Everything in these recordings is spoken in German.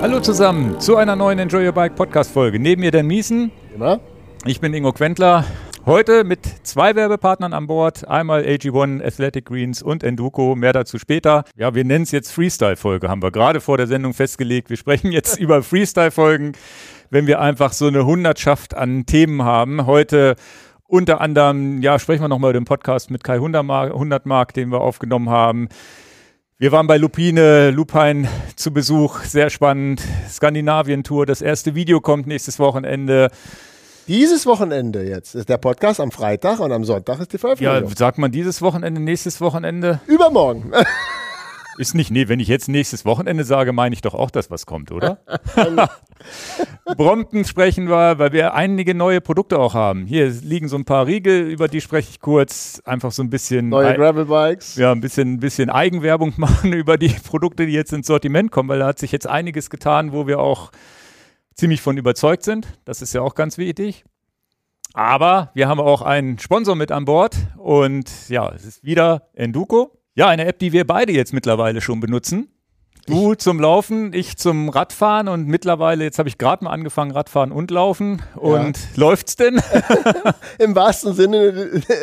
Hallo zusammen zu einer neuen Enjoy Your Bike Podcast Folge. Neben mir Dan Miesen. Immer. Ich bin Ingo Quentler. Heute mit zwei Werbepartnern an Bord. Einmal AG1, Athletic Greens und Enduko. Mehr dazu später. Ja, wir nennen es jetzt Freestyle-Folge, haben wir gerade vor der Sendung festgelegt. Wir sprechen jetzt über Freestyle-Folgen, wenn wir einfach so eine Hundertschaft an Themen haben. Heute unter anderem, ja, sprechen wir nochmal über den Podcast mit Kai Hundertmark, den wir aufgenommen haben. Wir waren bei Lupine, Lupine zu Besuch, sehr spannend. Skandinavien-Tour, das erste Video kommt nächstes Wochenende. Dieses Wochenende jetzt ist der Podcast am Freitag und am Sonntag ist die Veröffentlichung. Ja, sagt man dieses Wochenende, nächstes Wochenende? Übermorgen. Ist nicht, nee, wenn ich jetzt nächstes Wochenende sage, meine ich doch auch, dass was kommt, oder? Brompton sprechen wir, weil wir einige neue Produkte auch haben. Hier liegen so ein paar Riegel, über die spreche ich kurz. Einfach so ein bisschen. Neue Gravelbikes. Ja, ein bisschen, ein bisschen Eigenwerbung machen über die Produkte, die jetzt ins Sortiment kommen, weil da hat sich jetzt einiges getan, wo wir auch ziemlich von überzeugt sind. Das ist ja auch ganz wichtig. Aber wir haben auch einen Sponsor mit an Bord und ja, es ist wieder Enduko. Ja, eine App, die wir beide jetzt mittlerweile schon benutzen. Du zum Laufen, ich zum Radfahren und mittlerweile, jetzt habe ich gerade mal angefangen, Radfahren und Laufen. Und ja. läuft's denn? Im wahrsten Sinne,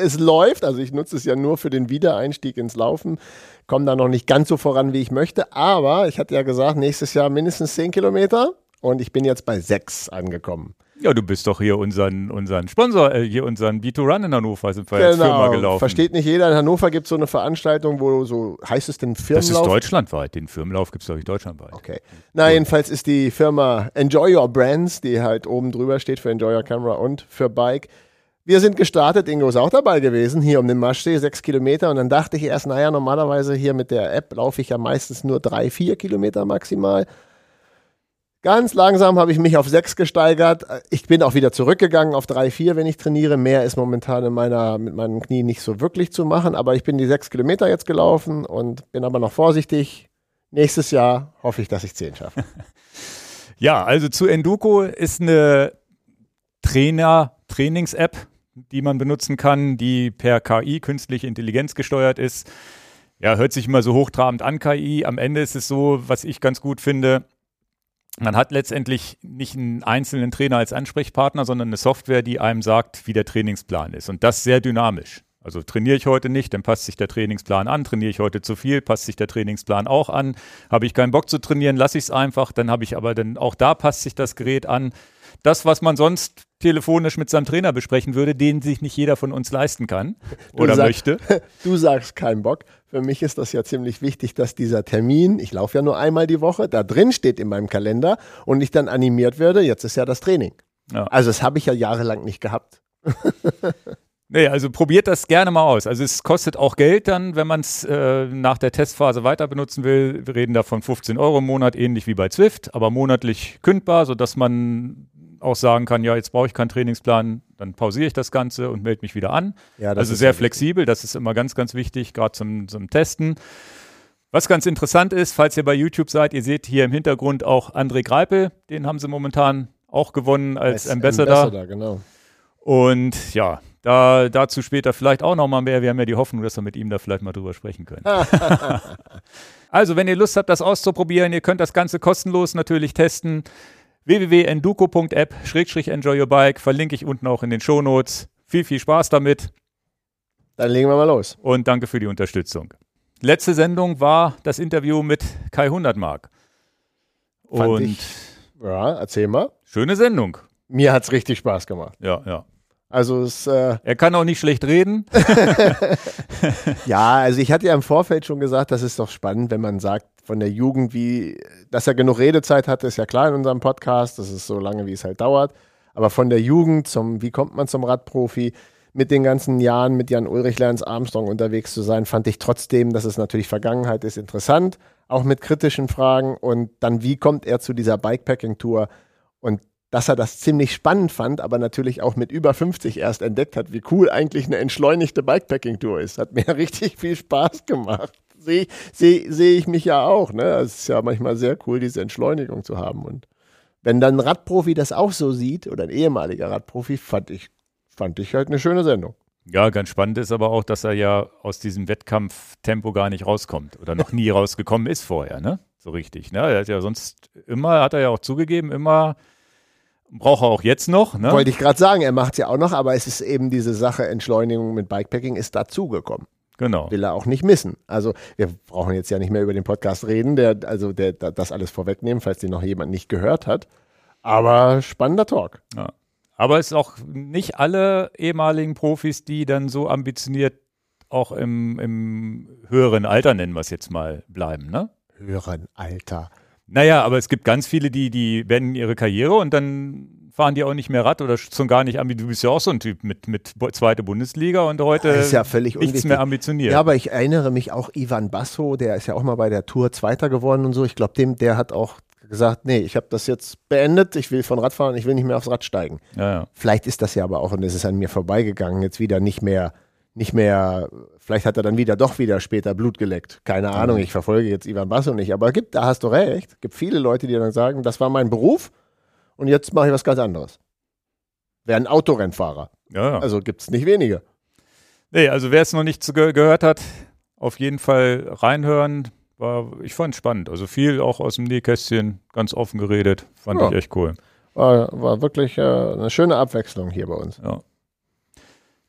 es läuft. Also ich nutze es ja nur für den Wiedereinstieg ins Laufen. Komme da noch nicht ganz so voran, wie ich möchte. Aber ich hatte ja gesagt, nächstes Jahr mindestens 10 Kilometer. Und ich bin jetzt bei 6 angekommen. Ja, du bist doch hier unseren, unseren Sponsor, äh, hier unseren B2Run in Hannover sind wir genau. jetzt Firma gelaufen. Versteht nicht jeder. In Hannover gibt es so eine Veranstaltung, wo so, heißt es denn Firmenlauf? Das ist deutschlandweit. Den Firmenlauf gibt es, glaube ich, deutschlandweit. Okay. Na, jedenfalls ist die Firma Enjoy Your Brands, die halt oben drüber steht für Enjoy Your Camera und für Bike. Wir sind gestartet, Ingo ist auch dabei gewesen, hier um den Maschsee, sechs Kilometer. Und dann dachte ich erst, naja, normalerweise hier mit der App laufe ich ja meistens nur drei, vier Kilometer maximal. Ganz langsam habe ich mich auf sechs gesteigert. Ich bin auch wieder zurückgegangen auf drei, vier, wenn ich trainiere. Mehr ist momentan in meiner, mit meinem Knie nicht so wirklich zu machen. Aber ich bin die sechs Kilometer jetzt gelaufen und bin aber noch vorsichtig. Nächstes Jahr hoffe ich, dass ich zehn schaffe. ja, also zu Enduko ist eine Trainer-Trainings-App, die man benutzen kann, die per KI, künstliche Intelligenz gesteuert ist. Ja, hört sich immer so hochtrabend an, KI. Am Ende ist es so, was ich ganz gut finde, man hat letztendlich nicht einen einzelnen Trainer als Ansprechpartner, sondern eine Software, die einem sagt, wie der Trainingsplan ist. Und das sehr dynamisch. Also trainiere ich heute nicht, dann passt sich der Trainingsplan an. Trainiere ich heute zu viel, passt sich der Trainingsplan auch an. Habe ich keinen Bock zu trainieren, lasse ich es einfach. Dann habe ich aber dann auch da passt sich das Gerät an. Das, was man sonst telefonisch mit seinem Trainer besprechen würde, den sich nicht jeder von uns leisten kann oder sag, möchte. Du sagst keinen Bock. Für mich ist das ja ziemlich wichtig, dass dieser Termin, ich laufe ja nur einmal die Woche, da drin steht in meinem Kalender und ich dann animiert werde, jetzt ist ja das Training. Ja. Also das habe ich ja jahrelang nicht gehabt. Nee, also probiert das gerne mal aus. Also es kostet auch Geld dann, wenn man es äh, nach der Testphase weiter benutzen will. Wir reden da von 15 Euro im Monat, ähnlich wie bei Zwift, aber monatlich kündbar, sodass man auch sagen kann, ja, jetzt brauche ich keinen Trainingsplan, dann pausiere ich das Ganze und melde mich wieder an. Ja, also sehr flexibel, das ist immer ganz, ganz wichtig, gerade zum, zum Testen. Was ganz interessant ist, falls ihr bei YouTube seid, ihr seht hier im Hintergrund auch André Greipel, den haben sie momentan auch gewonnen als, Ambassador. Ambassador genau. Und ja, da, dazu später vielleicht auch nochmal mehr. Wir haben ja die Hoffnung, dass wir mit ihm da vielleicht mal drüber sprechen können. also, wenn ihr Lust habt, das auszuprobieren, ihr könnt das Ganze kostenlos natürlich testen www.enduko.app-enjoy your bike verlinke ich unten auch in den Shownotes. Viel, viel Spaß damit. Dann legen wir mal los. Und danke für die Unterstützung. Letzte Sendung war das Interview mit Kai Hundertmark. Und ich, ja, erzähl mal. Schöne Sendung. Mir hat es richtig Spaß gemacht. Ja, ja. Also es, äh er kann auch nicht schlecht reden. ja, also ich hatte ja im Vorfeld schon gesagt, das ist doch spannend, wenn man sagt von der Jugend, wie, dass er genug Redezeit hatte, ist ja klar in unserem Podcast. Das ist so lange, wie es halt dauert. Aber von der Jugend zum, wie kommt man zum Radprofi? Mit den ganzen Jahren mit Jan Ulrich Lance Armstrong unterwegs zu sein, fand ich trotzdem, dass es natürlich Vergangenheit ist, interessant. Auch mit kritischen Fragen. Und dann, wie kommt er zu dieser Bikepacking-Tour? Und dass er das ziemlich spannend fand, aber natürlich auch mit über 50 erst entdeckt hat, wie cool eigentlich eine entschleunigte Bikepacking-Tour ist. Hat mir richtig viel Spaß gemacht. Sehe seh, seh ich mich ja auch. Ne? Es ist ja manchmal sehr cool, diese Entschleunigung zu haben. Und wenn dann ein Radprofi das auch so sieht oder ein ehemaliger Radprofi, fand ich, fand ich halt eine schöne Sendung. Ja, ganz spannend ist aber auch, dass er ja aus diesem Wettkampftempo gar nicht rauskommt oder noch nie rausgekommen ist vorher, ne? So richtig. Ne? Er hat ja sonst immer, hat er ja auch zugegeben, immer braucht er auch jetzt noch. Ne? Wollte ich gerade sagen, er macht es ja auch noch, aber es ist eben diese Sache, Entschleunigung mit Bikepacking ist dazugekommen. Genau. Will er auch nicht missen. Also wir brauchen jetzt ja nicht mehr über den Podcast reden, der, also der, das alles vorwegnehmen, falls den noch jemand nicht gehört hat. Aber spannender Talk. Ja. Aber es ist auch nicht alle ehemaligen Profis, die dann so ambitioniert auch im, im höheren Alter, nennen wir es jetzt mal, bleiben, ne? Höheren Alter. Naja, aber es gibt ganz viele, die, die beenden ihre Karriere und dann fahren die auch nicht mehr Rad oder schon gar nicht ambitioniert. Du bist ja auch so ein Typ mit, mit zweite Bundesliga und heute ist ja völlig nichts unwichtig. mehr ambitioniert. Ja, aber ich erinnere mich auch, Ivan Basso, der ist ja auch mal bei der Tour Zweiter geworden und so. Ich glaube, dem, der hat auch gesagt, nee, ich habe das jetzt beendet, ich will von Rad fahren, ich will nicht mehr aufs Rad steigen. ja, ja. Vielleicht ist das ja aber auch, und es ist an mir vorbeigegangen, jetzt wieder nicht mehr, nicht mehr, vielleicht hat er dann wieder doch wieder später Blut geleckt. Keine Ahnung, ich verfolge jetzt Ivan Basso nicht, aber gibt, da hast du recht, gibt viele Leute, die dann sagen, das war mein Beruf und jetzt mache ich was ganz anderes. Wäre ein Autorennfahrer. ja, ja. Also gibt es nicht wenige. Nee, also wer es noch nicht ge gehört hat, auf jeden Fall reinhören. War, ich fand spannend. Also viel auch aus dem Nähkästchen, ganz offen geredet. Fand Ja. ich echt cool. War, war wirklich äh, eine schöne Abwechslung hier bei uns. Ja.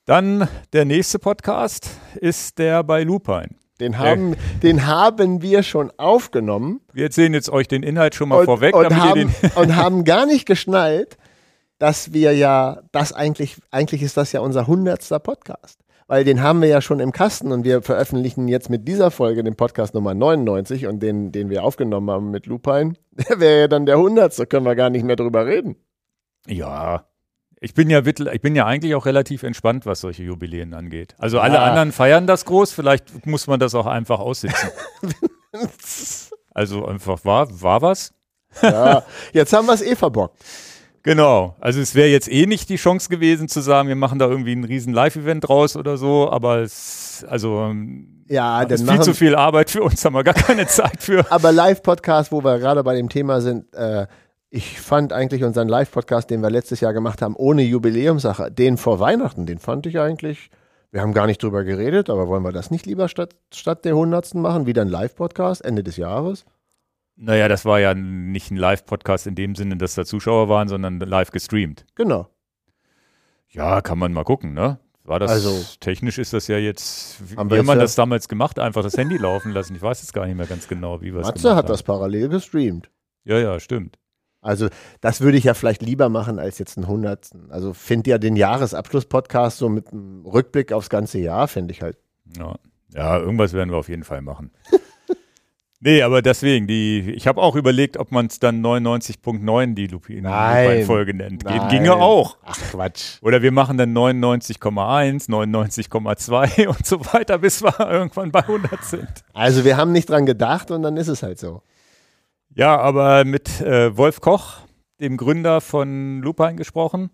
Dann der nächste Podcast ist der bei Lupine. Den haben, den haben wir schon aufgenommen Wir erzählen jetzt euch den Inhalt schon mal und, vorweg, und, haben, und haben gar nicht geschnallt, dass wir ja, das eigentlich, eigentlich ist das ja unser hundertster Podcast. Weil den haben wir ja schon im Kasten und wir veröffentlichen jetzt mit dieser Folge den Podcast Nummer 99 und den, den wir aufgenommen haben mit Lupine. Der wäre ja dann der hundertste, können wir gar nicht mehr drüber reden. Ja. Ich bin ja, ich bin ja eigentlich auch relativ entspannt, was solche Jubiläen angeht. Also alle Ja. anderen feiern das groß, vielleicht muss man das auch einfach aussitzen. also einfach war, war was. Ja, jetzt haben wir es eh verbockt. Genau. Also es wäre jetzt eh nicht die Chance gewesen zu sagen, wir machen da irgendwie ein riesen Live-Event draus oder so, aber es, also ähm, Ja, dann ist viel zu viel Arbeit für uns, haben wir gar keine Zeit für. aber Live-Podcast, wo wir gerade bei dem Thema sind, äh, ich fand eigentlich unseren Live-Podcast, den wir letztes Jahr gemacht haben, ohne Jubiläumssache, den vor Weihnachten, den fand ich eigentlich, wir haben gar nicht drüber geredet, aber wollen wir das nicht lieber statt, statt der hundertsten machen? Wieder ein Live-Podcast Ende des Jahres? Naja, das war ja nicht ein Live-Podcast in dem Sinne, dass da Zuschauer waren, sondern live gestreamt. Genau. Ja, kann man mal gucken, ne? War das, Also- technisch ist das ja jetzt, wie, Haben wie wir haben man ja- das damals gemacht? Einfach das Handy laufen lassen. Ich weiß jetzt gar nicht mehr ganz genau, wie wir es Matze gemacht hat haben. das parallel gestreamt. Ja, ja, stimmt. Also, das würde ich ja vielleicht lieber machen als jetzt einen hundertsten. Also, finde ja den Jahresabschluss-Podcast so mit einem Rückblick aufs ganze Jahr, finde ich halt. Ja. ja, irgendwas werden wir auf jeden Fall machen. nee, aber deswegen, die, ich habe auch überlegt, ob man es dann 99.9 die Lupi- Nein. Folge nennt. Geht, Nein. ginge auch. Ach, Quatsch. Oder wir machen dann 99,1, 99,2 und so weiter, bis wir irgendwann bei 100 sind. Also, wir haben nicht dran gedacht und dann ist es halt so. Ja, aber mit äh, Wolf Koch, dem Gründer von Lupine, gesprochen.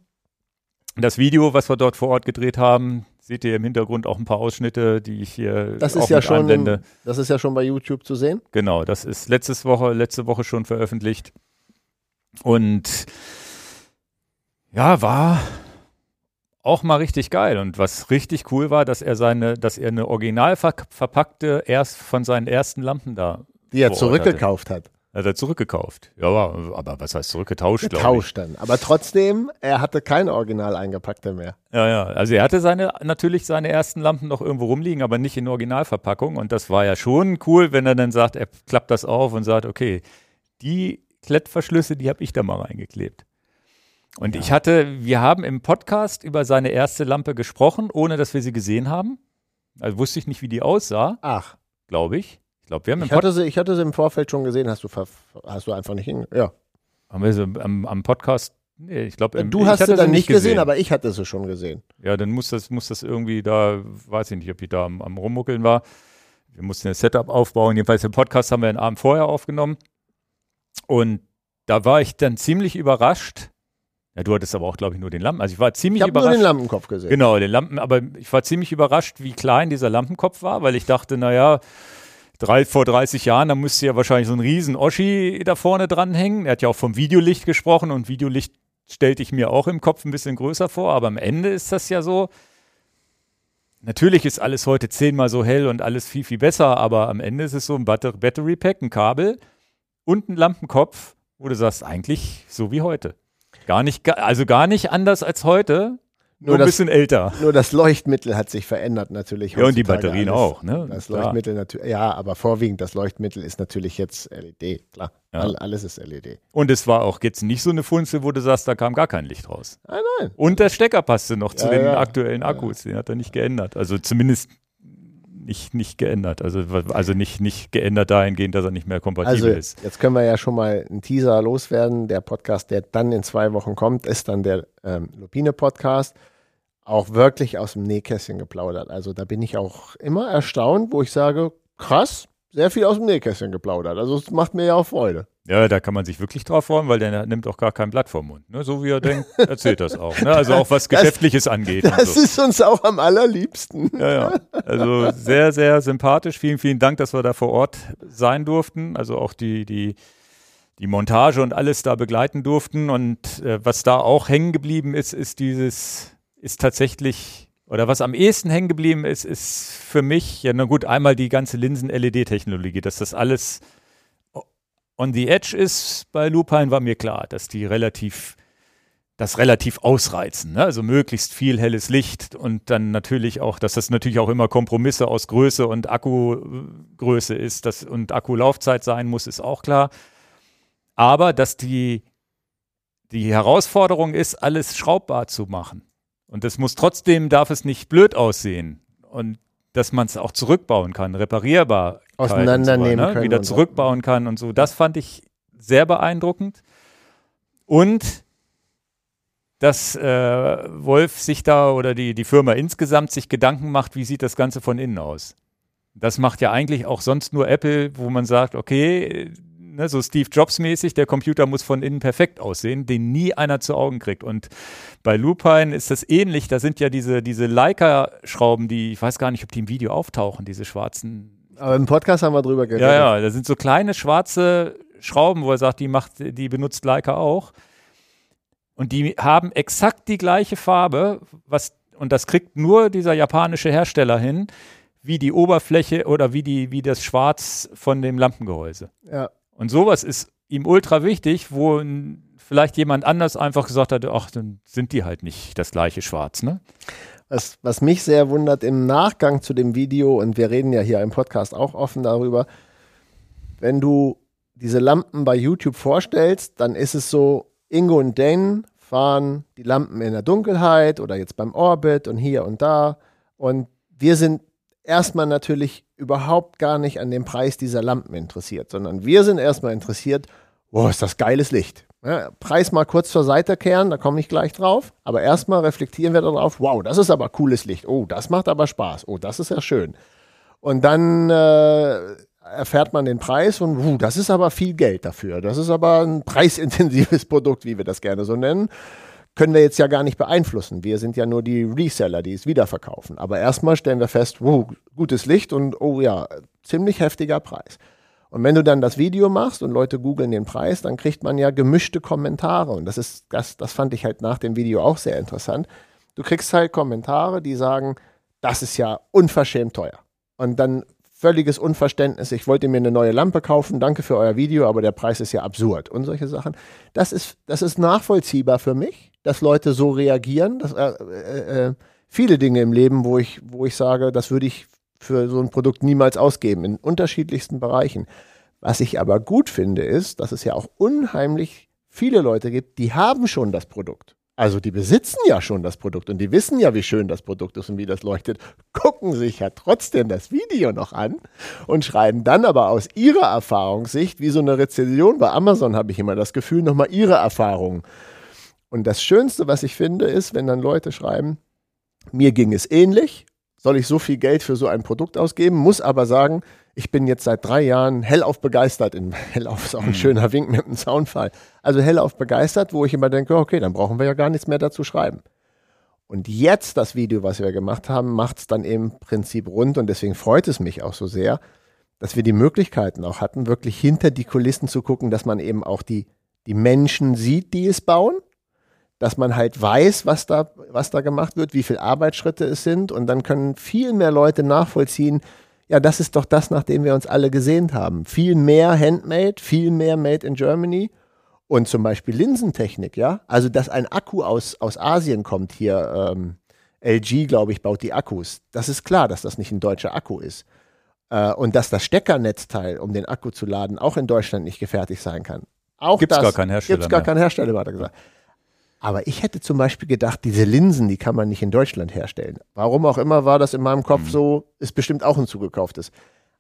Das Video, was wir dort vor Ort gedreht haben, seht ihr im Hintergrund auch ein paar Ausschnitte, die ich hier Das auch ist ja schon, einblende. das ist ja schon bei YouTube zu sehen. Genau, das ist letztes Woche, letzte Woche schon veröffentlicht. Und ja, war auch mal richtig geil. Und was richtig cool war, dass er seine, dass er eine original ver verpackte erst von seinen ersten Lampen da Die er zurückgekauft hat. Hat er zurückgekauft. Ja, aber, aber was heißt zurückgetauscht. Getauscht dann. Aber trotzdem, er hatte keine original eingepackte mehr. Ja, ja. Also er hatte seine, natürlich seine ersten Lampen noch irgendwo rumliegen, aber nicht in Originalverpackung. Und das war ja schon cool, wenn er dann sagt, er klappt das auf und sagt, okay, die Klettverschlüsse, die habe ich da mal reingeklebt. Und ich hatte, wir haben im Podcast über seine erste Lampe gesprochen, ohne dass wir sie gesehen haben. Also wusste ich nicht, wie die aussah, Ach, glaube ich. Ich glaube, wir haben im ich hatte, sie, ich hatte sie im Vorfeld schon gesehen. Hast du, hast du einfach nicht hin. Ja. Haben wir sie am, am Podcast. Nee, ich glaube, Du hast sie dann nicht gesehen, aber ich hatte sie schon gesehen. Ja, dann muss das, muss das irgendwie da, weiß ich nicht, ob ich da am, am Rummuckeln war. Wir mussten das Setup aufbauen. Jedenfalls den Podcast haben wir einen Abend vorher aufgenommen. Und da war ich dann ziemlich überrascht. Ja, du hattest aber auch, glaube ich, nur den Lampen. Also ich war ziemlich Ich habe nur überrascht. den Lampenkopf gesehen. Genau, den Lampen, aber ich war ziemlich überrascht, wie klein dieser Lampenkopf war, weil ich dachte, naja, drei, vor 30 Jahren, da müsste ja wahrscheinlich so ein riesen Oschi da vorne dranhängen. Er hat ja auch vom Videolicht gesprochen und Videolicht stellte ich mir auch im Kopf ein bisschen größer vor, aber am Ende ist das ja so, natürlich ist alles heute zehnmal so hell und alles viel, viel besser, aber am Ende ist es so ein Battery Pack, ein Kabel und ein Lampenkopf, wo du sagst, eigentlich so wie heute. Gar nicht, also gar nicht anders als heute, nur, ein bisschen älter. Nur das Leuchtmittel hat sich verändert natürlich. Ja, und die Batterien alles. auch, ne? Das Leuchtmittel natürlich, ja, aber vorwiegend das Leuchtmittel ist natürlich jetzt LED, klar. Ja. Alles ist LED. Und es war auch jetzt nicht so eine Funzel, wo du sagst, da kam gar kein Licht raus. Nein, nein. Und der Stecker passte noch zu ja, den ja. aktuellen Akkus, den hat er nicht geändert. Also zumindest nicht, nicht geändert. Also, also nicht, nicht geändert dahingehend, dass er nicht mehr kompatibel also, ist. Jetzt können wir ja schon mal einen Teaser loswerden. Der Podcast, der dann in zwei Wochen kommt, ist dann der ähm, Lupine-Podcast. Auch wirklich aus dem Nähkästchen geplaudert. Also da bin ich auch immer erstaunt, wo ich sage, krass, sehr viel aus dem Nähkästchen geplaudert. Also es macht mir ja auch Freude. Ja, da kann man sich wirklich drauf freuen, weil der nimmt auch gar kein Blatt vom Mund. Ne? So wie er denkt, erzählt das auch. Ne? Also auch was Geschäftliches das, angeht. Das so. ist uns auch am allerliebsten. Ja, ja. Also sehr, sehr sympathisch. Vielen, vielen Dank, dass wir da vor Ort sein durften. Also auch die, die, die Montage und alles da begleiten durften. Und äh, was da auch hängen geblieben ist, ist dieses, ist tatsächlich oder was am ehesten hängen geblieben ist, ist für mich, ja, na gut, einmal die ganze Linsen-LED-Technologie, dass das alles on the edge ist bei Lupine, war mir klar, dass die relativ, das relativ ausreizen. Ne? Also möglichst viel helles Licht und dann natürlich auch, dass das natürlich auch immer Kompromisse aus Größe und Akkugröße ist das, und Akkulaufzeit sein muss, ist auch klar. Aber dass die, die Herausforderung ist, alles schraubbar zu machen. Und das muss trotzdem, darf es nicht blöd aussehen. Und dass man es auch zurückbauen kann, reparierbar auseinandernehmen so, ne? wieder zurückbauen kann und so. Das fand ich sehr beeindruckend. Und dass äh, Wolf sich da oder die, die Firma insgesamt sich Gedanken macht, wie sieht das Ganze von innen aus. Das macht ja eigentlich auch sonst nur Apple, wo man sagt, okay, ne, so Steve Jobs mäßig, der Computer muss von innen perfekt aussehen, den nie einer zu Augen kriegt. Und bei Lupine ist das ähnlich. Da sind ja diese, diese Leica-Schrauben, die, ich weiß gar nicht, ob die im Video auftauchen, diese schwarzen. Aber im Podcast haben wir drüber geredet. Ja, ja, da sind so kleine schwarze Schrauben, wo er sagt, die macht, die benutzt Leica auch. Und die haben exakt die gleiche Farbe, was, und das kriegt nur dieser japanische Hersteller hin, wie die Oberfläche oder wie, die, wie das Schwarz von dem Lampengehäuse. Ja. Und sowas ist ihm ultra wichtig, wo vielleicht jemand anders einfach gesagt hat, ach, dann sind die halt nicht das gleiche Schwarz, ne? Was, was mich sehr wundert im Nachgang zu dem Video, und wir reden ja hier im Podcast auch offen darüber, wenn du diese Lampen bei YouTube vorstellst, dann ist es so, Ingo und Dane fahren die Lampen in der Dunkelheit oder jetzt beim Orbit und hier und da. Und wir sind erstmal natürlich überhaupt gar nicht an dem Preis dieser Lampen interessiert, sondern wir sind erstmal interessiert, boah, ist das geiles Licht. Ja, Preis mal kurz zur Seite kehren, da komme ich gleich drauf. Aber erstmal reflektieren wir darauf, wow, das ist aber cooles Licht. Oh, das macht aber Spaß. Oh, das ist ja schön. Und dann äh, erfährt man den Preis und uh, das ist aber viel Geld dafür. Das ist aber ein preisintensives Produkt, wie wir das gerne so nennen können wir jetzt ja gar nicht beeinflussen. Wir sind ja nur die Reseller, die es wiederverkaufen. Aber erstmal stellen wir fest, wow, gutes Licht und oh ja, ziemlich heftiger Preis. Und wenn du dann das Video machst und Leute googeln den Preis, dann kriegt man ja gemischte Kommentare. Und das ist, das, das fand ich halt nach dem Video auch sehr interessant. Du kriegst halt Kommentare, die sagen, das ist ja unverschämt teuer. Und dann völliges Unverständnis. Ich wollte mir eine neue Lampe kaufen, danke für euer Video, aber der Preis ist ja absurd und solche Sachen. Das ist, das ist nachvollziehbar für mich dass Leute so reagieren. Dass, äh, äh, äh, viele Dinge im Leben, wo ich, wo ich sage, das würde ich für so ein Produkt niemals ausgeben, in unterschiedlichsten Bereichen. Was ich aber gut finde, ist, dass es ja auch unheimlich viele Leute gibt, die haben schon das Produkt. Also die besitzen ja schon das Produkt und die wissen ja, wie schön das Produkt ist und wie das leuchtet, gucken sich ja trotzdem das Video noch an und schreiben dann aber aus ihrer Erfahrungssicht, wie so eine Rezension bei Amazon habe ich immer das Gefühl, nochmal ihre Erfahrungen und das Schönste, was ich finde, ist, wenn dann Leute schreiben, mir ging es ähnlich, soll ich so viel Geld für so ein Produkt ausgeben, muss aber sagen, ich bin jetzt seit drei Jahren hellauf begeistert. In, hellauf ist auch ein mhm. schöner Wink mit einem Soundfall. Also hellauf begeistert, wo ich immer denke, okay, dann brauchen wir ja gar nichts mehr dazu schreiben. Und jetzt das Video, was wir gemacht haben, macht es dann im Prinzip rund und deswegen freut es mich auch so sehr, dass wir die Möglichkeiten auch hatten, wirklich hinter die Kulissen zu gucken, dass man eben auch die, die Menschen sieht, die es bauen, dass man halt weiß, was da, was da gemacht wird, wie viele Arbeitsschritte es sind und dann können viel mehr Leute nachvollziehen, ja, das ist doch das, nach dem wir uns alle gesehnt haben. Viel mehr Handmade, viel mehr Made in Germany und zum Beispiel Linsentechnik, ja. Also, dass ein Akku aus, aus Asien kommt hier, ähm, LG, glaube ich, baut die Akkus. Das ist klar, dass das nicht ein deutscher Akku ist. Äh, und dass das Steckernetzteil, um den Akku zu laden, auch in Deutschland nicht gefertigt sein kann. Auch Gibt's gar keinen Hersteller. Gibt es gar mehr. keinen Hersteller, hat er gesagt. Aber ich hätte zum Beispiel gedacht, diese Linsen, die kann man nicht in Deutschland herstellen. Warum auch immer war das in meinem Kopf Mhm. so, ist bestimmt auch ein zugekauftes.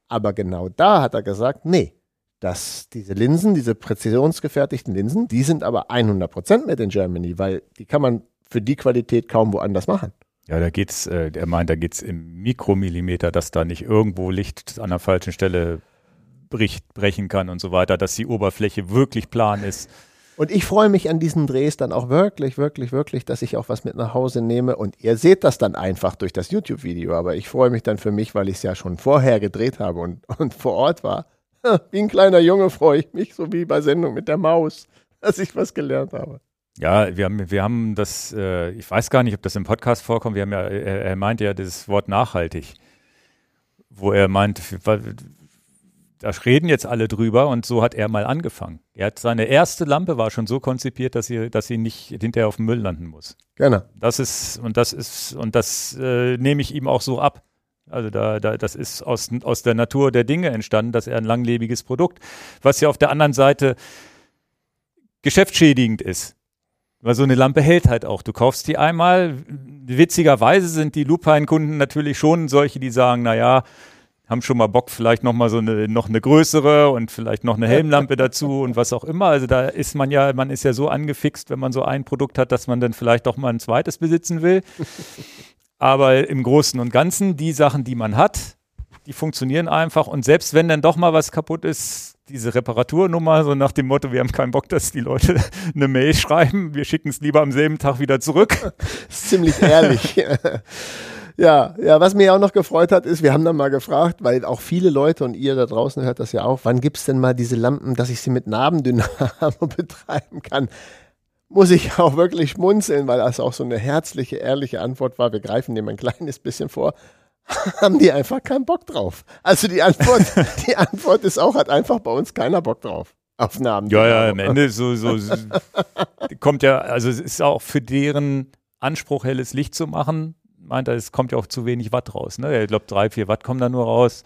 Aber genau da hat er gesagt, nee, dass diese Linsen, diese präzisionsgefertigten Linsen, die sind aber 100% made in Germany, weil die kann man für die Qualität kaum woanders machen. Ja, da geht's, äh, er meint, da geht's im Mikromillimeter, dass da nicht irgendwo Licht an der falschen Stelle bricht, brechen kann und so weiter, dass die Oberfläche wirklich plan ist. Und ich freue mich an diesen Drehs dann auch wirklich, wirklich, wirklich, dass ich auch was mit nach Hause nehme. Und ihr seht das dann einfach durch das YouTube-Video. Aber ich freue mich dann für mich, weil ich es ja schon vorher gedreht habe und, und vor Ort war. Wie ein kleiner Junge freue ich mich, so wie bei Sendung mit der Maus, dass ich was gelernt habe. Ja, wir haben, wir haben das, äh, ich weiß gar nicht, ob das im Podcast vorkommt. Wir haben ja, er, er meinte ja das Wort nachhaltig, wo er meint, da reden jetzt alle drüber und so hat er mal angefangen. Er hat seine erste Lampe war schon so konzipiert, dass sie, dass sie nicht hinterher auf dem Müll landen muss. Genau. Das ist und das ist und das äh, nehme ich ihm auch so ab. Also da, da, das ist aus, aus der Natur der Dinge entstanden, dass er ein langlebiges Produkt, was ja auf der anderen Seite geschäftsschädigend ist. Weil so eine Lampe hält halt auch. Du kaufst die einmal. Witzigerweise sind die Lupine-Kunden natürlich schon solche, die sagen, naja, haben schon mal Bock, vielleicht noch mal so eine, noch eine größere und vielleicht noch eine Helmlampe dazu und was auch immer. Also da ist man ja, man ist ja so angefixt, wenn man so ein Produkt hat, dass man dann vielleicht doch mal ein zweites besitzen will. Aber im Großen und Ganzen, die Sachen, die man hat, die funktionieren einfach. Und selbst wenn dann doch mal was kaputt ist, diese Reparaturnummer, so nach dem Motto, wir haben keinen Bock, dass die Leute eine Mail schreiben, wir schicken es lieber am selben Tag wieder zurück. ist ziemlich ehrlich. ja, ja, was mich auch noch gefreut hat, ist, wir haben dann mal gefragt, weil auch viele Leute und ihr da draußen hört das ja auch, wann gibt es denn mal diese Lampen, dass ich sie mit Nabendynamo betreiben kann? Muss ich auch wirklich schmunzeln, weil das auch so eine herzliche, ehrliche Antwort war. Wir greifen dem ein kleines bisschen vor. haben die einfach keinen Bock drauf. Also die Antwort, die Antwort ist auch, hat einfach bei uns keiner Bock drauf. Auf Namen. Ja, ja, am Ende so, so, so kommt ja, also es ist auch für deren Anspruch, helles Licht zu machen, meint er, es kommt ja auch zu wenig Watt raus. Ne? Ich glaube, drei, vier Watt kommen da nur raus.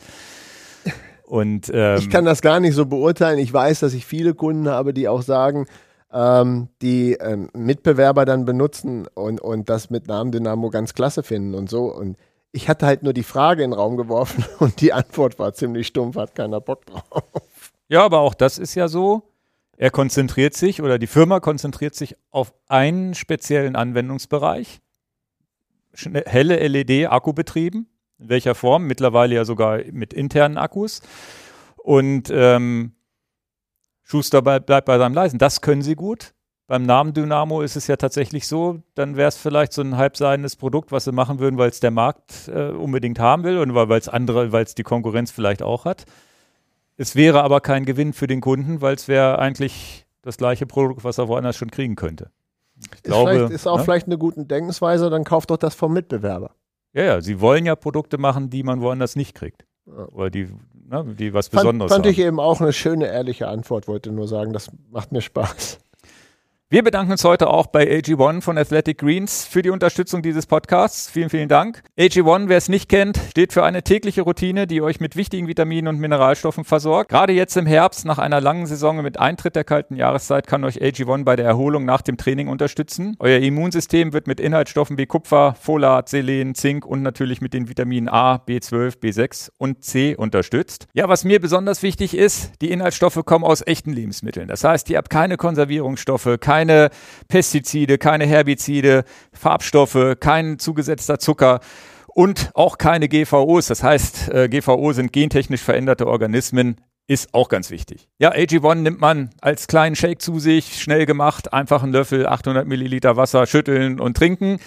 Und, ähm, ich kann das gar nicht so beurteilen. Ich weiß, dass ich viele Kunden habe, die auch sagen, ähm, die ähm, Mitbewerber dann benutzen und, und das mit Namendynamo ganz klasse finden und so. Und ich hatte halt nur die Frage in den Raum geworfen und die Antwort war ziemlich stumpf, hat keiner Bock drauf. Ja, aber auch das ist ja so. Er konzentriert sich oder die Firma konzentriert sich auf einen speziellen Anwendungsbereich. Helle LED-Akku betrieben. In welcher Form? Mittlerweile ja sogar mit internen Akkus. Und ähm, Schuster bleibt bei seinem Leisen. Das können sie gut. Beim Namen Dynamo ist es ja tatsächlich so, dann wäre es vielleicht so ein halbseidenes Produkt, was sie machen würden, weil es der Markt äh, unbedingt haben will und weil es andere, weil es die Konkurrenz vielleicht auch hat. Es wäre aber kein Gewinn für den Kunden, weil es wäre eigentlich das gleiche Produkt, was er woanders schon kriegen könnte. Ich Ist, glaube, ist auch ne? vielleicht eine gute Denkensweise, dann kauft doch das vom Mitbewerber. Ja, ja, sie wollen ja Produkte machen, die man woanders nicht kriegt. Oder die, ne, die was Fand, Besonderes fand haben. ich eben auch eine schöne, ehrliche Antwort, wollte nur sagen, das macht mir Spaß. Wir bedanken uns heute auch bei AG1 von Athletic Greens für die Unterstützung dieses Podcasts. Vielen, vielen Dank. AG1, wer es nicht kennt, steht für eine tägliche Routine, die euch mit wichtigen Vitaminen und Mineralstoffen versorgt. Gerade jetzt im Herbst, nach einer langen Saison mit Eintritt der kalten Jahreszeit, kann euch AG1 bei der Erholung nach dem Training unterstützen. Euer Immunsystem wird mit Inhaltsstoffen wie Kupfer, Folat, Selen, Zink und natürlich mit den Vitaminen A, B12, B6 und C unterstützt. Ja, was mir besonders wichtig ist, die Inhaltsstoffe kommen aus echten Lebensmitteln. Das heißt, ihr habt keine Konservierungsstoffe, keine Pestizide, keine Herbizide, Farbstoffe, kein zugesetzter Zucker und auch keine GVOs. Das heißt, äh, GVO sind gentechnisch veränderte Organismen. Ist auch ganz wichtig. Ja, AG1 nimmt man als kleinen Shake zu sich, schnell gemacht, einfach einen Löffel, 800 Milliliter Wasser schütteln und trinken.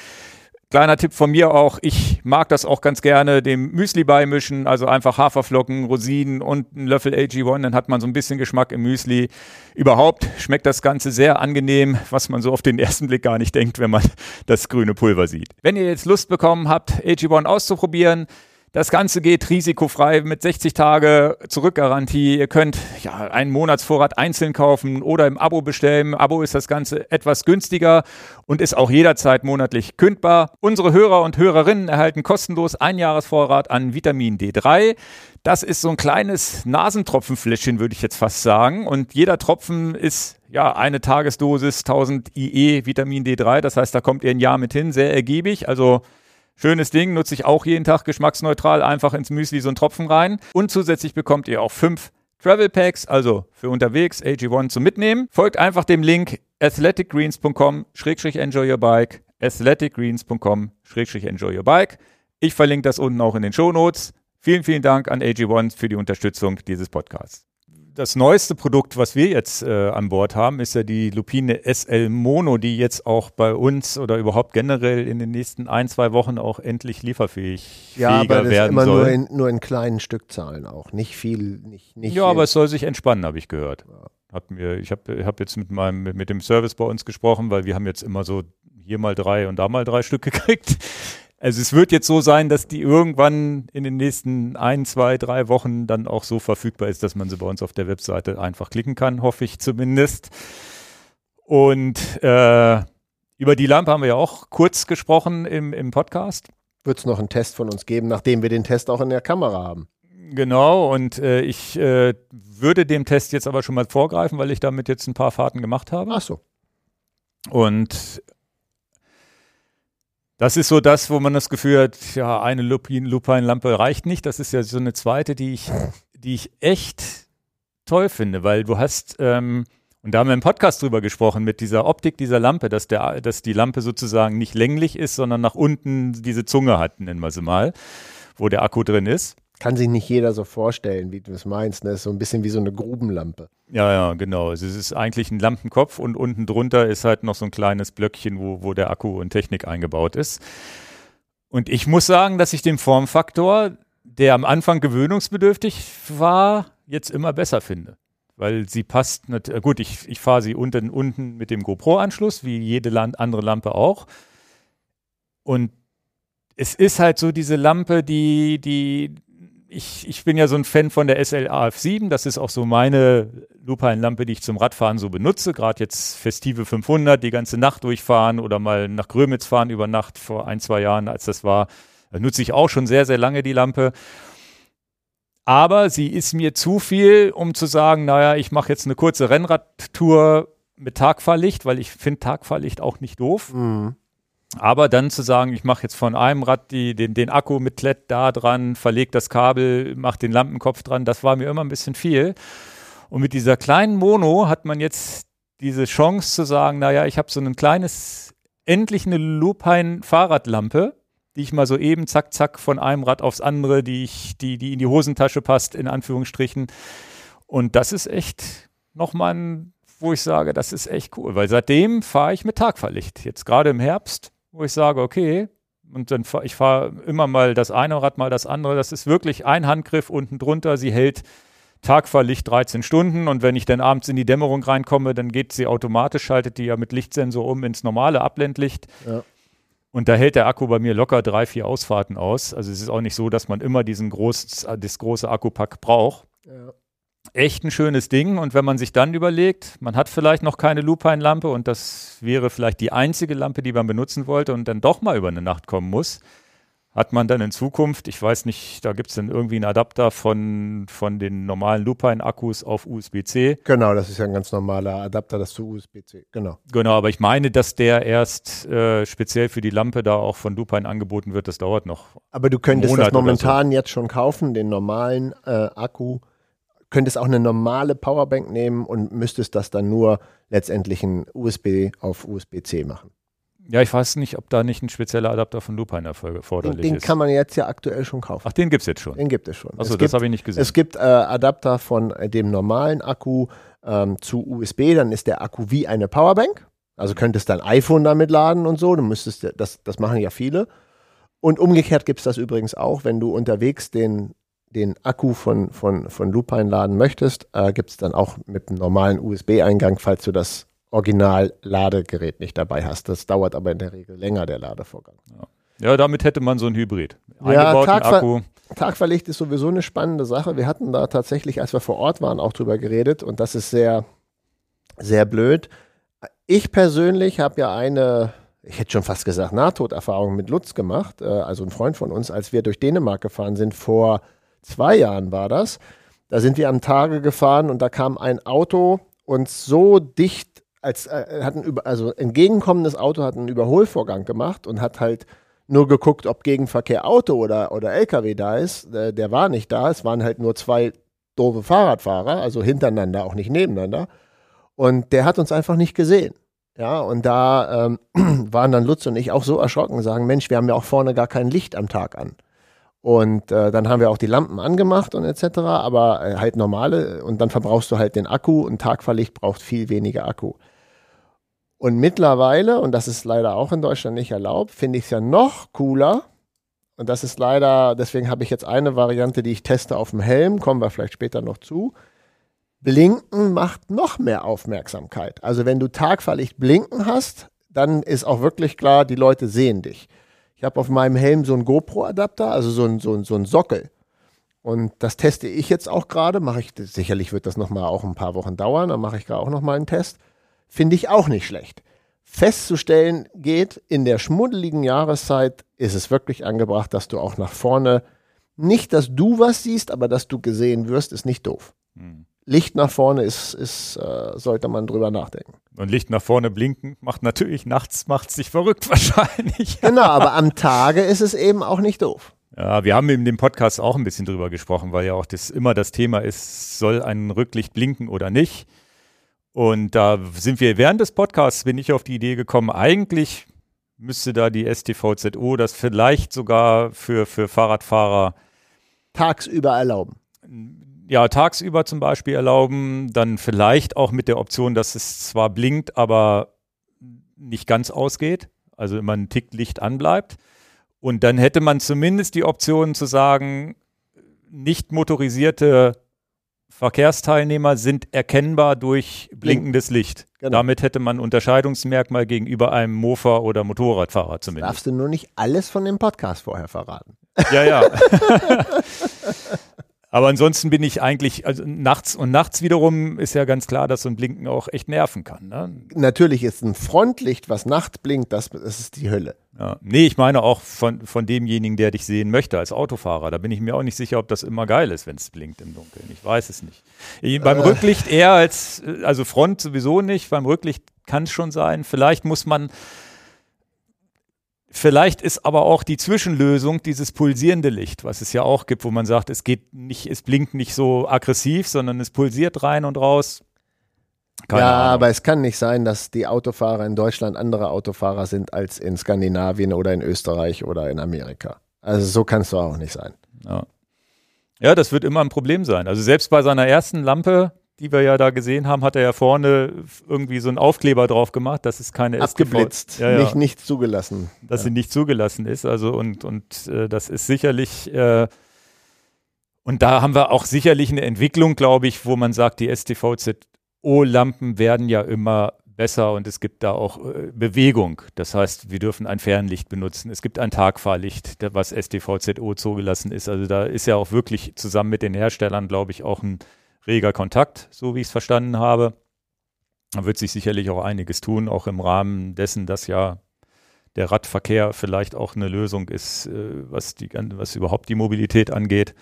Kleiner Tipp von mir auch, ich mag das auch ganz gerne, dem Müsli beimischen, also einfach Haferflocken, Rosinen und einen Löffel AG1, dann hat man so ein bisschen Geschmack im Müsli. Überhaupt schmeckt das Ganze sehr angenehm, was man so auf den ersten Blick gar nicht denkt, wenn man das grüne Pulver sieht. Wenn ihr jetzt Lust bekommen habt, AG1 auszuprobieren, das Ganze geht risikofrei mit 60 Tage Zurückgarantie. Ihr könnt ja einen Monatsvorrat einzeln kaufen oder im Abo bestellen. Abo ist das Ganze etwas günstiger und ist auch jederzeit monatlich kündbar. Unsere Hörer und Hörerinnen erhalten kostenlos ein Jahresvorrat an Vitamin D3. Das ist so ein kleines Nasentropfenfläschchen, würde ich jetzt fast sagen. Und jeder Tropfen ist ja eine Tagesdosis 1000 IE Vitamin D3. Das heißt, da kommt ihr ein Jahr mit hin. Sehr ergiebig. Also Schönes Ding, nutze ich auch jeden Tag geschmacksneutral, einfach ins Müsli so einen Tropfen rein. Und zusätzlich bekommt ihr auch fünf Travel Packs, also für unterwegs AG1 zum Mitnehmen. Folgt einfach dem Link athleticgreens.com-enjoy your bike, athleticgreens.com-enjoy your bike. Ich verlinke das unten auch in den Show Notes. Vielen, vielen Dank an AG1 für die Unterstützung dieses Podcasts das neueste Produkt, was wir jetzt äh, an Bord haben, ist ja die Lupine SL Mono, die jetzt auch bei uns oder überhaupt generell in den nächsten ein, zwei Wochen auch endlich lieferfähig ja, aber das werden immer soll. Nur in, nur in kleinen Stückzahlen auch, nicht viel, nicht, nicht Ja, aber es soll sich entspannen, habe ich gehört. Ja. Hab mir, ich habe hab jetzt mit meinem mit dem Service bei uns gesprochen, weil wir haben jetzt immer so hier mal drei und da mal drei Stück gekriegt. Also es wird jetzt so sein, dass die irgendwann in den nächsten ein, zwei, drei Wochen dann auch so verfügbar ist, dass man sie bei uns auf der Webseite einfach klicken kann, hoffe ich zumindest. Und äh, über die Lampe haben wir ja auch kurz gesprochen im, im Podcast. Wird es noch einen Test von uns geben, nachdem wir den Test auch in der Kamera haben? Genau, und äh, ich äh, würde dem Test jetzt aber schon mal vorgreifen, weil ich damit jetzt ein paar Fahrten gemacht habe. Ach so. Und das ist so das, wo man das Gefühl hat, ja, eine Lupin-Lampe reicht nicht. Das ist ja so eine zweite, die ich, die ich echt toll finde, weil du hast, ähm, und da haben wir im Podcast drüber gesprochen, mit dieser Optik dieser Lampe, dass, der, dass die Lampe sozusagen nicht länglich ist, sondern nach unten diese Zunge hat, nennen wir sie mal, wo der Akku drin ist kann sich nicht jeder so vorstellen, wie du es meinst. Ne? ist so ein bisschen wie so eine Grubenlampe. Ja, ja, genau. Es ist eigentlich ein Lampenkopf und unten drunter ist halt noch so ein kleines Blöckchen, wo, wo der Akku und Technik eingebaut ist. Und ich muss sagen, dass ich den Formfaktor, der am Anfang gewöhnungsbedürftig war, jetzt immer besser finde. Weil sie passt, nicht, äh, gut, ich, ich fahre sie unten, unten mit dem GoPro-Anschluss, wie jede Land, andere Lampe auch. Und es ist halt so diese Lampe, die, die, ich, ich bin ja so ein Fan von der SLAF 7. Das ist auch so meine Lupine-Lampe, die ich zum Radfahren so benutze. Gerade jetzt festive 500, die ganze Nacht durchfahren oder mal nach Grömitz fahren über Nacht vor ein, zwei Jahren, als das war. Da nutze ich auch schon sehr, sehr lange die Lampe. Aber sie ist mir zu viel, um zu sagen, naja, ich mache jetzt eine kurze Rennradtour mit Tagfahrlicht, weil ich finde Tagfahrlicht auch nicht doof. Mhm. Aber dann zu sagen, ich mache jetzt von einem Rad die, den, den Akku mit LED da dran, verlege das Kabel, mache den Lampenkopf dran, das war mir immer ein bisschen viel. Und mit dieser kleinen Mono hat man jetzt diese Chance zu sagen, naja, ich habe so ein kleines, endlich eine Lupine-Fahrradlampe, die ich mal so eben zack, zack von einem Rad aufs andere, die ich, die, die in die Hosentasche passt, in Anführungsstrichen. Und das ist echt nochmal ein, wo ich sage, das ist echt cool, weil seitdem fahre ich mit Tagfahrlicht. Jetzt gerade im Herbst wo ich sage, okay, und dann fahr, ich fahre immer mal das eine Rad, mal das andere. Das ist wirklich ein Handgriff unten drunter. Sie hält Tagfahrlicht 13 Stunden und wenn ich dann abends in die Dämmerung reinkomme, dann geht sie automatisch, schaltet die ja mit Lichtsensor um ins normale Abblendlicht. Ja. Und da hält der Akku bei mir locker drei, vier Ausfahrten aus. Also es ist auch nicht so, dass man immer diesen groß, das große Akkupack braucht. Ja echt ein schönes Ding. Und wenn man sich dann überlegt, man hat vielleicht noch keine Lupine-Lampe und das wäre vielleicht die einzige Lampe, die man benutzen wollte und dann doch mal über eine Nacht kommen muss, hat man dann in Zukunft, ich weiß nicht, da gibt es dann irgendwie einen Adapter von, von den normalen Lupine-Akkus auf USB-C. Genau, das ist ja ein ganz normaler Adapter, das zu USB-C, genau. Genau, aber ich meine, dass der erst äh, speziell für die Lampe da auch von Lupine angeboten wird, das dauert noch. Aber du könntest das momentan so. jetzt schon kaufen, den normalen äh, Akku könntest auch eine normale Powerbank nehmen und müsstest das dann nur letztendlich ein USB auf USB-C machen. Ja, ich weiß nicht, ob da nicht ein spezieller Adapter von Lupine erforderlich den, ist. Den kann man jetzt ja aktuell schon kaufen. Ach, den gibt es jetzt schon? Den gibt es schon. Achso, das habe ich nicht gesehen. Es gibt äh, Adapter von äh, dem normalen Akku ähm, zu USB, dann ist der Akku wie eine Powerbank. Also könntest dein iPhone damit laden und so. Du müsstest, das, das machen ja viele. Und umgekehrt gibt es das übrigens auch, wenn du unterwegs den, den Akku von, von, von Lupine laden möchtest, äh, gibt es dann auch mit einem normalen USB-Eingang, falls du das Original-Ladegerät nicht dabei hast. Das dauert aber in der Regel länger, der Ladevorgang. Ja, ja damit hätte man so ein Hybrid. Ja, Tagver Akku. Tagverlicht ist sowieso eine spannende Sache. Wir hatten da tatsächlich, als wir vor Ort waren, auch drüber geredet und das ist sehr, sehr blöd. Ich persönlich habe ja eine, ich hätte schon fast gesagt, Nahtoderfahrung mit Lutz gemacht, äh, also ein Freund von uns, als wir durch Dänemark gefahren sind, vor zwei Jahren war das. Da sind wir am Tage gefahren und da kam ein Auto uns so dicht als äh, hat ein über, also entgegenkommendes Auto hat einen Überholvorgang gemacht und hat halt nur geguckt, ob Gegenverkehr Auto oder, oder LKW da ist. Der, der war nicht da. Es waren halt nur zwei doofe Fahrradfahrer, also hintereinander, auch nicht nebeneinander. Und der hat uns einfach nicht gesehen. Ja, und da ähm, waren dann Lutz und ich auch so erschrocken, sagen, Mensch, wir haben ja auch vorne gar kein Licht am Tag an. Und äh, dann haben wir auch die Lampen angemacht und etc., aber äh, halt normale. Und dann verbrauchst du halt den Akku und Tagverlicht braucht viel weniger Akku. Und mittlerweile, und das ist leider auch in Deutschland nicht erlaubt, finde ich es ja noch cooler. Und das ist leider, deswegen habe ich jetzt eine Variante, die ich teste auf dem Helm, kommen wir vielleicht später noch zu. Blinken macht noch mehr Aufmerksamkeit. Also wenn du Tagverlicht blinken hast, dann ist auch wirklich klar, die Leute sehen dich. Ich habe auf meinem Helm so einen GoPro-Adapter, also so ein, so, ein, so ein Sockel. Und das teste ich jetzt auch gerade. Mache ich, sicherlich wird das nochmal auch ein paar Wochen dauern, dann mache ich gerade auch nochmal einen Test finde ich auch nicht schlecht. Festzustellen geht, in der schmuddeligen Jahreszeit ist es wirklich angebracht, dass du auch nach vorne, nicht, dass du was siehst, aber dass du gesehen wirst, ist nicht doof. Hm. Licht nach vorne ist, ist äh, sollte man drüber nachdenken. Und Licht nach vorne blinken macht natürlich nachts macht sich verrückt wahrscheinlich. genau, aber am Tage ist es eben auch nicht doof. Ja, wir haben in dem Podcast auch ein bisschen drüber gesprochen, weil ja auch das immer das Thema ist, soll ein Rücklicht blinken oder nicht? Und da sind wir während des Podcasts, bin ich auf die Idee gekommen, eigentlich müsste da die STVZO das vielleicht sogar für, für Fahrradfahrer tagsüber erlauben. Ja, tagsüber zum Beispiel erlauben, dann vielleicht auch mit der Option, dass es zwar blinkt, aber nicht ganz ausgeht, also immer ein Tick Licht anbleibt. Und dann hätte man zumindest die Option zu sagen, nicht motorisierte Verkehrsteilnehmer sind erkennbar durch blinkendes Licht. Genau. Damit hätte man Unterscheidungsmerkmal gegenüber einem Mofa oder Motorradfahrer zumindest. Darfst du nur nicht alles von dem Podcast vorher verraten. Ja, ja. Aber ansonsten bin ich eigentlich, also nachts und nachts wiederum ist ja ganz klar, dass so ein Blinken auch echt nerven kann. Ne? Natürlich ist ein Frontlicht, was nachts blinkt, das, das ist die Hölle. Ja. Nee, ich meine auch von, von demjenigen, der dich sehen möchte als Autofahrer. Da bin ich mir auch nicht sicher, ob das immer geil ist, wenn es blinkt im Dunkeln. Ich weiß es nicht. Ich, beim äh. Rücklicht eher als, also Front sowieso nicht. Beim Rücklicht kann es schon sein. Vielleicht muss man Vielleicht ist aber auch die Zwischenlösung dieses pulsierende Licht, was es ja auch gibt, wo man sagt, es geht nicht, es blinkt nicht so aggressiv, sondern es pulsiert rein und raus. Keine ja, Ahnung. aber es kann nicht sein, dass die Autofahrer in Deutschland andere Autofahrer sind als in Skandinavien oder in Österreich oder in Amerika. Also so kann es doch auch nicht sein. Ja. ja, das wird immer ein Problem sein. Also selbst bei seiner ersten Lampe, die wir ja da gesehen haben, hat er ja vorne irgendwie so einen Aufkleber drauf gemacht, dass es keine Abgeblitzt, ja, ja. Nicht, nicht zugelassen. Dass ja. sie nicht zugelassen ist. Also und, und äh, das ist sicherlich äh, und da haben wir auch sicherlich eine Entwicklung, glaube ich, wo man sagt, die STVZO-Lampen werden ja immer besser und es gibt da auch äh, Bewegung. Das heißt, wir dürfen ein Fernlicht benutzen. Es gibt ein Tagfahrlicht, was STVZO zugelassen ist. Also da ist ja auch wirklich zusammen mit den Herstellern, glaube ich, auch ein reger Kontakt, so wie ich es verstanden habe. Da wird sich sicherlich auch einiges tun, auch im Rahmen dessen, dass ja der Radverkehr vielleicht auch eine Lösung ist, äh, was, die, was überhaupt die Mobilität angeht.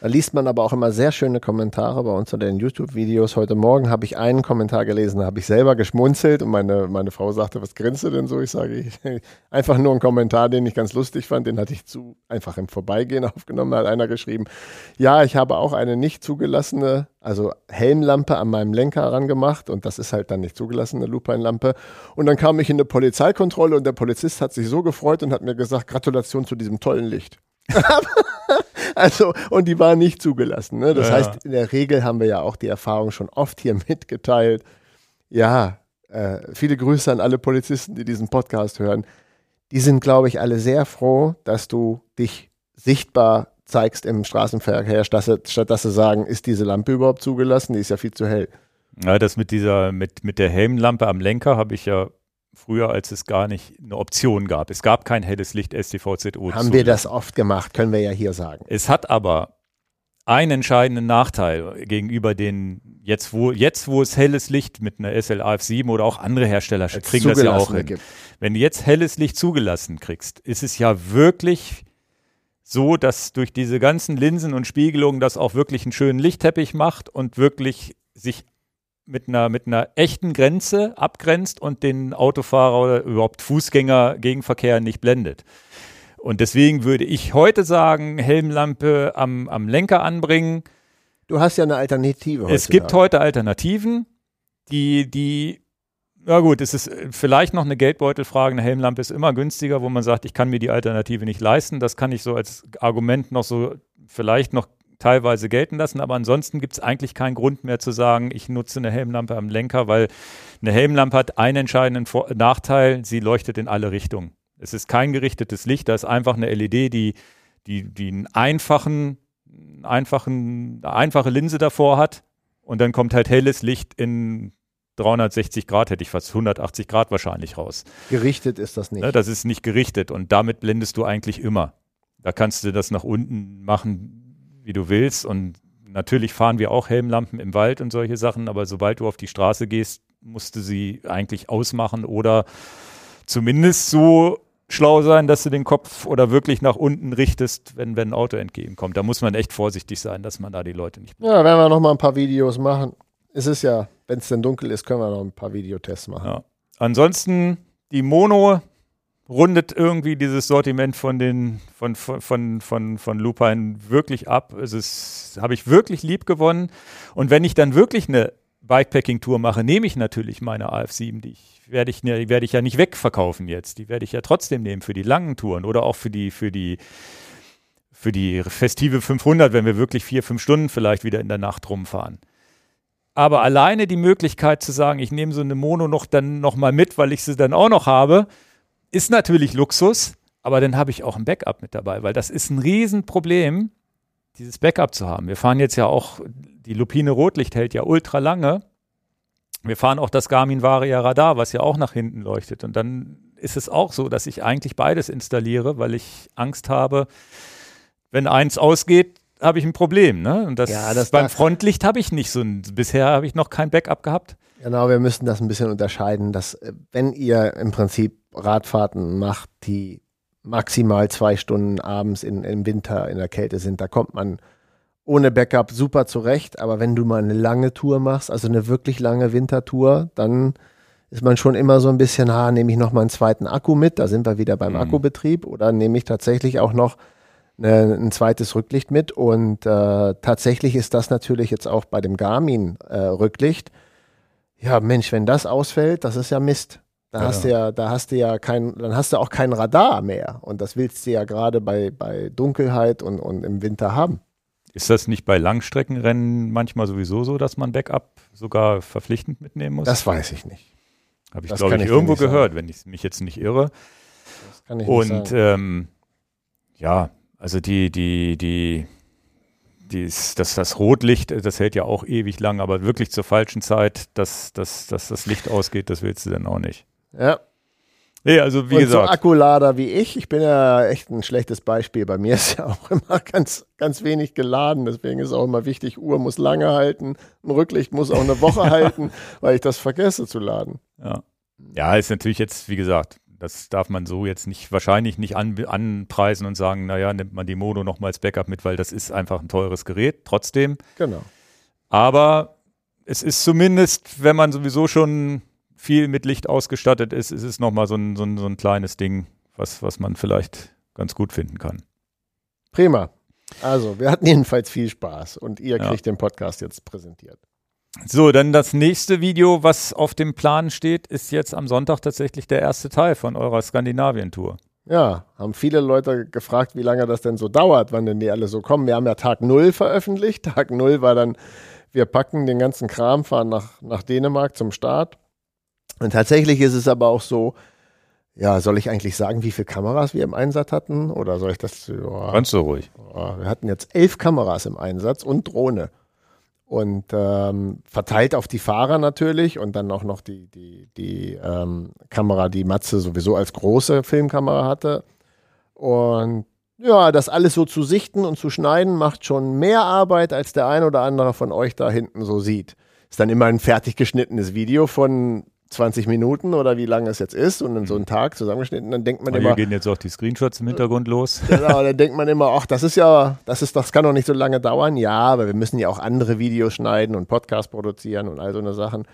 Da liest man aber auch immer sehr schöne Kommentare bei uns unter den YouTube-Videos. Heute Morgen habe ich einen Kommentar gelesen, da habe ich selber geschmunzelt und meine, meine Frau sagte, was grinst du denn so? Ich sage, ich, einfach nur ein Kommentar, den ich ganz lustig fand, den hatte ich zu einfach im Vorbeigehen aufgenommen. Da hat einer geschrieben, ja, ich habe auch eine nicht zugelassene, also Helmlampe an meinem Lenker herangemacht und das ist halt dann nicht zugelassene Lupine-Lampe. Und dann kam ich in eine Polizeikontrolle und der Polizist hat sich so gefreut und hat mir gesagt, Gratulation zu diesem tollen Licht. also, und die waren nicht zugelassen. Ne? Das ja. heißt, in der Regel haben wir ja auch die Erfahrung schon oft hier mitgeteilt. Ja, äh, viele Grüße an alle Polizisten, die diesen Podcast hören. Die sind, glaube ich, alle sehr froh, dass du dich sichtbar zeigst im Straßenverkehr, statt, statt dass sie sagen, ist diese Lampe überhaupt zugelassen? Die ist ja viel zu hell. Ja, das mit dieser, mit, mit der Helmlampe am Lenker habe ich ja früher, als es gar nicht eine Option gab. Es gab kein helles Licht STVZO. Haben wir das oft gemacht, können wir ja hier sagen. Es hat aber einen entscheidenden Nachteil gegenüber den, jetzt wo, jetzt wo es helles Licht mit einer SLAF 7 oder auch andere Hersteller Als kriegen das ja auch hin. gibt. Wenn du jetzt helles Licht zugelassen kriegst, ist es ja wirklich so, dass durch diese ganzen Linsen und Spiegelungen das auch wirklich einen schönen Lichtteppich macht und wirklich sich mit einer, mit einer echten Grenze abgrenzt und den Autofahrer oder überhaupt Fußgänger Gegenverkehr nicht blendet. Und deswegen würde ich heute sagen, Helmlampe am, am Lenker anbringen. Du hast ja eine Alternative. Es gibt heute Alternativen, die, die, na gut, es ist vielleicht noch eine Geldbeutelfrage. Eine Helmlampe ist immer günstiger, wo man sagt, ich kann mir die Alternative nicht leisten. Das kann ich so als Argument noch so vielleicht noch teilweise gelten lassen, aber ansonsten gibt es eigentlich keinen Grund mehr zu sagen, ich nutze eine Helmlampe am Lenker, weil eine Helmlampe hat einen entscheidenden Vor Nachteil, sie leuchtet in alle Richtungen. Es ist kein gerichtetes Licht, da ist einfach eine LED, die, die, die einen einfachen, einfachen, eine einfache Linse davor hat und dann kommt halt helles Licht in 360 Grad, hätte ich fast 180 Grad wahrscheinlich raus. Gerichtet ist das nicht. Ne, das ist nicht gerichtet und damit blendest du eigentlich immer. Da kannst du das nach unten machen, wie du willst. Und natürlich fahren wir auch Helmlampen im Wald und solche Sachen, aber sobald du auf die Straße gehst, musst du sie eigentlich ausmachen oder zumindest so schlau sein, dass du den Kopf oder wirklich nach unten richtest, wenn, wenn ein Auto entgegenkommt. Da muss man echt vorsichtig sein, dass man da die Leute nicht. Ja, werden wir noch mal ein paar Videos machen. Es ist ja, wenn es denn dunkel ist, können wir noch ein paar Videotests machen. Ja. Ansonsten die Mono rundet irgendwie dieses Sortiment von den von von von von, von Lupine wirklich ab. Es ist habe ich wirklich lieb gewonnen und wenn ich dann wirklich eine Bikepacking Tour mache, nehme ich natürlich meine AF7, die ich werde ich werde ich ja nicht wegverkaufen jetzt. Die werde ich ja trotzdem nehmen für die langen Touren oder auch für die für die für die festive 500, wenn wir wirklich vier, fünf Stunden vielleicht wieder in der Nacht rumfahren. Aber alleine die Möglichkeit zu sagen, ich nehme so eine Mono noch dann noch mal mit, weil ich sie dann auch noch habe, ist natürlich Luxus, aber dann habe ich auch ein Backup mit dabei, weil das ist ein Riesenproblem, dieses Backup zu haben. Wir fahren jetzt ja auch, die Lupine Rotlicht hält ja ultra lange. Wir fahren auch das Garmin Varia Radar, was ja auch nach hinten leuchtet. Und dann ist es auch so, dass ich eigentlich beides installiere, weil ich Angst habe, wenn eins ausgeht, habe ich ein Problem. Ne? Und das, Ja, das beim Frontlicht habe ich nicht so ein, bisher habe ich noch kein Backup gehabt. Genau, wir müssen das ein bisschen unterscheiden, dass äh, wenn ihr im Prinzip Radfahrten macht, die maximal zwei Stunden abends in, im Winter in der Kälte sind, da kommt man ohne Backup super zurecht. Aber wenn du mal eine lange Tour machst, also eine wirklich lange Wintertour, dann ist man schon immer so ein bisschen, ha, nehme ich noch mal einen zweiten Akku mit, da sind wir wieder beim Mhm. Akkubetrieb, oder nehme ich tatsächlich auch noch eine, ein zweites Rücklicht mit. Und äh, tatsächlich ist das natürlich jetzt auch bei dem Garmin-Rücklicht. Ja, Mensch, wenn das ausfällt, das ist ja Mist. Da Ja, hast du ja, da hast du ja kein, dann hast du auch kein Radar mehr. Und das willst du ja gerade bei, bei Dunkelheit und, und im Winter haben. Ist das nicht bei Langstreckenrennen manchmal sowieso so, dass man Backup sogar verpflichtend mitnehmen muss? Das weiß ich nicht. habe ich, glaube ich, ich irgendwo nicht sagen. gehört, wenn ich mich jetzt nicht irre. Das kann ich nicht Und sagen. ähm, ja, also die, die, die, dies, das, das Rotlicht, das hält ja auch ewig lang, aber wirklich zur falschen Zeit, dass, dass, dass das Licht ausgeht, das willst du dann auch nicht. Ja. Nee, also wie und gesagt. so Akkulader wie ich, ich bin ja echt ein schlechtes Beispiel. Bei mir ist ja auch immer ganz, ganz wenig geladen. Deswegen ist auch immer wichtig, Uhr muss lange halten, ein Rücklicht muss auch eine Woche halten, weil ich das vergesse zu laden. Ja. ja, ist natürlich jetzt, wie gesagt, das darf man so jetzt nicht, wahrscheinlich nicht an, anpreisen und sagen, naja, nimmt man die Mono noch mal als Backup mit, weil das ist einfach ein teures Gerät, trotzdem. Genau. Aber es ist zumindest, wenn man sowieso schon viel mit Licht ausgestattet ist, ist es nochmal so ein, so, ein, so ein kleines Ding, was, was man vielleicht ganz gut finden kann. Prima. Also, wir hatten jedenfalls viel Spaß und ihr Ja. kriegt den Podcast jetzt präsentiert. So, dann das nächste Video, was auf dem Plan steht, ist jetzt am Sonntag tatsächlich der erste Teil von eurer Skandinavien-Tour. Ja, haben viele Leute gefragt, wie lange das denn so dauert, wann denn die alle so kommen. Wir haben ja Tag Null veröffentlicht. Tag Null war dann, wir packen den ganzen Kram, fahren nach, nach Dänemark zum Start. Und tatsächlich ist es aber auch so, ja, soll ich eigentlich sagen, wie viele Kameras wir im Einsatz hatten? Oder soll ich das? Ja, Ganz so ruhig. ja, wir hatten jetzt elf Kameras im Einsatz und Drohne. Und ähm, verteilt auf die Fahrer natürlich und dann auch noch die, die, die ähm, Kamera, die Matze sowieso als große Filmkamera hatte. Und ja, das alles so zu sichten und zu schneiden, macht schon mehr Arbeit, als der ein oder andere von euch da hinten so sieht. Ist dann immer ein fertig geschnittenes Video von 20 Minuten oder wie lange es jetzt ist und in so einen Tag zusammengeschnitten, dann denkt man Aber immer, hier gehen jetzt auch die Screenshots im Hintergrund los. genau, dann denkt man immer, ach, das ist ja, das ist, das kann doch nicht so lange dauern. Ja, aber wir müssen ja auch andere Videos schneiden und Podcast produzieren und all so eine Sachen.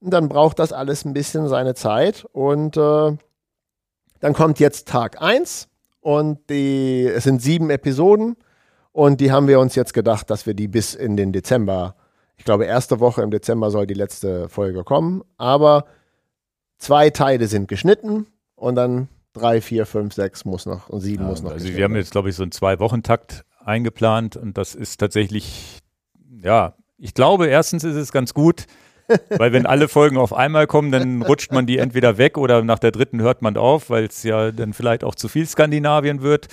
Und dann braucht das alles ein bisschen seine Zeit und äh, dann kommt jetzt Tag 1 und die, es sind sieben Episoden und die haben wir uns jetzt gedacht, dass wir die bis in den Dezember, ich glaube, erste Woche im Dezember soll die letzte Folge kommen, aber zwei Teile sind geschnitten und dann drei, vier, fünf, sechs muss noch und sieben Ja, muss noch also wir haben jetzt, glaube ich, so einen Zwei-Wochen-Takt eingeplant und das ist tatsächlich, ja, ich glaube, erstens ist es ganz gut, weil wenn alle Folgen auf einmal kommen, dann rutscht man die entweder weg oder nach der dritten hört man auf, weil es ja dann vielleicht auch zu viel Skandinavien wird.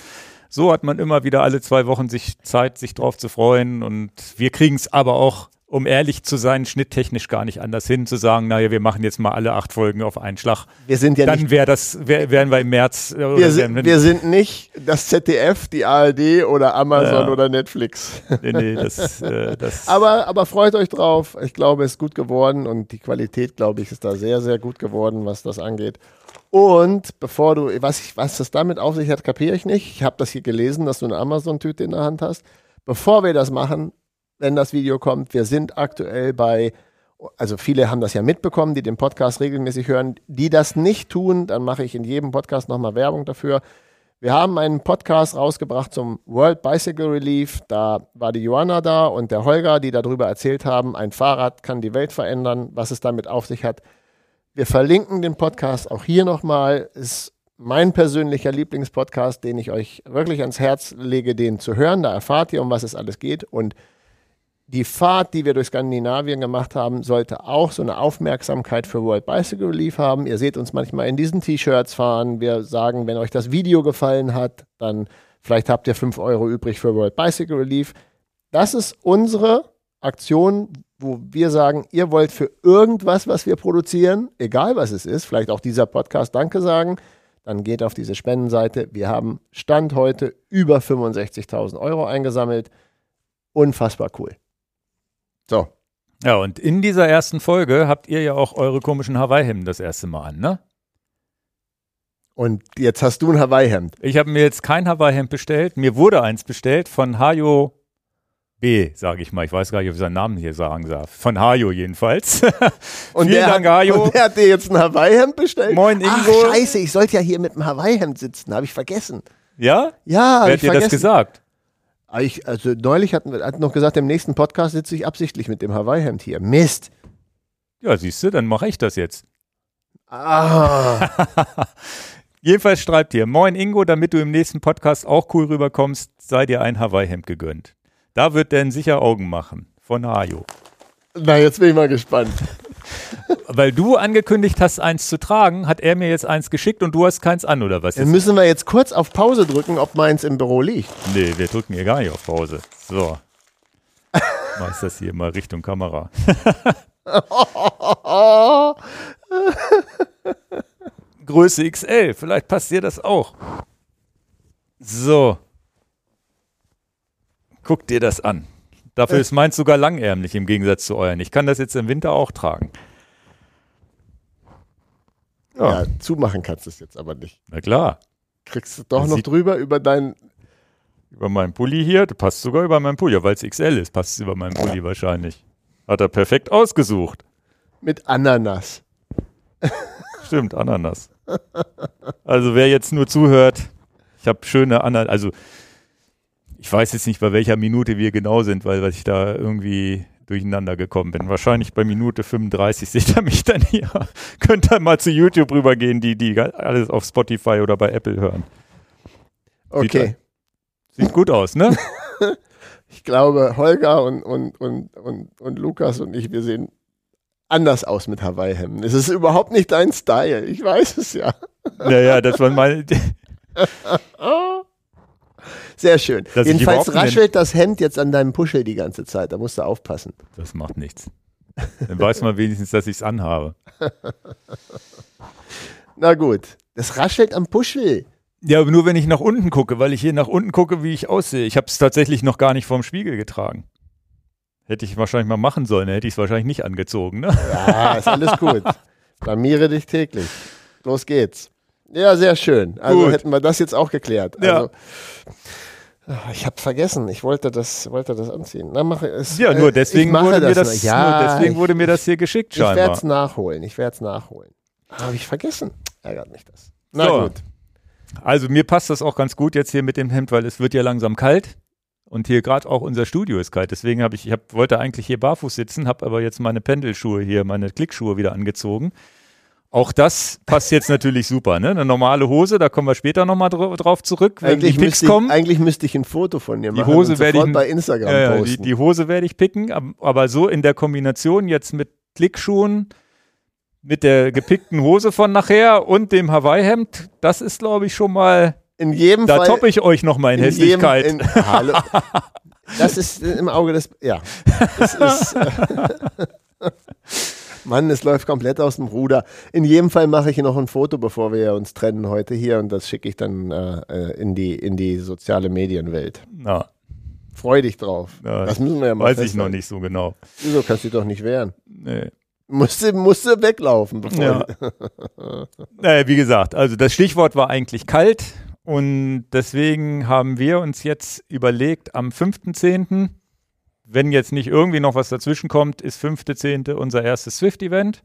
So hat man immer wieder alle zwei Wochen sich Zeit, sich drauf zu freuen und wir kriegen es aber auch, um ehrlich zu sein, schnitttechnisch gar nicht anders hin, zu sagen, naja, wir machen jetzt mal alle acht Folgen auf einen Schlag. Wir sind ja nicht Dann wäre das, wär, wären wir im März. äh, Wir sind, wir sind nicht das ZDF, die ARD oder Amazon Ja. oder Netflix. Nee, nee, das, äh, das Aber, aber freut euch drauf. Ich glaube, es ist gut geworden und die Qualität, glaube ich, ist da sehr, sehr gut geworden, was das angeht. Und bevor du, was, ich, was das damit auf sich hat, kapiere ich nicht. Ich habe das hier gelesen, dass du eine Amazon-Tüte in der Hand hast. Bevor wir das machen, wenn das Video kommt, wir sind aktuell bei, also viele haben das ja mitbekommen, die den Podcast regelmäßig hören. Die das nicht tun, dann mache ich in jedem Podcast nochmal Werbung dafür. Wir haben einen Podcast rausgebracht zum World Bicycle Relief. Da war die Joanna da und der Holger, die darüber erzählt haben, ein Fahrrad kann die Welt verändern, was es damit auf sich hat. Wir verlinken den Podcast auch hier nochmal. Ist mein persönlicher Lieblingspodcast, den ich euch wirklich ans Herz lege, den zu hören. Da erfahrt ihr, um was es alles geht. Und die Fahrt, die wir durch Skandinavien gemacht haben, sollte auch so eine Aufmerksamkeit für World Bicycle Relief haben. Ihr seht uns manchmal in diesen T-Shirts fahren. Wir sagen, wenn euch das Video gefallen hat, dann vielleicht habt ihr 5 Euro übrig für World Bicycle Relief. Das ist unsere Aktion, wo wir sagen, ihr wollt für irgendwas, was wir produzieren, egal was es ist, vielleicht auch dieser Podcast Danke sagen, dann geht auf diese Spendenseite. Wir haben Stand heute über 65.000 Euro eingesammelt. Unfassbar cool. So, Ja, und in dieser ersten Folge habt ihr ja auch eure komischen Hawaii-Hemden das erste Mal an, ne? und jetzt hast du ein Hawaii-Hemd. Ich habe mir jetzt kein Hawaii-Hemd bestellt. Mir wurde eins bestellt von Hajo B, sage ich mal. Ich weiß gar nicht, ob ich seinen Namen hier sagen darf. Von Hajo jedenfalls. Und Vielen der Dank, hat, Hajo. Und der hat dir jetzt ein Hawaii-Hemd bestellt? Moin, Ach, Ingo. scheiße, ich sollte ja hier mit dem Hawaii-Hemd sitzen. Habe ich vergessen. ja? Ja, Wer hat dir vergessen. das gesagt? Ich, also neulich hat, hat noch gesagt, im nächsten Podcast sitze ich absichtlich mit dem Hawaii-Hemd hier. Mist. Ja, siehst du, dann mache ich das jetzt. Ah. Jedenfalls schreibt ihr, moin Ingo, damit du im nächsten Podcast auch cool rüberkommst, sei dir ein Hawaii-Hemd gegönnt. Da wird Dan sicher Augen machen. Von Hajo. Na, jetzt bin ich mal gespannt. Weil du angekündigt hast, eins zu tragen, hat er mir jetzt eins geschickt und du hast keins an, oder was? Dann müssen wir jetzt kurz auf Pause drücken, ob meins im Büro liegt. Nee, wir drücken hier gar nicht auf Pause. So. Mach das hier mal Richtung Kamera. Größe XL, vielleicht passt dir das auch. So. Guck dir das an. Dafür ist meins sogar langärmlich im Gegensatz zu euren. Ich kann das jetzt im Winter auch tragen. Ja, zumachen kannst du es jetzt aber nicht. Na klar. Kriegst du doch Man noch drüber über deinen. Über meinen Pulli hier, das passt sogar über meinen Pulli, ja, weil es XL ist, passt es über meinen Pulli wahrscheinlich. Hat er perfekt ausgesucht. mit Ananas. Stimmt, Ananas. Also wer jetzt nur zuhört, ich habe schöne Ananas, also ich weiß jetzt nicht, bei welcher Minute wir genau sind, weil, weil ich da irgendwie durcheinander gekommen bin. Wahrscheinlich bei Minute 35 seht ihr mich dann hier. Könnt ihr mal zu YouTube rübergehen, die, die alles auf Spotify oder bei Apple hören. Okay. Sieht gut aus, ne? Ich glaube, Holger und, und, und, und, und Lukas und ich, wir sehen anders aus mit Hawaii-Hemden. Es ist überhaupt nicht dein Style. Ich weiß es ja. Naja, das war mal. Sehr schön. Dass Jedenfalls raschelt das Hemd jetzt an deinem Puschel die ganze Zeit. Da musst du aufpassen. Das macht nichts. Dann weiß man wenigstens, dass ich es anhabe. Na gut. Das raschelt am Puschel. Ja, aber nur wenn ich nach unten gucke, weil ich hier nach unten gucke, wie ich aussehe. Ich habe es tatsächlich noch gar nicht vorm Spiegel getragen. Hätte ich wahrscheinlich mal machen sollen, hätte ich es wahrscheinlich nicht angezogen. Ne? Ja, ist alles gut. Blamiere dich täglich. Los geht's. Ja, sehr schön. Also Gut. hätten wir das jetzt auch geklärt. Ja. Also, Ah, ich habe vergessen. Ich wollte das, wollte das anziehen. Na, mache es. Ja, nur äh, deswegen, wurde, mir das das, noch. ja, nur deswegen ich, wurde mir das hier geschickt ich werde scheinbar. es nachholen. Ich werde es nachholen. Habe ich vergessen. Ärgert mich das. Na So. gut. Also mir passt das auch ganz gut jetzt hier mit dem Hemd, weil es wird ja langsam kalt. Und hier gerade auch unser Studio ist kalt. Deswegen habe ich, ich hab, wollte eigentlich hier barfuß sitzen, habe aber jetzt meine Pendelschuhe hier, meine Klickschuhe wieder angezogen. Auch das passt jetzt natürlich super. Ne? Eine normale Hose, da kommen wir später nochmal dra drauf zurück, wenn Eigentlich die Picks müsste, ich, kommen. eigentlich müsste ich ein Foto von dir Die machen Hose und werde ich- bei Instagram Ja, ja, die, posten. die Hose werde ich picken, ab- aber so in der Kombination jetzt mit Klickschuhen, mit der gepickten Hose von nachher und dem Hawaii-Hemd, das ist, glaube ich, schon mal, in jedem da Fall. toppe ich euch nochmal in, in Hässlichkeit. Jedem, in, hallo. Das ist im Auge des. Ja. Das ist. Mann, es läuft komplett aus dem Ruder. In jedem Fall mache ich noch ein Foto, bevor wir uns trennen heute hier und das schicke ich dann äh, äh, in, die, in die soziale Medienwelt. Na, Freu dich drauf. Ja, das müssen wir ja mal weiß ich festhalten. noch nicht so genau. Wieso kannst du dich doch nicht wehren? Nee. Musste, musste weglaufen. Bevor Ja. Naja, wie gesagt, also das Stichwort war eigentlich kalt und deswegen haben wir uns jetzt überlegt, am 5.10., wenn jetzt nicht irgendwie noch was dazwischen kommt, ist 5.10. unser erstes Swift-Event.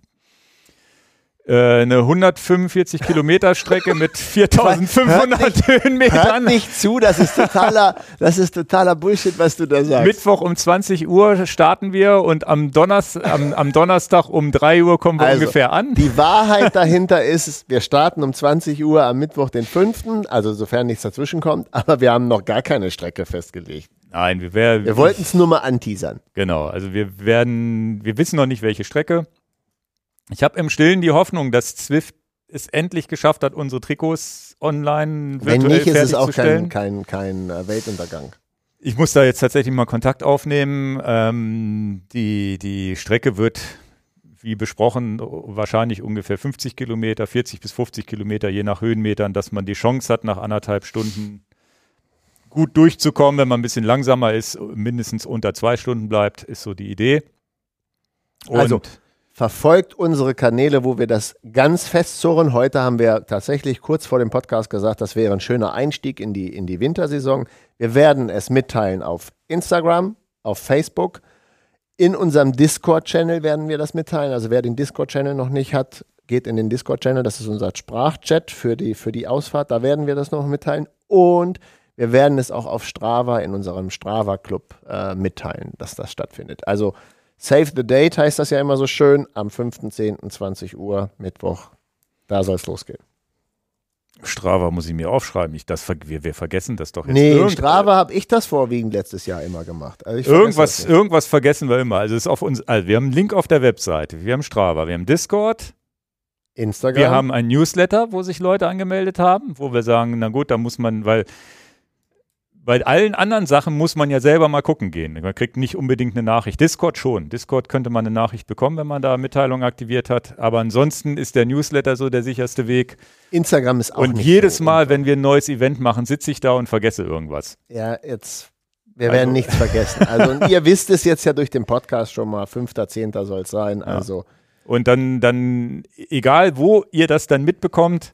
Äh, eine 145 Kilometer Strecke mit 4500 Hört Höhenmetern. nicht zu, das ist totaler, das ist totaler Bullshit, was du da sagst. Mittwoch um 20 Uhr starten wir und am, Donners am, am Donnerstag um 3 Uhr kommen wir Also, ungefähr an. Die Wahrheit dahinter ist, wir starten um 20 Uhr am Mittwoch, den 5., also sofern nichts dazwischen kommt, aber wir haben noch gar keine Strecke festgelegt. Nein, wir, wär, Wir wollten es nur mal anteasern. Genau, also wir werden, wir wissen noch nicht, welche Strecke. Ich habe im Stillen die Hoffnung, dass Zwift es endlich geschafft hat, unsere Trikots online Wenn virtuell nicht, ist es auch kein, kein, kein äh, Weltuntergang. Ich muss da jetzt tatsächlich mal Kontakt aufnehmen. Ähm, die, die Strecke wird, wie besprochen, wahrscheinlich ungefähr 50 Kilometer, 40 bis 50 Kilometer, je nach Höhenmetern, dass man die Chance hat, nach anderthalb Stunden gut durchzukommen. Wenn man ein bisschen langsamer ist, mindestens unter zwei Stunden bleibt, ist so die Idee. Und Also, Verfolgt unsere Kanäle, wo wir das ganz festzurren. Heute haben wir tatsächlich kurz vor dem Podcast gesagt, das wäre ein schöner Einstieg in die, in die Wintersaison. Wir werden es mitteilen auf Instagram, auf Facebook. In unserem Discord-Channel werden wir das mitteilen. Also wer den Discord-Channel noch nicht hat, geht in den Discord-Channel. Das ist unser Sprachchat für die, für die Ausfahrt. Da werden wir das noch mitteilen. Und wir werden es auch auf Strava in unserem Strava-Club äh, mitteilen, dass das stattfindet. Also Save the Date heißt das ja immer so schön. Am 5.10.20 Uhr, Mittwoch. Da soll es losgehen. Strava muss ich mir aufschreiben. Ich, das, wir, wir vergessen das doch jetzt. Nee, Irgend- Strava habe ich das vorwiegend letztes Jahr immer gemacht. Also Irgendwas, irgendwas vergessen wir immer. Also, es ist auf uns, also wir haben einen Link auf der Webseite, wir haben Strava, wir haben Discord, Instagram. wir haben ein Newsletter, wo sich Leute angemeldet haben, wo wir sagen, na gut, da muss man, weil bei allen anderen Sachen muss man ja selber mal gucken gehen. Man kriegt nicht unbedingt eine Nachricht. Discord schon. Discord könnte man eine Nachricht bekommen, wenn man da Mitteilungen aktiviert hat. Aber ansonsten ist der Newsletter so der sicherste Weg. Instagram ist auch und jedes so Mal, wenn wir ein neues Event machen, sitze ich da und vergesse irgendwas. Ja, jetzt. Wir Also- werden nichts vergessen. Also, und ihr wisst es jetzt ja durch den Podcast schon mal. 5.10. soll es sein. Also, Und dann, dann, egal wo ihr das dann mitbekommt,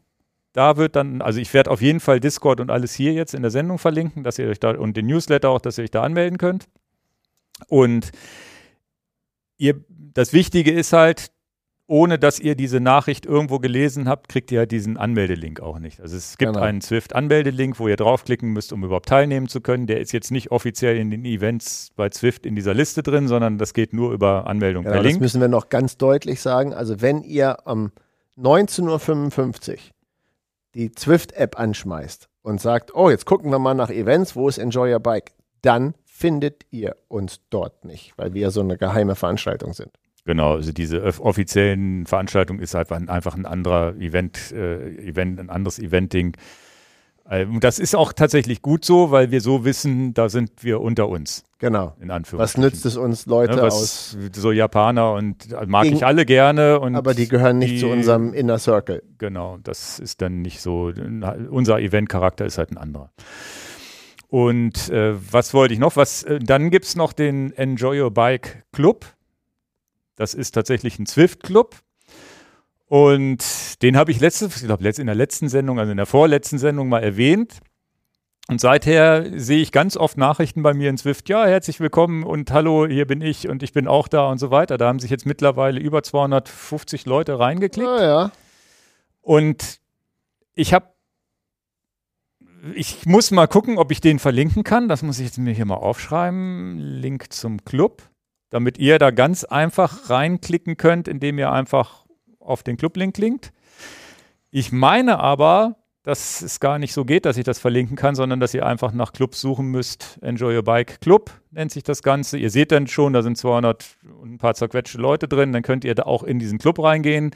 da wird dann, also ich werde auf jeden Fall Discord und alles hier jetzt in der Sendung verlinken, dass ihr euch da und den Newsletter auch, dass ihr euch da anmelden könnt. Und ihr, das Wichtige ist halt, ohne dass ihr diese Nachricht irgendwo gelesen habt, kriegt ihr halt diesen Anmeldelink auch nicht. Also es gibt Genau. einen Zwift-Anmeldelink, wo ihr draufklicken müsst, um überhaupt teilnehmen zu können. Der ist jetzt nicht offiziell in den Events bei Zwift in dieser Liste drin, sondern das geht nur über Anmeldung genau, per das Link. müssen wir noch ganz deutlich sagen. Also, wenn ihr um 19.55 Uhr die Zwift-App anschmeißt und sagt, oh, jetzt gucken wir mal nach Events, wo ist Enjoy Your Bike, dann findet ihr uns dort nicht, weil wir so eine geheime Veranstaltung sind. Genau, also diese offiziellen Veranstaltungen ist einfach ein, einfach ein anderer Event, äh, Event, ein anderes Eventing. Ähm, das ist auch tatsächlich gut so, weil wir so wissen, da sind wir unter uns. Genau. In Anführungszeichen. Was nützt es uns, Leute ja, aus. So Japaner und äh, mag ich alle gerne. Und aber die gehören nicht die, zu unserem Inner Circle. Genau, das ist dann nicht so. Unser Event-Charakter ist halt ein anderer. Und äh, was wollte ich noch? Was, äh, dann gibt es noch den Enjoy Your Bike Club. Das ist tatsächlich ein Zwift-Club. Und den habe ich letzte, ich glaube, in der letzten Sendung, also in der vorletzten Sendung mal erwähnt. Und seither sehe ich ganz oft Nachrichten bei mir in Swift, ja, herzlich willkommen und hallo, hier bin ich und ich bin auch da und so weiter. Da haben sich jetzt mittlerweile über 250 Leute reingeklickt. Ah, ja. Und ich habe, ich muss mal gucken, ob ich den verlinken kann. Das muss ich jetzt mir hier mal aufschreiben. Link zum Club, damit ihr da ganz einfach reinklicken könnt, indem ihr einfach auf den Clublink linkt. Ich meine aber, dass es gar nicht so geht, dass ich das verlinken kann, sondern dass ihr einfach nach Clubs suchen müsst. Enjoy Your Bike Club nennt sich das Ganze. Ihr seht dann schon, da sind 200 und ein paar zerquetschte Leute drin. Dann könnt ihr da auch in diesen Club reingehen.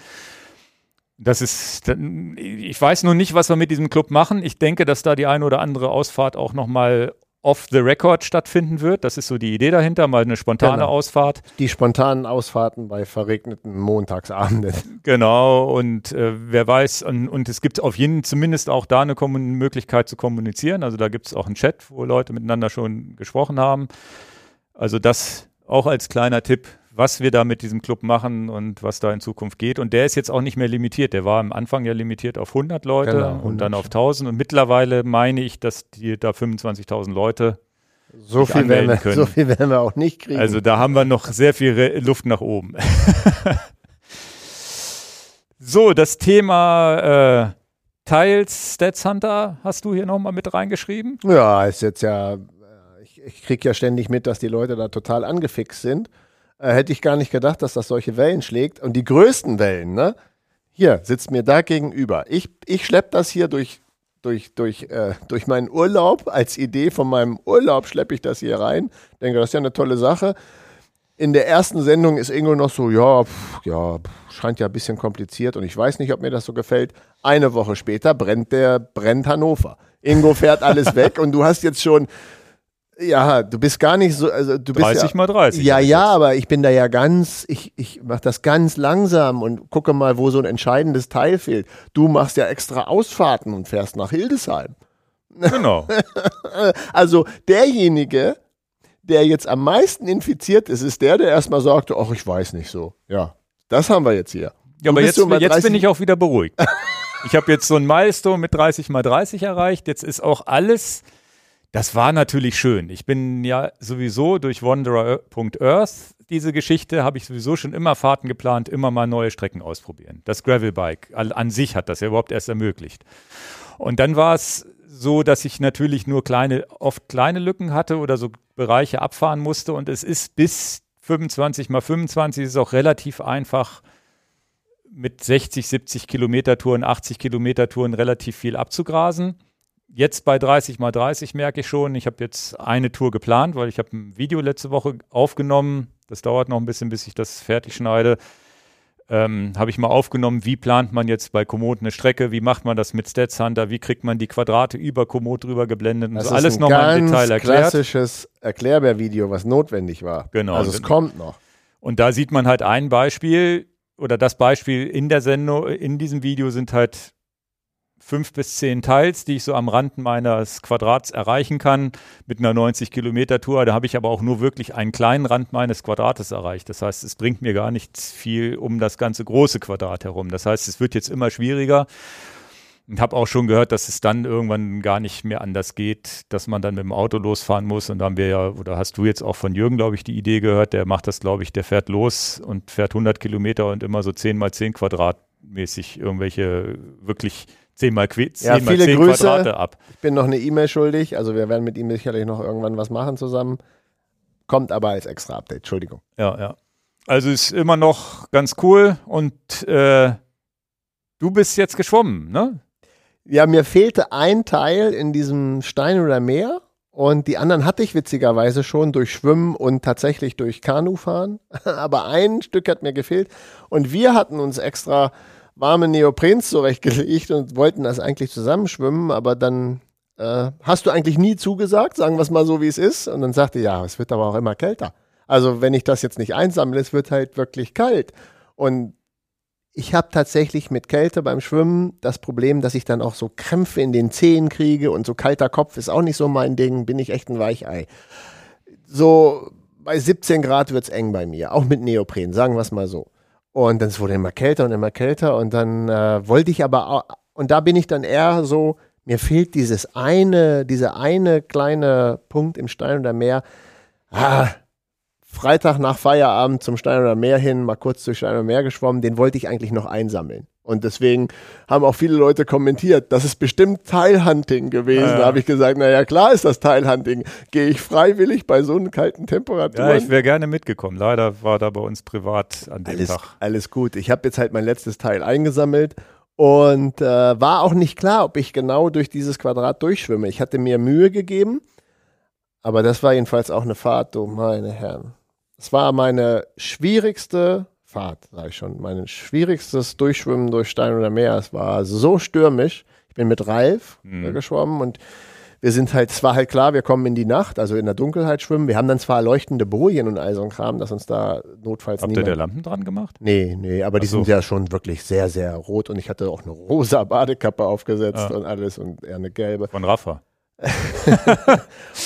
Das ist, ich weiß nur nicht, was wir mit diesem Club machen. Ich denke, dass da die eine oder andere Ausfahrt auch nochmal off the record stattfinden wird. Das ist so die Idee dahinter, mal eine spontane genau. Ausfahrt. Die spontanen Ausfahrten bei verregneten Montagsabenden. Genau, und äh, wer weiß, und, und, es gibt auf jeden zumindest auch da eine Möglichkeit zu kommunizieren. Also da gibt es auch einen Chat, wo Leute miteinander schon gesprochen haben. Also das auch als kleiner Tipp was wir da mit diesem Club machen und was da in Zukunft geht. Und der ist jetzt auch nicht mehr limitiert. Der war am Anfang ja limitiert auf 100 Leute genau, 100 und dann auf 1000. Und mittlerweile meine ich, dass die da 25.000 Leute so viel, werden wir, so viel werden wir auch nicht kriegen. Also da haben wir noch sehr viel Luft nach oben. so, das Thema äh, Tiles Stats Hunter hast du hier nochmal mit reingeschrieben? Ja, ist jetzt ja, äh, ich, ich kriege ja ständig mit, dass die Leute da total angefixt sind. Äh, hätte ich gar nicht gedacht, dass das solche Wellen schlägt. Und die größten Wellen, ne? Hier, sitzt mir da gegenüber. Ich, ich schleppe das hier durch, durch, durch, äh, durch meinen Urlaub. Als Idee von meinem Urlaub schleppe ich das hier rein. Denke, das ist ja eine tolle Sache. In der ersten Sendung ist Ingo noch so, ja, pff, ja, pff, scheint ja ein bisschen kompliziert und ich weiß nicht, ob mir das so gefällt. Eine Woche später brennt der, brennt Hannover. Ingo fährt alles weg und du hast jetzt schon ja, du bist gar nicht so, also du bist 30 ja, mal 30. Ja, ja, aber ich bin da ja ganz, ich, ich mache das ganz langsam und gucke mal, wo so ein entscheidendes Teil fehlt. Du machst ja extra Ausfahrten und fährst nach Hildesheim. Genau. also derjenige, der jetzt am meisten infiziert ist, ist der, der erstmal sagte, ach, ich weiß nicht so. Ja, das haben wir jetzt hier. Ja, aber jetzt, jetzt bin ich auch wieder beruhigt. ich habe jetzt so ein Milestone mit 30 mal 30 erreicht. Jetzt ist auch alles das war natürlich schön. Ich bin ja sowieso durch Wanderer.earth, diese Geschichte, habe ich sowieso schon immer Fahrten geplant, immer mal neue Strecken ausprobieren. Das Gravelbike an sich hat das ja überhaupt erst ermöglicht. Und dann war es so, dass ich natürlich nur kleine, oft kleine Lücken hatte oder so Bereiche abfahren musste. Und es ist bis 25 mal 25 ist auch relativ einfach mit 60, 70 Kilometer Touren, 80 Kilometer Touren relativ viel abzugrasen jetzt bei 30 mal 30 merke ich schon, ich habe jetzt eine Tour geplant, weil ich habe ein Video letzte Woche aufgenommen. Das dauert noch ein bisschen, bis ich das fertig schneide. Ähm, habe ich mal aufgenommen, wie plant man jetzt bei Komoot eine Strecke, wie macht man das mit Stats Hunter, wie kriegt man die Quadrate über Komoot drüber geblendet und das so alles nochmal im Detail erklärt. Das ist ein klassisches Erklärbär-Video, was notwendig war. Genau. Also es kommt noch. Und da sieht man halt ein Beispiel oder das Beispiel in der Sendung, in diesem Video sind halt fünf bis zehn Teils, die ich so am Rand meines Quadrats erreichen kann mit einer 90 Kilometer Tour. Da habe ich aber auch nur wirklich einen kleinen Rand meines Quadrates erreicht. Das heißt, es bringt mir gar nicht viel um das ganze große Quadrat herum. Das heißt, es wird jetzt immer schwieriger. Und habe auch schon gehört, dass es dann irgendwann gar nicht mehr anders geht, dass man dann mit dem Auto losfahren muss. Und da haben wir ja, oder hast du jetzt auch von Jürgen, glaube ich, die Idee gehört, der macht das, glaube ich, der fährt los und fährt 100 Kilometer und immer so 10 mal 10 Quadrat mäßig irgendwelche wirklich zehnmal, zehn ja, mal viele zehn Grüße. Quadrate ab. Ich bin noch eine E-Mail schuldig, also wir werden mit ihm sicherlich noch irgendwann was machen zusammen. Kommt aber als extra Update, Entschuldigung. Ja, ja. Also ist immer noch ganz cool und äh, du bist jetzt geschwommen, ne? Ja, mir fehlte ein Teil in diesem Stein oder Meer Und die anderen hatte ich witzigerweise schon durch Schwimmen und tatsächlich durch Kanufahren. Aber ein Stück hat mir gefehlt. Und wir hatten uns extra warme Neoprens zurechtgelegt und wollten das eigentlich zusammenschwimmen. Aber dann äh, hast du eigentlich nie zugesagt, sagen wir es mal so, wie es ist. Und dann sagte, ja, es wird aber auch immer kälter. Also wenn ich das jetzt nicht einsammle, es wird halt wirklich kalt. Und ich habe tatsächlich mit Kälte beim Schwimmen das Problem, dass ich dann auch so Krämpfe in den Zehen kriege und so kalter Kopf ist auch nicht so mein Ding, bin ich echt ein Weichei. So bei 17 Grad wird es eng bei mir, auch mit Neopren, sagen wir es mal so. Und dann wurde immer kälter und immer kälter und dann äh, wollte ich aber auch, und da bin ich dann eher so, mir fehlt dieses eine, dieser eine kleine Punkt im Stein oder Meer. Ah, Freitag nach Feierabend zum Stein oder Meer hin, mal kurz durch Stein oder Meer geschwommen, den wollte ich eigentlich noch einsammeln. Und deswegen haben auch viele Leute kommentiert, das ist bestimmt Teilhunting gewesen. Ja, ja. Da habe ich gesagt, naja, klar ist das Teilhunting. Gehe ich freiwillig bei so einen kalten Temperaturen? Ja, ich wäre gerne mitgekommen. Leider war da bei uns privat an dem alles, Tag. Alles gut. Ich habe jetzt halt mein letztes Teil eingesammelt und äh, war auch nicht klar, ob ich genau durch dieses Quadrat durchschwimme. Ich hatte mir Mühe gegeben, aber das war jedenfalls auch eine Fahrt, du meine Herren. Es war meine schwierigste Fahrt, sage ich schon. Mein schwierigstes Durchschwimmen durch Stein oder Meer. Es war so stürmisch. Ich bin mit Ralf mhm. geschwommen und wir sind halt, es war halt klar, wir kommen in die Nacht, also in der Dunkelheit schwimmen. Wir haben dann zwar leuchtende Bojen und all so ein Kram, dass uns da notfalls Habt niemand... ihr da Lampen dran gemacht? Nee, nee, aber die so. sind ja schon wirklich sehr, sehr rot und ich hatte auch eine rosa Badekappe aufgesetzt ah. und alles und eher eine gelbe. Von Rafa.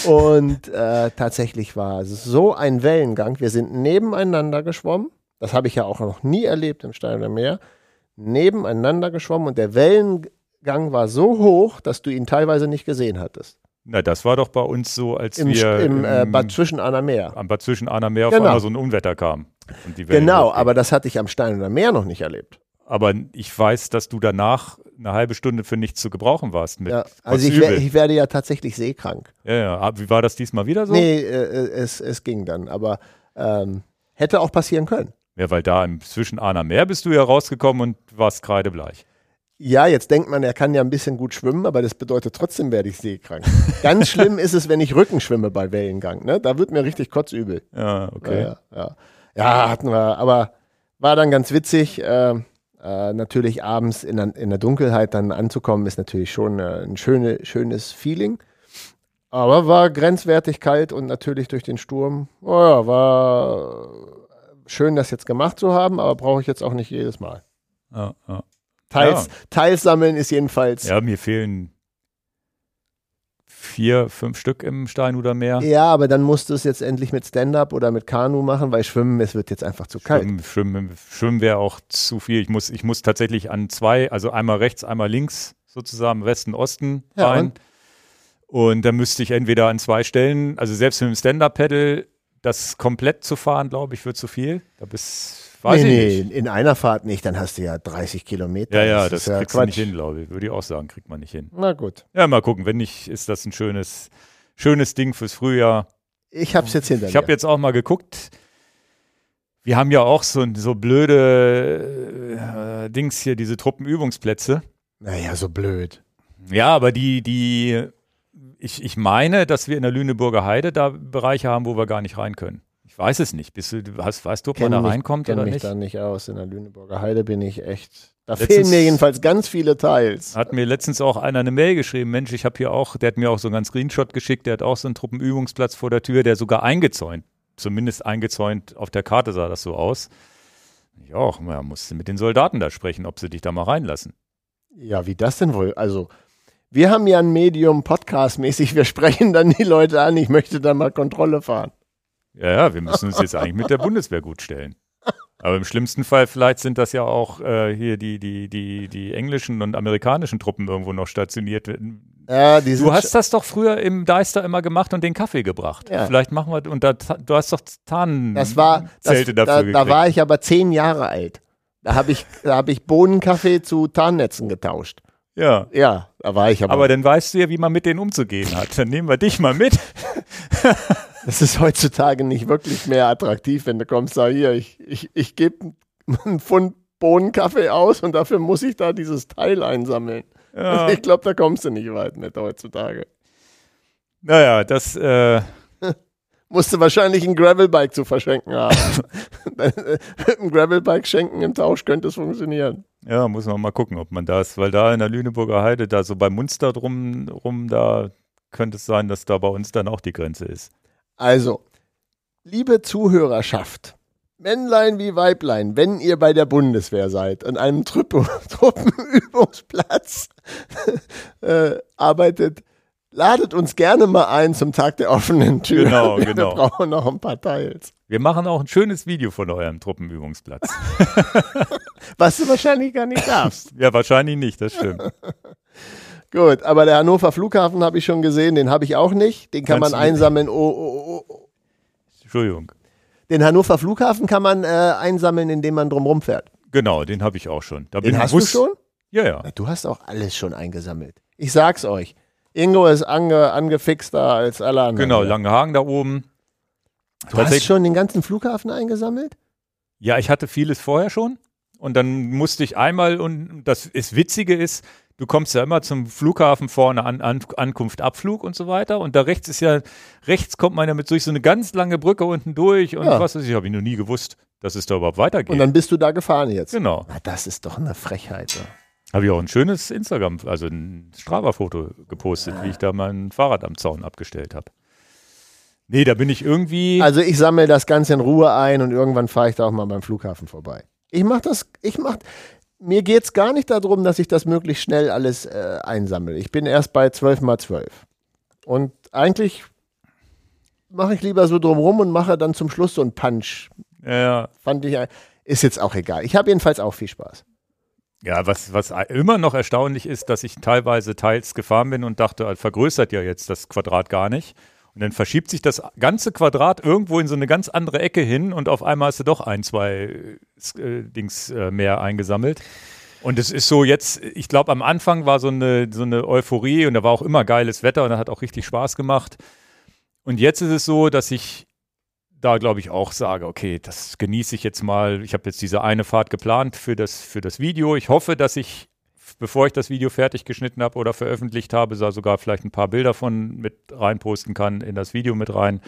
und äh, tatsächlich war es so ein Wellengang. Wir sind nebeneinander geschwommen. Das habe ich ja auch noch nie erlebt im Steiner Meer. Nebeneinander geschwommen und der Wellengang war so hoch, dass du ihn teilweise nicht gesehen hattest. Na, das war doch bei uns so, als Im, wir im, äh, Bad Zwischen-Anna Meer. Am Bad Zwischen-Anna Meer genau. auf einmal so ein Unwetter kam. genau, aber das hatte ich am Steiner Meer noch nicht erlebt. Aber ich weiß, dass du danach eine halbe Stunde für nichts zu gebrauchen warst. ja, also ich, ich, werde ja tatsächlich seekrank. Ja, ja. Ah, wie war das diesmal wieder so? Nee, äh, äh, es, es ging dann. Aber ähm, hätte auch passieren können. Ja, weil da im zwischen Arner Meer bist du ja rausgekommen und warst kreidebleich. Ja, jetzt denkt man, er kann ja ein bisschen gut schwimmen, aber das bedeutet trotzdem werde ich seekrank. Ganz schlimm ist es, wenn ich Rücken schwimme bei Wellengang. Ne? Da wird mir richtig kotzübel. Ja, okay. Ja, ja. ja hatten wir. Aber war dann ganz witzig. Äh, äh, natürlich abends in der, in der Dunkelheit dann anzukommen, ist natürlich schon äh, ein schöne, schönes Feeling. Aber war grenzwertig kalt und natürlich durch den Sturm, oh ja, war schön, das jetzt gemacht zu haben, aber brauche ich jetzt auch nicht jedes Mal. Ja, ja. Teils, ja. Teils sammeln ist jedenfalls. Ja, mir fehlen vier, fünf Stück im Steinhuder Meer. Ja, aber dann musst du es jetzt endlich mit Stand-up oder mit Kanu machen, weil Schwimmen, es wird jetzt einfach zu kalt. Schwimmen, Schwimmen, Schwimmen wäre auch zu viel. Ich muss, ich muss tatsächlich an zwei, also einmal rechts, einmal links sozusagen, Westen, Osten ja, rein. Und? und dann müsste ich entweder an zwei Stellen, also selbst mit dem Stand-up-Pedal, das komplett zu fahren, glaube ich, wird zu viel. Da bist Weiß nee, nee, in einer Fahrt nicht, dann hast du ja 30 Kilometer. Ja, ja, das, das kriegst ja du nicht hin, glaube ich. Würde ich auch sagen, kriegt man nicht hin. Na gut. Ja, mal gucken. Wenn nicht, ist das ein schönes, schönes Ding fürs Frühjahr. Ich habe es jetzt hinter Ich habe jetzt auch mal geguckt. Wir haben ja auch so, so blöde äh, Dings hier, diese Truppenübungsplätze. Naja, so blöd. Ja, aber die, die, ich, ich meine, dass wir in der Lüneburger Heide da Bereiche haben, wo wir gar nicht rein können. Ich weiß es nicht. Bist du, hast, weißt du, ob man da reinkommt oder mich nicht? Ich da nicht aus. In der Lüneburger Heide bin ich echt. Da letztens fehlen mir jedenfalls ganz viele Teils. Hat mir letztens auch einer eine Mail geschrieben. Mensch, ich habe hier auch, der hat mir auch so einen ganz Screenshot geschickt. Der hat auch so einen Truppenübungsplatz vor der Tür, der sogar eingezäunt, zumindest eingezäunt, auf der Karte sah das so aus. Ich auch, man musste mit den Soldaten da sprechen, ob sie dich da mal reinlassen. Ja, wie das denn wohl? Also, wir haben ja ein Medium Podcast-mäßig, wir sprechen dann die Leute an, ich möchte da mal Kontrolle fahren. Ja, ja, wir müssen uns jetzt eigentlich mit der Bundeswehr gut stellen. Aber im schlimmsten Fall vielleicht sind das ja auch äh, hier die, die, die, die englischen und amerikanischen Truppen irgendwo noch stationiert. Ja, du hast das doch früher im Deister immer gemacht und den Kaffee gebracht. Ja. Vielleicht machen wir, und da, du hast doch Tarnzelte dafür da, gekriegt. Da war ich aber zehn Jahre alt. Da habe ich, hab ich Bohnenkaffee zu Tarnnetzen getauscht. Ja. Ja, da war ich aber. Aber dann weißt du ja, wie man mit denen umzugehen hat. Dann nehmen wir dich mal mit. Das ist heutzutage nicht wirklich mehr attraktiv, wenn du kommst, sag hier, ich, ich, ich gebe einen Pfund Bohnenkaffee aus und dafür muss ich da dieses Teil einsammeln. Ja. Ich glaube, da kommst du nicht weit mit heutzutage. Naja, das äh, Musste wahrscheinlich ein Gravelbike zu verschenken haben. ein Gravelbike schenken im Tausch könnte es funktionieren. Ja, muss man mal gucken, ob man das, weil da in der Lüneburger Heide, da so bei Munster drum, rum, da könnte es sein, dass da bei uns dann auch die Grenze ist. Also, liebe Zuhörerschaft, Männlein wie Weiblein, wenn ihr bei der Bundeswehr seid, an einem Truppe, Truppenübungsplatz äh, arbeitet, ladet uns gerne mal ein zum Tag der offenen Tür. Genau, Wir genau. brauchen noch ein paar Teils. Wir machen auch ein schönes Video von eurem Truppenübungsplatz. Was du wahrscheinlich gar nicht darfst. ja, wahrscheinlich nicht, das stimmt. Gut, aber der Hannover Flughafen habe ich schon gesehen, den habe ich auch nicht. Den kann Kannst man einsammeln. Oh, oh, oh, oh. Entschuldigung. Den Hannover Flughafen kann man äh, einsammeln, indem man drumherum fährt. Genau, den habe ich auch schon. Da Den hast bewusst- du schon? Ja, ja. Du hast auch alles schon eingesammelt. Ich sag's euch. Ingo ist ange, angefixter als alle anderen. Genau, Langehagen da oben. Du hast schon den ganzen Flughafen eingesammelt? Ja, ich hatte vieles vorher schon. Und dann musste ich einmal, und das ist Witzige ist, du kommst ja immer zum Flughafen vorne an, an Ankunft, Abflug und so weiter. Und da rechts ist ja, rechts kommt man ja mit durch so eine ganz lange Brücke unten durch und Ja. was weiß ich, habe ich noch nie gewusst, dass es da überhaupt weitergeht. Und dann bist du da gefahren jetzt. genau. Na, das ist doch eine Frechheit. Ja. Habe ich auch ein schönes Instagram, also ein Strava-Foto gepostet, wie ich da mein Fahrrad am Zaun abgestellt habe. Nee, da bin ich irgendwie. Also ich sammle das Ganze in Ruhe ein und irgendwann fahre ich da auch mal beim Flughafen vorbei. Ich mache das, ich mach, mir geht es gar nicht darum, dass ich das möglichst schnell alles äh, einsammle. Ich bin erst bei 12 mal 12. Und eigentlich mache ich lieber so drumrum und mache dann zum Schluss so einen Punch. ja, Fand ich, ist jetzt auch egal. Ich habe jedenfalls auch viel Spaß. Ja, was, was immer noch erstaunlich ist, dass ich teilweise teils gefahren bin und dachte, äh, vergrößert ja jetzt das Quadrat gar nicht. Und dann verschiebt sich das ganze Quadrat irgendwo in so eine ganz andere Ecke hin und auf einmal hast du doch ein, zwei äh, Dings äh, mehr eingesammelt. Und es ist so jetzt, ich glaube, am Anfang war so eine, so eine Euphorie und da war auch immer geiles Wetter und da hat auch richtig Spaß gemacht. Und jetzt ist es so, dass ich da, glaube ich, auch sage, okay, das genieße ich jetzt mal. Ich habe jetzt diese eine Fahrt geplant für das, für das Video. Ich hoffe, dass ich, bevor ich das Video fertig geschnitten habe oder veröffentlicht habe, da sogar vielleicht ein paar Bilder von mit reinposten kann in das Video mit rein.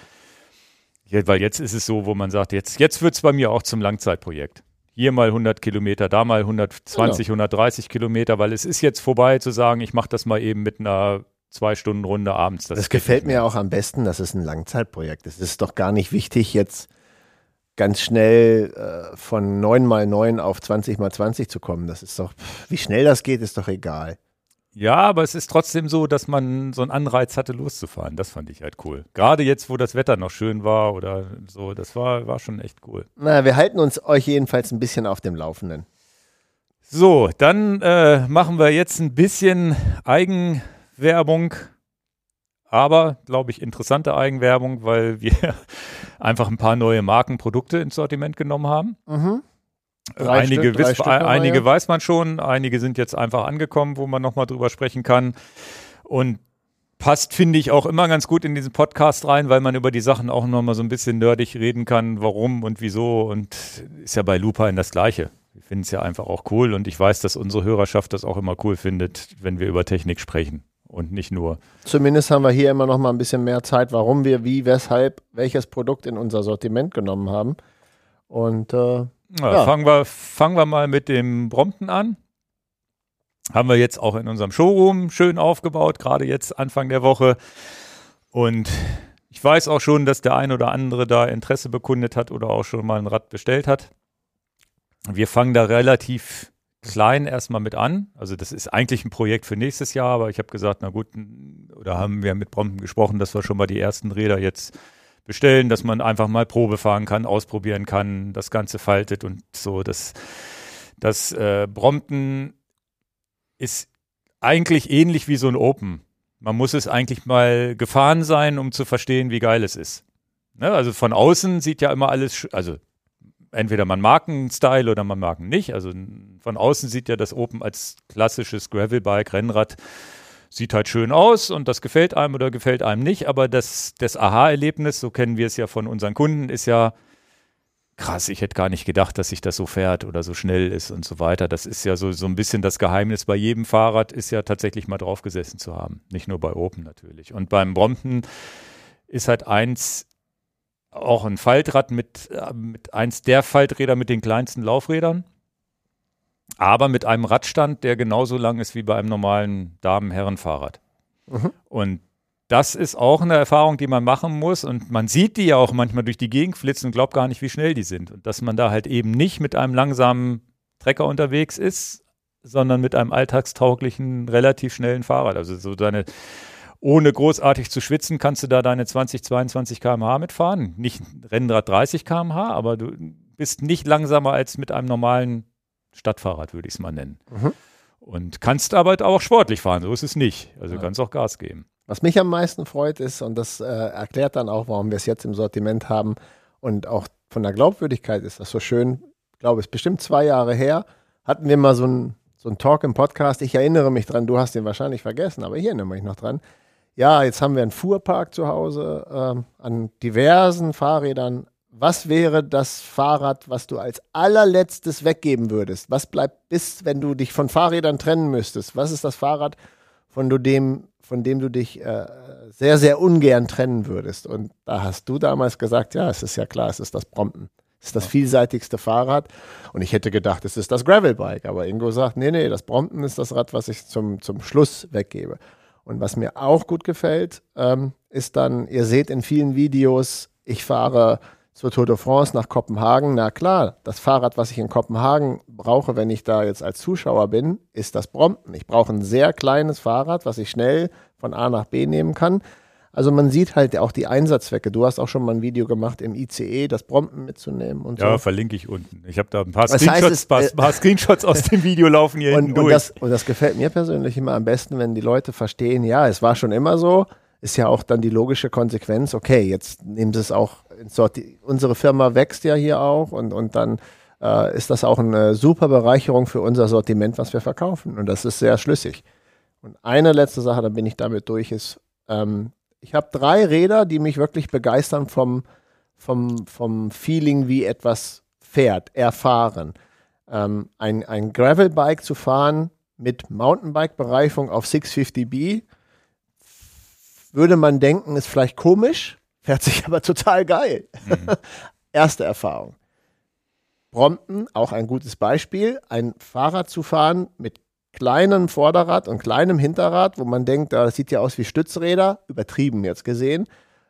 Ja, weil jetzt ist es so, wo man sagt, jetzt, jetzt wird es bei mir auch zum Langzeitprojekt. Hier mal 100 Kilometer, da mal 120, 130 Kilometer, weil es ist jetzt vorbei zu sagen, ich mache das mal eben mit einer zwei Stunden Runde abends. Das, geht gefällt mir auch am besten, das ist ein Langzeitprojekt. Es ist doch gar nicht wichtig, jetzt ganz schnell äh, von 9 mal 9 auf 20 mal 20 zu kommen. Das ist doch, pff, wie schnell das geht, ist doch egal. Ja, aber es ist trotzdem so, dass man so einen Anreiz hatte, loszufahren. Das fand ich halt cool. Gerade jetzt, wo das Wetter noch schön war oder so, das war, war schon echt cool. Na, wir halten uns euch jedenfalls ein bisschen auf dem Laufenden. So, dann äh, machen wir jetzt ein bisschen Eigenwerbung, aber, glaube ich, interessante Eigenwerbung, weil wir einfach ein paar neue Markenprodukte ins Sortiment genommen haben. Mhm. Drei einige, Stück, Stück wir einige ja. weiß man schon, einige sind jetzt einfach angekommen, wo man nochmal drüber sprechen kann. Und passt, finde ich, auch immer ganz gut in diesen Podcast rein, weil man über die Sachen auch nochmal so ein bisschen nerdig reden kann, warum und wieso. Und ist ja bei Lupine das Gleiche. Wir finden es ja einfach auch cool und ich weiß, dass unsere Hörerschaft das auch immer cool findet, wenn wir über Technik sprechen und nicht nur. Zumindest haben wir hier immer noch mal ein bisschen mehr Zeit, warum wir wie, weshalb, welches Produkt in unser Sortiment genommen haben. Und äh, Ja, Ja. Fangen, wir, fangen wir mal mit dem Brompton an. Haben wir jetzt auch in unserem Showroom schön aufgebaut, gerade jetzt Anfang der Woche. Und ich weiß auch schon, dass der ein oder andere da Interesse bekundet hat oder auch schon mal ein Rad bestellt hat. Wir fangen da relativ klein erstmal mit an. Also das ist eigentlich ein Projekt für nächstes Jahr, aber ich habe gesagt, na gut, oder haben wir mit Brompton gesprochen, dass wir schon mal die ersten Räder jetzt bestellen, dass man einfach mal Probe fahren kann, ausprobieren kann, das Ganze faltet und so. Das, das äh, Brompton ist eigentlich ähnlich wie so ein Open. Man muss es eigentlich mal gefahren sein, um zu verstehen, wie geil es ist. Ne? Also von außen sieht ja immer alles, also entweder man mag einen Style oder man mag ihn nicht. Also von außen sieht ja das Open als klassisches Gravelbike, Rennrad, sieht halt schön aus und das gefällt einem oder gefällt einem nicht. Aber das, das Aha-Erlebnis, so kennen wir es ja von unseren Kunden, ist ja, krass, ich hätte gar nicht gedacht, dass sich das so fährt oder so schnell ist und so weiter. Das ist ja so, so ein bisschen das Geheimnis bei jedem Fahrrad, ist ja tatsächlich mal drauf gesessen zu haben. Nicht nur bei Open natürlich. Und beim Brompton ist halt eins auch ein Faltrad mit, äh, mit eins der Falträder mit den kleinsten Laufrädern, aber mit einem Radstand, der genauso lang ist wie bei einem normalen Damen-Herren-Fahrrad. Mhm. Und das ist auch eine Erfahrung, die man machen muss. Und man sieht die ja auch manchmal durch die Gegend flitzen und glaubt gar nicht, wie schnell die sind. Und dass man da halt eben nicht mit einem langsamen Trecker unterwegs ist, sondern mit einem alltagstauglichen, relativ schnellen Fahrrad. Also so deine, ohne großartig zu schwitzen, kannst du da deine 20, 22 km/h mitfahren. Nicht Rennrad 30 km/h, aber du bist nicht langsamer als mit einem normalen Stadtfahrrad, würde ich es mal nennen. Mhm. Und kannst aber auch sportlich fahren, so ist es nicht. Also ja. kannst auch Gas geben. Was mich am meisten freut ist, und das äh, erklärt dann auch, warum wir es jetzt im Sortiment haben und auch von der Glaubwürdigkeit ist das so schön. Ich glaube, es ist bestimmt zwei Jahre her, hatten wir mal so ein, so ein Talk im Podcast. Ich erinnere mich dran, du hast den wahrscheinlich vergessen, aber hier erinnere mich noch dran. Ja, jetzt haben wir einen Fuhrpark zu Hause äh, an diversen Fahrrädern. Was wäre das Fahrrad, was du als allerletztes weggeben würdest? Was bleibt bis, wenn du dich von Fahrrädern trennen müsstest? Was ist das Fahrrad, von dem von dem du dich äh, sehr, sehr ungern trennen würdest. Und da hast du damals gesagt, ja, es ist ja klar, es ist das Brompton. Es ist das vielseitigste Fahrrad. Und ich hätte gedacht, es ist das Gravelbike. Aber Ingo sagt, nee, nee, das Brompton ist das Rad, was ich zum, zum Schluss weggebe. Und was mir auch gut gefällt, ähm, ist dann, ihr seht in vielen Videos, ich fahre zur Tour de France nach Kopenhagen. Na klar, das Fahrrad, was ich in Kopenhagen brauche, wenn ich da jetzt als Zuschauer bin, ist das Brompton. Ich brauche ein sehr kleines Fahrrad, was ich schnell von A nach B nehmen kann. Also man sieht halt auch die Einsatzzwecke. Du hast auch schon mal ein Video gemacht im ICE, das Brompton mitzunehmen und ja, so. verlinke ich unten. Ich habe da ein paar, Screenshots, heißt, paar, äh, paar Screenshots aus dem Video laufen hier und, durch. Und das, und das gefällt mir persönlich immer am besten, wenn die Leute verstehen, ja, es war schon immer so, ist ja auch dann die logische Konsequenz, okay, jetzt nehmen sie es auch ins Sorti unsere Firma wächst ja hier auch und, und dann äh, ist das auch eine super Bereicherung für unser Sortiment, was wir verkaufen. Und das ist sehr schlüssig. Und eine letzte Sache, dann bin ich damit durch, ist, ähm, ich habe drei Räder, die mich wirklich begeistern vom, vom, vom Feeling, wie etwas fährt, erfahren. Ähm, ein, ein Gravelbike zu fahren mit Mountainbike-Bereifung auf 650B würde man denken, ist vielleicht komisch, fährt sich aber total geil. Mhm. Erste Erfahrung. Brompton, auch ein gutes Beispiel, ein Fahrrad zu fahren mit kleinem Vorderrad und kleinem Hinterrad, wo man denkt, das sieht ja aus wie Stützräder, übertrieben jetzt gesehen.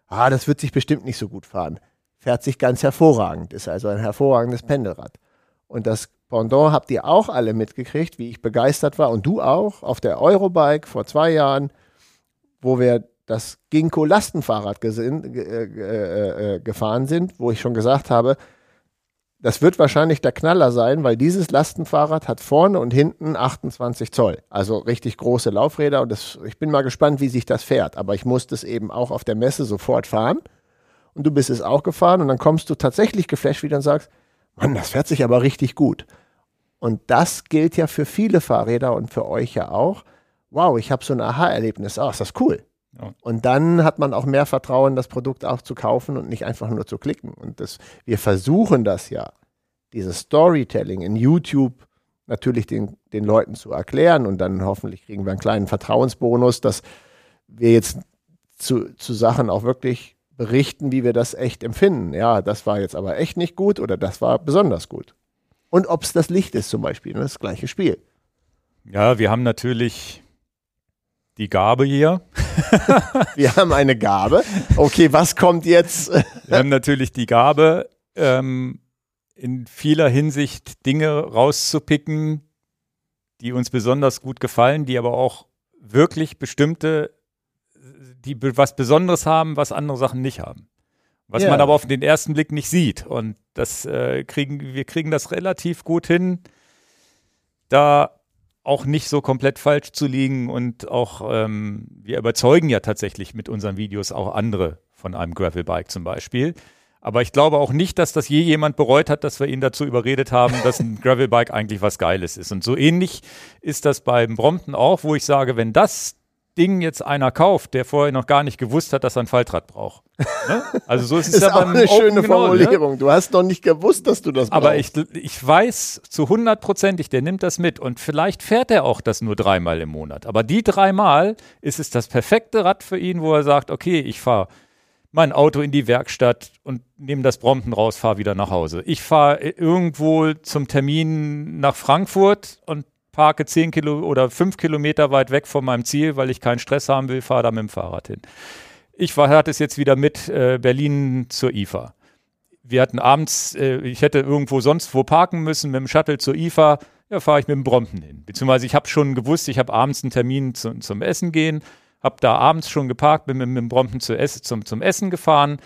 Ah, das wird sich bestimmt nicht so gut fahren. Fährt sich ganz hervorragend, ist also ein hervorragendes Pendelrad. Und das Pendant habt ihr auch alle mitgekriegt, wie ich begeistert war und du auch auf der Eurobike vor zwei Jahren, wo wir das Ginkgo Lastenfahrrad äh, äh, äh, gefahren sind, wo ich schon gesagt habe, das wird wahrscheinlich der Knaller sein, weil dieses Lastenfahrrad hat vorne und hinten 28 Zoll. Also richtig große Laufräder und das, ich bin mal gespannt, wie sich das fährt. Aber ich musste es eben auch auf der Messe sofort fahren. Und du bist es auch gefahren und dann kommst du tatsächlich geflasht wieder und sagst, Mann, das fährt sich aber richtig gut. Und das gilt ja für viele Fahrräder und für euch ja auch. Wow, ich habe so ein Aha-Erlebnis. Ah, ist das cool. Und dann hat man auch mehr Vertrauen, das Produkt auch zu kaufen und nicht einfach nur zu klicken. Und das, wir versuchen das ja, dieses Storytelling in YouTube natürlich den, den Leuten zu erklären und dann hoffentlich kriegen wir einen kleinen Vertrauensbonus, dass wir jetzt zu, zu Sachen auch wirklich berichten, wie wir das echt empfinden. Ja, das war jetzt aber echt nicht gut oder das war besonders gut. Und ob es das Licht ist zum Beispiel, ne, das gleiche Spiel. Ja, wir haben natürlich die Gabe hier. Wir haben eine Gabe. Okay, was kommt jetzt? Wir haben natürlich die Gabe, ähm, in vieler Hinsicht Dinge rauszupicken, die uns besonders gut gefallen, die aber auch wirklich bestimmte, die was Besonderes haben, was andere Sachen nicht haben. Was ja. man aber auf den ersten Blick nicht sieht. Und das äh, kriegen, wir kriegen das relativ gut hin, da auch nicht so komplett falsch zu liegen und auch ähm, wir überzeugen ja tatsächlich mit unseren Videos auch andere von einem Gravelbike zum Beispiel. Aber ich glaube auch nicht, dass das je jemand bereut hat, dass wir ihn dazu überredet haben, dass ein Gravelbike eigentlich was Geiles ist. Und so ähnlich ist das beim Brompton auch, wo ich sage, wenn das Ding jetzt einer kauft, der vorher noch gar nicht gewusst hat, dass er ein Faltrad braucht. Ne? Also so ist es ist ja auch beim eine Open schöne genau, ne? Formulierung. Du hast noch nicht gewusst, dass du das Aber brauchst. ich, ich weiß zu hundertprozentig, der nimmt das mit und vielleicht fährt er auch das nur dreimal im Monat. Aber die dreimal ist es das perfekte Rad für ihn, wo er sagt, okay, ich fahre mein Auto in die Werkstatt und nehme das Brompton raus, fahre wieder nach Hause. Ich fahre irgendwo zum Termin nach Frankfurt und parke zehn Kilo oder fünf Kilometer weit weg von meinem Ziel, weil ich keinen Stress haben will, fahre da mit dem Fahrrad hin. Ich hatte es jetzt wieder mit äh, Berlin zur IFA. Wir hatten abends, äh, ich hätte irgendwo sonst wo parken müssen mit dem Shuttle zur IFA. Ja, fahre ich mit dem Brompton hin. Beziehungsweise ich habe schon gewusst, ich habe abends einen Termin zu, zum Essen gehen, habe da abends schon geparkt, bin mit, mit dem Brompton zu ess, zum, zum Essen gefahren,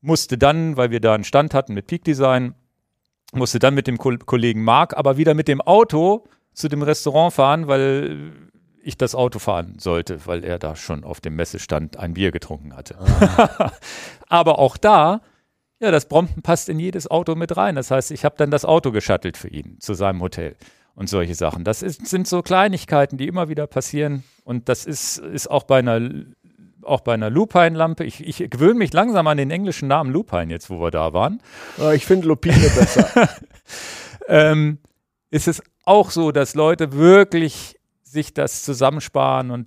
musste dann, weil wir da einen Stand hatten mit Peak Design, musste dann mit dem Ko Kollegen Marc aber wieder mit dem Auto zu dem Restaurant fahren, weil ich das Auto fahren sollte, weil er da schon auf dem Messestand ein Bier getrunken hatte. Aber auch da, ja, das Brompton passt in jedes Auto mit rein. Das heißt, ich habe dann das Auto geschattelt für ihn zu seinem Hotel und solche Sachen. Das ist, sind so Kleinigkeiten, die immer wieder passieren. Und das ist, ist auch bei einer auch bei einer Lupine-Lampe. Ich, ich gewöhne mich langsam an den englischen Namen Lupine jetzt, wo wir da waren. Ja, ich finde Lupine besser. ähm, ist es auch so, dass Leute wirklich sich das zusammensparen und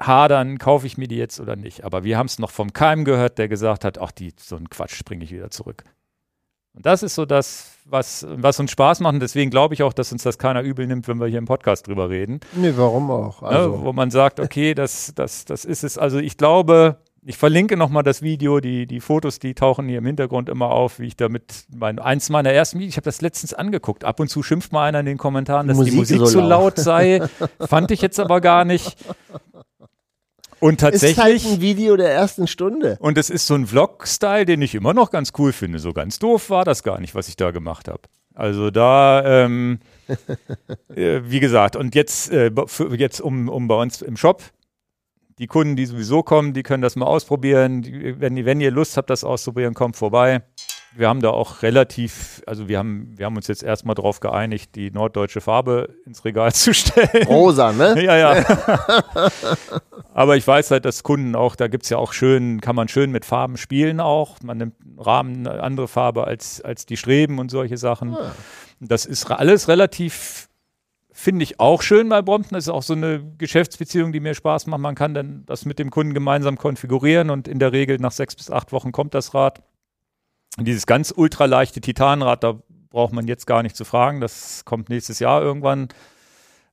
hadern, kaufe ich mir die jetzt oder nicht. Aber wir haben es noch vom Keim gehört, der gesagt hat, ach, die, so ein Quatsch springe ich wieder zurück. Und das ist so das, was, was uns Spaß macht. Und deswegen glaube ich auch, dass uns das keiner übel nimmt, wenn wir hier im Podcast drüber reden. nee, warum auch? Also, ne, wo man sagt, okay, das, das, das ist es. Also ich glaube, ich verlinke nochmal das Video, die, die Fotos, die tauchen hier im Hintergrund immer auf, wie ich damit mein, eins meiner ersten Videos, ich habe das letztens angeguckt. Ab und zu schimpft mal einer in den Kommentaren, dass die Musik Musik so so laut sei. Fand ich jetzt aber gar nicht. Und ist halt tatsächlich. ein Video der ersten Stunde. Und es ist so ein Vlog-Style, den ich immer noch ganz cool finde. So ganz doof war das gar nicht, was ich da gemacht habe. Also da, ähm, äh, wie gesagt, und jetzt, äh, für, jetzt um, um bei uns im Shop, die Kunden, die sowieso kommen, die können das mal ausprobieren. Die, wenn, wenn ihr Lust habt, das auszuprobieren, kommt vorbei. Wir haben da auch relativ, also wir haben, wir haben uns jetzt erstmal darauf geeinigt, die norddeutsche Farbe ins Regal zu stellen. Rosa, ne? Ja, ja. Aber ich weiß halt, dass Kunden auch, da gibt es ja auch schön, kann man schön mit Farben spielen auch. Man nimmt Rahmen eine andere Farbe als, als die Streben und solche Sachen. Ah. Das ist alles relativ, finde ich auch schön bei Brompton. Das ist auch so eine Geschäftsbeziehung, die mir Spaß macht. Man kann dann das mit dem Kunden gemeinsam konfigurieren und in der Regel nach sechs bis acht Wochen kommt das Rad. Dieses ganz ultraleichte Titanrad, da braucht man jetzt gar nicht zu fragen. Das kommt nächstes Jahr irgendwann.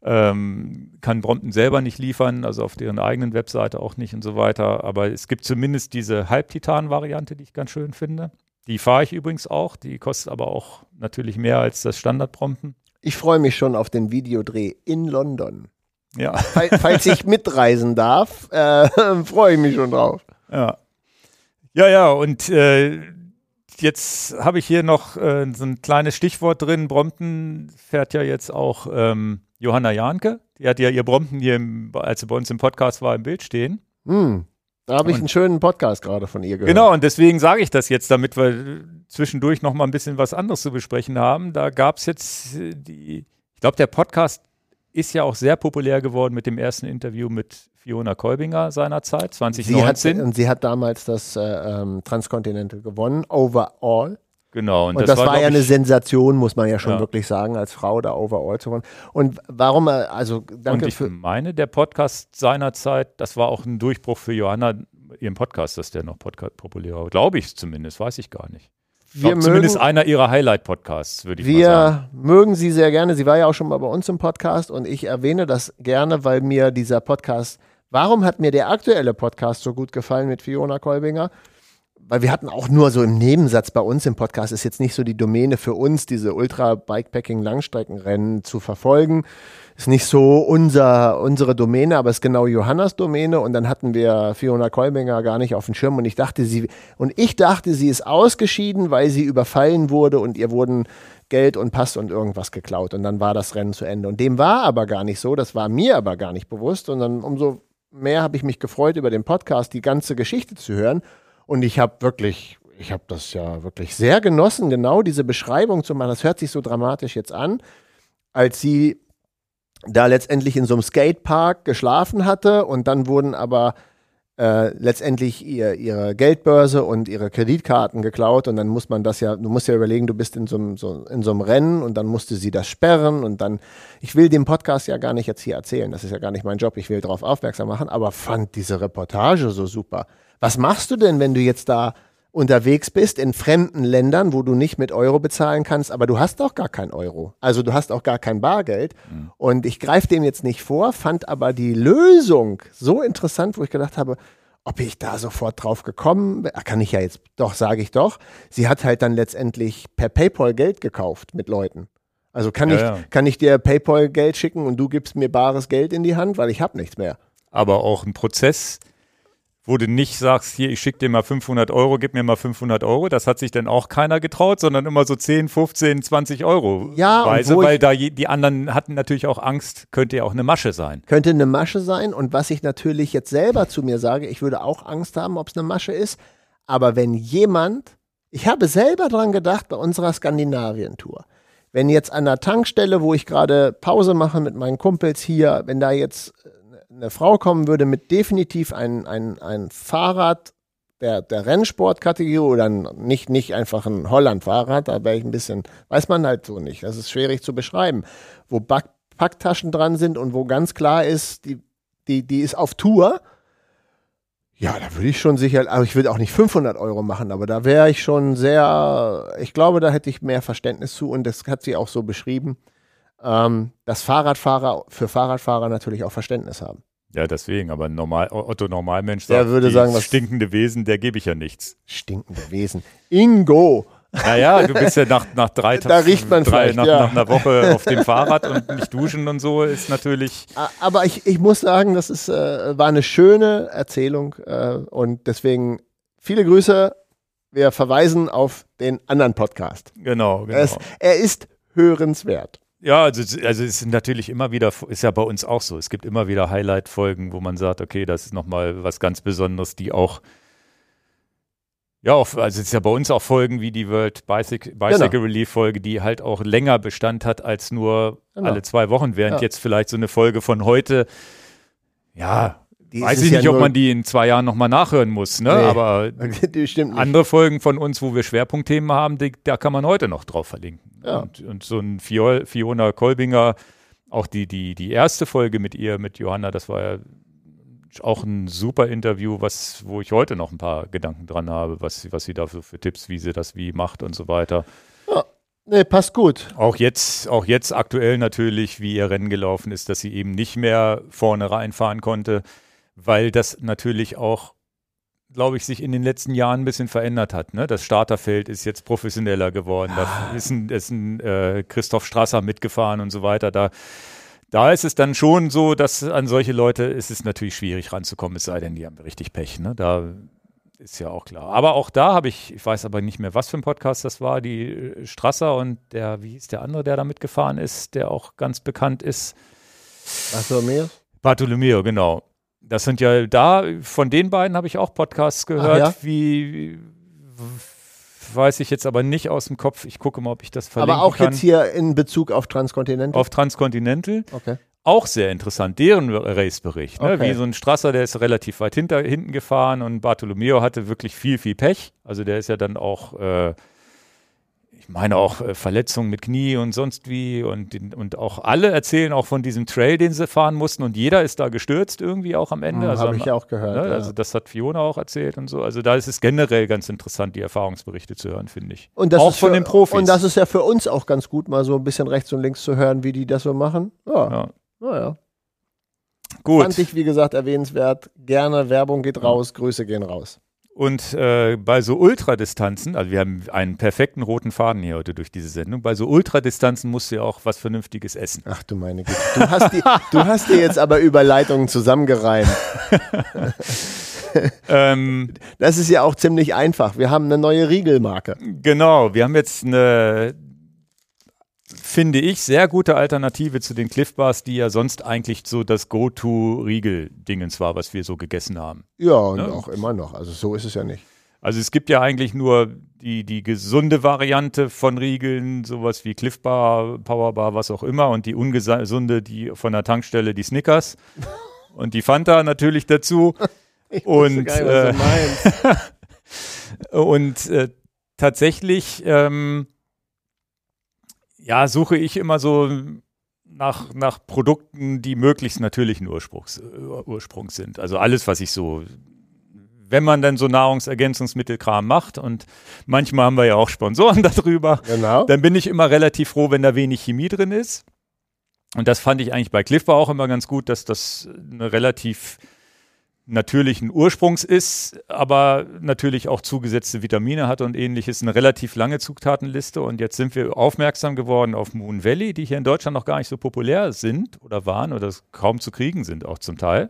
Ähm, kann Brompton selber nicht liefern, also auf deren eigenen Webseite auch nicht und so weiter. Aber es gibt zumindest diese Halbtitan-Variante, die ich ganz schön finde. Die fahre ich übrigens auch. Die kostet aber auch natürlich mehr als das Standard Brompton. Ich freue mich schon auf den Videodreh in London. Ja. Fall- Falls ich mitreisen darf, äh, freue ich mich schon drauf. Ja, ja, ja und äh, jetzt habe ich hier noch äh, so ein kleines Stichwort drin. Brompton fährt ja jetzt auch ähm, Johanna Jahnke. Die hat ja ihr Brompton hier, im, als sie bei uns im Podcast war, im Bild stehen. Hm. Da habe ich einen schönen Podcast gerade von ihr gehört. Genau, und deswegen sage ich das jetzt, damit wir zwischendurch noch mal ein bisschen was anderes zu besprechen haben. Da gab es jetzt äh, die, ich glaube, der Podcast ist ja auch sehr populär geworden mit dem ersten Interview mit Fiona Kolbinger seinerzeit, Sie hat, 2019. und sie hat damals das äh, ähm, Transcontinental gewonnen, overall. Genau, Und, das, war, glaub ja eine Sensation, muss man ja schon Ja. wirklich sagen, als Frau da overall zu gewonnen. Und warum, äh, also danke Und ich für. meine, der Podcast seinerzeit, das war auch ein Durchbruch für Johanna, ihren Podcast, dass der noch Podcast populär war. Glaube ich zumindest, weiß ich gar nicht. Ich Wir glaub, zumindest mögen- einer ihrer Highlight-Podcasts, würde ich mal sagen. Wir mögen sie sehr gerne. Sie war ja auch schon mal bei uns im Podcast und ich erwähne das gerne, weil mir dieser Podcast, warum hat mir der aktuelle Podcast so gut gefallen mit Fiona Kolbinger? Weil wir hatten auch nur so im Nebensatz bei uns im Podcast, ist jetzt nicht so die Domäne für uns, diese Ultra-Bikepacking-Langstreckenrennen zu verfolgen. Ist nicht so unser, unsere Domäne, aber ist genau Johannas Domäne. Und dann hatten wir Fiona Kolbinger gar nicht auf dem Schirm und ich dachte, sie, und ich dachte, sie ist ausgeschieden, weil sie überfallen wurde und ihr wurden Geld und Pass und irgendwas geklaut. Und dann war das Rennen zu Ende. Und dem war aber gar nicht so, das war mir aber gar nicht bewusst. Und dann umso mehr habe ich mich gefreut, über den Podcast die ganze Geschichte zu hören. Und ich habe wirklich, ich habe das ja wirklich sehr genossen, genau diese Beschreibung zu machen. Das hört sich so dramatisch jetzt an, als sie da letztendlich in so einem Skatepark geschlafen hatte und dann wurden aber äh, letztendlich ihr, ihre Geldbörse und ihre Kreditkarten geklaut. Und dann muss man das ja, du musst ja überlegen, du bist in so, einem, so, in so einem Rennen und dann musste sie das sperren. Und dann, ich will den Podcast ja gar nicht jetzt hier erzählen, das ist ja gar nicht mein Job, ich will darauf aufmerksam machen, aber fand diese Reportage so super. Was machst du denn, wenn du jetzt da unterwegs bist in fremden Ländern, wo du nicht mit Euro bezahlen kannst, aber du hast auch gar kein Euro. Also du hast auch gar kein Bargeld. Mhm. Und ich greife dem jetzt nicht vor, fand aber die Lösung so interessant, wo ich gedacht habe, ob ich da sofort drauf gekommen bin, kann ich ja jetzt doch, sage ich doch. Sie hat halt dann letztendlich per PayPal Geld gekauft mit Leuten. Also kann, ja, ich, ja. kann ich dir PayPal Geld schicken und du gibst mir bares Geld in die Hand, weil ich habe nichts mehr. Aber auch ein Prozess, wo du nicht sagst, hier, ich schicke dir mal 500 Euro, gib mir mal 500 Euro. Das hat sich dann auch keiner getraut, sondern immer so 10, 15, 20 Euro ja, Weise, weil da die anderen hatten natürlich auch Angst, könnte ja auch eine Masche sein. Könnte eine Masche sein und was ich natürlich jetzt selber zu mir sage, ich würde auch Angst haben, ob es eine Masche ist, aber wenn jemand, ich habe selber dran gedacht bei unserer Skandinavien-Tour, wenn jetzt an der Tankstelle, wo ich gerade Pause mache mit meinen Kumpels hier, wenn da jetzt eine Frau kommen würde mit definitiv ein, ein, ein Fahrrad der, der Rennsportkategorie oder nicht, nicht einfach ein Holland-Fahrrad, da wäre ich ein bisschen, weiß man halt so nicht. Das ist schwierig zu beschreiben. Wo Back Packtaschen dran sind und wo ganz klar ist, die, die, die ist auf Tour. Ja, da würde ich schon sicher, aber ich würde auch nicht 500 Euro machen, aber da wäre ich schon sehr, ich glaube, da hätte ich mehr Verständnis zu und das hat sie auch so beschrieben, ähm, dass Fahrradfahrer für Fahrradfahrer natürlich auch Verständnis haben. Ja, deswegen, aber normal, Otto Normalmensch sagt, der würde sagen, was stinkende Wesen, der gebe ich ja nichts. Stinkende Wesen. Ingo. Naja, du bist ja nach, nach drei Tagen, da riecht man drei, nach, ja. nach, einer Woche auf dem Fahrrad und nicht duschen und so ist natürlich. Aber ich, ich muss sagen, das ist, äh, war eine schöne Erzählung äh, und deswegen viele Grüße. Wir verweisen auf den anderen Podcast. Genau, genau. Es, er ist hörenswert. Ja, also, also es ist natürlich immer wieder, ist ja bei uns auch so. Es gibt immer wieder Highlight-Folgen, wo man sagt, okay, das ist nochmal was ganz Besonderes, die auch, ja, auch, also es ist ja bei uns auch Folgen wie die World Bicycle, Bicycle genau. Relief Folge, die halt auch länger Bestand hat als nur genau. alle zwei Wochen, während ja. jetzt vielleicht so eine Folge von heute, ja, die Weiß ich nicht, ja ob man die in zwei Jahren nochmal nachhören muss, ne? Nee, aber andere Folgen von uns, wo wir Schwerpunktthemen haben, die, da kann man heute noch drauf verlinken. Ja. Und, und so ein Fiona Kolbinger, auch die, die, die erste Folge mit ihr, mit Johanna, das war ja auch ein super Interview, was, wo ich heute noch ein paar Gedanken dran habe, was, was sie da für, für Tipps, wie sie das wie macht und so weiter. Ja, nee, passt gut. Auch jetzt, auch jetzt aktuell natürlich, wie ihr Rennen gelaufen ist, dass sie eben nicht mehr vorne reinfahren konnte, weil das natürlich auch glaube ich, sich in den letzten Jahren ein bisschen verändert hat. Ne? Das Starterfeld ist jetzt professioneller geworden. Da ah. ist ein, ist ein äh, Christoph Strasser mitgefahren und so weiter. Da, da ist es dann schon so, dass an solche Leute ist es natürlich schwierig ranzukommen, es sei denn, die haben richtig Pech. Ne? Da ist ja auch klar. Aber auch da habe ich, ich weiß aber nicht mehr, was für ein Podcast das war, die äh, Strasser und der, wie hieß der andere, der da mitgefahren ist, der auch ganz bekannt ist. Bartholomew? Bartholomew, genau. Das sind ja da, von den beiden habe ich auch Podcasts gehört, ja? wie, weiß ich jetzt aber nicht aus dem Kopf. Ich gucke mal, ob ich das verlinken Aber auch kann. jetzt hier in Bezug auf Transcontinental? Auf Transcontinental. Okay. Auch sehr interessant, deren Racebericht. Ne? Okay. Wie so ein Strasser, der ist relativ weit hinter, hinten gefahren und Bartolomeo hatte wirklich viel, viel Pech. Also der ist ja dann auch äh, ich meine auch äh, Verletzungen mit Knie und sonst wie und, und auch alle erzählen auch von diesem Trail, den sie fahren mussten und jeder ist da gestürzt irgendwie auch am Ende. Mhm, also Habe ich auch gehört. Ne, ja. Also das hat Fiona auch erzählt und so. Also da ist es generell ganz interessant, die Erfahrungsberichte zu hören, finde ich. Und das auch von für, den Profis. Und das ist ja für uns auch ganz gut, mal so ein bisschen rechts und links zu hören, wie die das so machen. Ja. ja. Naja. Gut. Fand ich, wie gesagt, erwähnenswert. Gerne, Werbung geht raus, Grüße gehen raus. Und äh, bei so Ultradistanzen, also wir haben einen perfekten roten Faden hier heute durch diese Sendung, bei so Ultradistanzen musst du ja auch was Vernünftiges essen. Ach du meine Güte. Du hast, die, du hast dir jetzt aber Überleitungen zusammengereimt. ähm, das ist ja auch ziemlich einfach. Wir haben eine neue Riegelmarke. Genau, wir haben jetzt eine finde ich, sehr gute Alternative zu den Cliff Bars, die ja sonst eigentlich so das Go-To-Riegel-Dingens war, was wir so gegessen haben. Ja, und ne? auch immer noch. Also so ist es ja nicht. Also es gibt ja eigentlich nur die, die gesunde Variante von Riegeln, sowas wie Cliff Bar, Powerbar, was auch immer, und die ungesunde, die von der Tankstelle, die Snickers und die Fanta natürlich dazu. Ich Und, du äh, meinst. Und äh, tatsächlich, ähm, ja, suche ich immer so nach, nach Produkten, die möglichst natürlichen Ursprungs, äh, Ursprungs sind. Also alles, was ich so, wenn man dann so Nahrungsergänzungsmittelkram macht und manchmal haben wir ja auch Sponsoren darüber, Genau. dann bin ich immer relativ froh, wenn da wenig Chemie drin ist. Und das fand ich eigentlich bei Cliff Bar auch immer ganz gut, dass das eine relativ natürlichen Ursprungs ist, aber natürlich auch zugesetzte Vitamine hat und ähnliches, eine relativ lange Zutatenliste. Und jetzt sind wir aufmerksam geworden auf Moon Valley, die hier in Deutschland noch gar nicht so populär sind oder waren oder kaum zu kriegen sind auch zum Teil.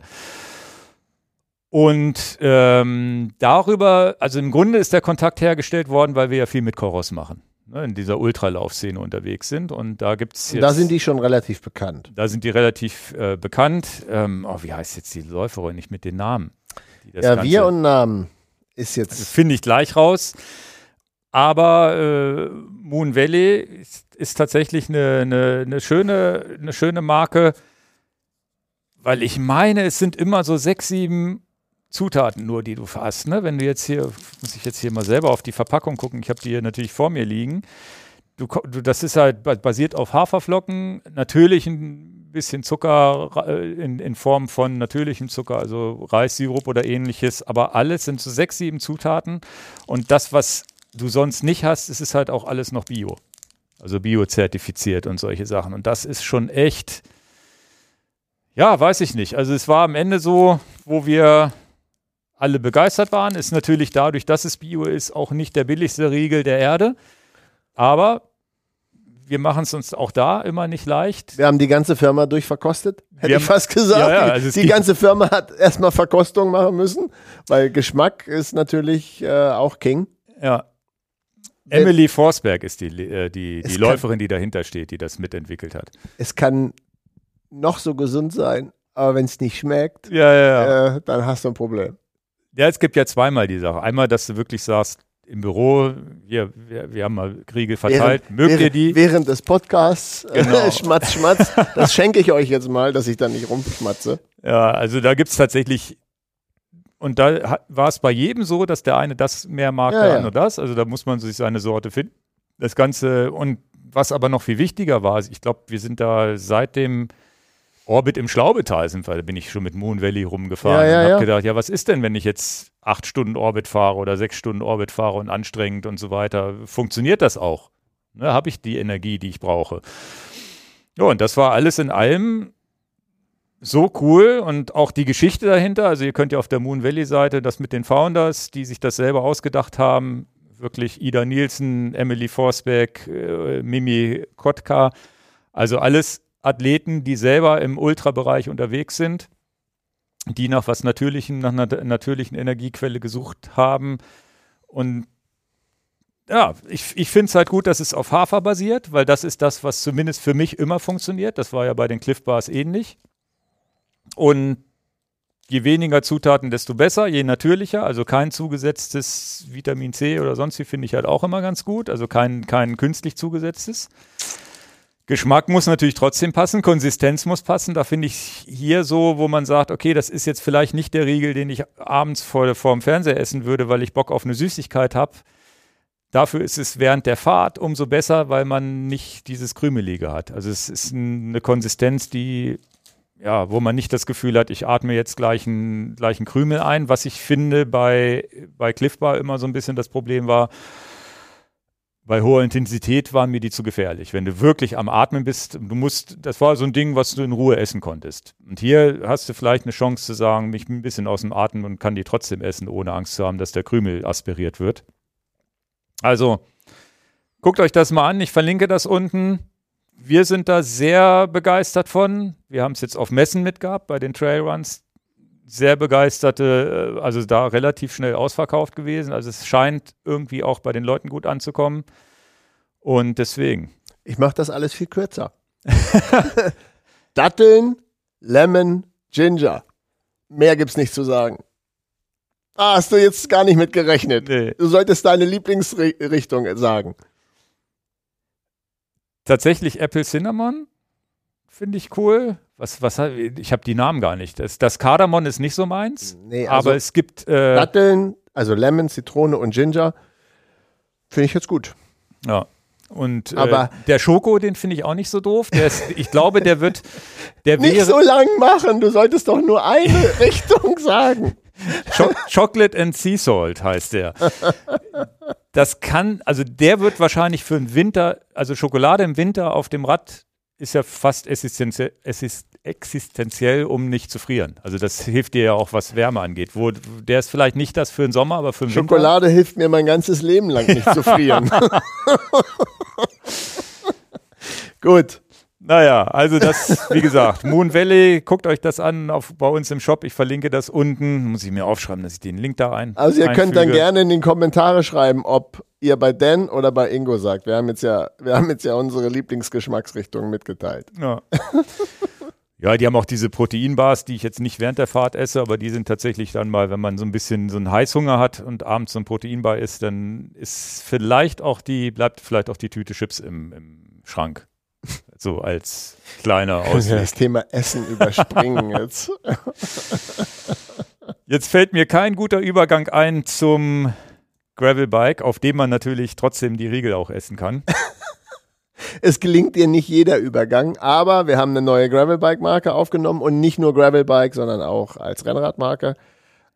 Und ähm, darüber, also im Grunde ist der Kontakt hergestellt worden, weil wir ja viel mit Koros machen, ne, in dieser Ultralaufszene unterwegs sind. Und da gibt es jetzt. Da sind die schon relativ bekannt. Da sind die relativ äh, bekannt. Ähm, oh, wie heißt jetzt die Läuferin? Nicht mit den Namen. Ja, Ganze- wir und Namen ist jetzt. finde ich gleich raus. Aber äh, Moon Valley ist, ist tatsächlich eine, eine, eine, schöne, eine schöne Marke, weil ich meine, es sind immer so sechs, sieben Zutaten nur, die du hast. Ne? Wenn du jetzt hier, muss ich jetzt hier mal selber auf die Verpackung gucken, ich habe die hier natürlich vor mir liegen. Du, du, das ist halt ba- basiert auf Haferflocken, natürlich ein bisschen Zucker äh, in, in Form von natürlichem Zucker, also Reissirup oder ähnliches, aber alles sind so sechs, sieben Zutaten und das, was du sonst nicht hast, ist es halt auch alles noch Bio. Also biozertifiziert und solche Sachen. Und das ist schon echt, ja, weiß ich nicht. Also es war am Ende so, wo wir alle begeistert waren, ist natürlich dadurch, dass es Bio ist, auch nicht der billigste Riegel der Erde. Aber wir machen es uns auch da immer nicht leicht. Wir haben die ganze Firma durchverkostet, hätte Wir ich haben- fast gesagt. Ja, ja, Die- also die ganze Firma hat erstmal Verkostung machen müssen, weil Geschmack ist natürlich äh, auch King. Ja. Wenn- Emily Forsberg ist die, äh, die, die Läuferin, die dahinter steht, die das mitentwickelt hat. Es kann noch so gesund sein, aber wenn es nicht schmeckt, ja, äh, dann hast du ein Problem. Ja, es gibt ja zweimal die Sache. Einmal, dass du wirklich sagst, im Büro, hier, wir, wir haben mal Kriegel verteilt, mögt während, ihr die? Während des Podcasts, Genau. äh, Schmatz, Schmatz, das schenke ich euch jetzt mal, dass ich da nicht rumschmatze. Ja, also da gibt es tatsächlich, und da war es bei jedem so, dass der eine das mehr mag, Ja, der ja. andere das. Also da muss man sich seine Sorte finden. Das Ganze, und was aber noch viel wichtiger war, ich glaube, wir sind da seit dem Orbit im Schlaubetal sind, wir, da bin ich schon mit Moon Valley rumgefahren Ja, ja, und habe ja. gedacht, ja, was ist denn, wenn ich jetzt acht Stunden Orbit fahre oder sechs Stunden Orbit fahre und anstrengend und so weiter? Funktioniert das auch? Ne, habe ich die Energie, die ich brauche? Ja, und das war alles in allem so cool und auch die Geschichte dahinter. Also ihr könnt ja auf der Moon Valley Seite das mit den Founders, die sich das selber ausgedacht haben, wirklich Ida Nielsen, Emily Forsberg, äh, Mimi Kotka, also alles Athleten, die selber im Ultrabereich unterwegs sind, die nach was Natürlichem, nach einer natürlichen Energiequelle gesucht haben und ja, ich, ich finde es halt gut, dass es auf Hafer basiert, weil das ist das, was zumindest für mich immer funktioniert. Das war ja bei den Cliff Bars ähnlich. Und je weniger Zutaten, desto besser, je natürlicher. Also kein zugesetztes Vitamin C oder sonst wie finde ich halt auch immer ganz gut. Also kein, kein künstlich zugesetztes. Geschmack muss natürlich trotzdem passen, Konsistenz muss passen. Da finde ich hier so, wo man sagt, okay, das ist jetzt vielleicht nicht der Riegel, den ich abends vor, vor dem Fernseher essen würde, weil ich Bock auf eine Süßigkeit habe. Dafür ist es während der Fahrt umso besser, weil man nicht dieses Krümelige hat. Also es ist ein- eine Konsistenz, die ja, wo man nicht das Gefühl hat, ich atme jetzt gleich einen, gleich einen Krümel ein. Was ich finde bei, bei Cliff Bar immer so ein bisschen das Problem war, bei hoher Intensität waren mir die zu gefährlich. Wenn du wirklich am Atmen bist, du musst, das war so ein Ding, was du in Ruhe essen konntest. Und hier hast du vielleicht eine Chance zu sagen, ich bin ein bisschen aus dem Atmen und kann die trotzdem essen, ohne Angst zu haben, dass der Krümel aspiriert wird. Also, guckt euch das mal an. Ich verlinke das unten. Wir sind da sehr begeistert von. Wir haben es jetzt auf Messen mitgehabt bei den Trailruns. Sehr begeisterte, äh, also da relativ schnell ausverkauft gewesen. Also es scheint irgendwie auch bei den Leuten gut anzukommen. Und deswegen. Ich mache das alles viel kürzer. Datteln, Lemon, Ginger. Mehr gibt's nicht zu sagen. Ah, hast du jetzt gar nicht mit gerechnet. Nee. Du solltest deine Lieblingsrichtung sagen. Tatsächlich Apple Cinnamon finde ich cool. Was, was, ich habe die Namen gar nicht. Das, das Kardamom ist nicht so meins. Nee, also aber es gibt. Äh, Datteln, also Lemon, Zitrone und Ginger, finde ich jetzt gut. ja. Und äh, Aber- der Schoko, den finde ich auch nicht so doof. Ist, ich glaube, der wird. Der Nicht wäre so lang machen, du solltest doch nur eine Richtung sagen. Cho Chocolate and Sea Salt heißt der. Das kann, also der wird wahrscheinlich für den Winter, also Schokolade im Winter auf dem Rad ist ja fast existenziell, es ist existenziell, um nicht zu frieren. Also das hilft dir ja auch, was Wärme angeht. Wo, der ist vielleicht nicht das für den Sommer, aber für den Winter. Schokolade hilft mir mein ganzes Leben lang nicht zu frieren. Gut. Naja, also das, wie gesagt, Moon Valley, guckt euch das an auf, bei uns im Shop. Ich verlinke das unten. Muss ich mir aufschreiben, dass ich den Link da ein. Also ihr könnt dann einfüge. gerne in den Kommentare schreiben, ob ihr bei Dan oder bei Ingo sagt. Wir haben jetzt ja, wir haben jetzt ja unsere Lieblingsgeschmacksrichtung mitgeteilt. Ja. ja, die haben auch diese Proteinbars, die ich jetzt nicht während der Fahrt esse, aber die sind tatsächlich dann mal, wenn man so ein bisschen so einen Heißhunger hat und abends so ein Proteinbar isst, dann ist vielleicht auch die, bleibt vielleicht auch die Tüte Chips im, im Schrank. So als kleiner Ausweg. das Thema Essen überspringen jetzt. Jetzt fällt mir kein guter Übergang ein zum Gravelbike, auf dem man natürlich trotzdem die Riegel auch essen kann. Es gelingt dir nicht jeder Übergang, aber wir haben eine neue Gravelbike-Marke aufgenommen und nicht nur Gravelbike, sondern auch als Rennradmarke.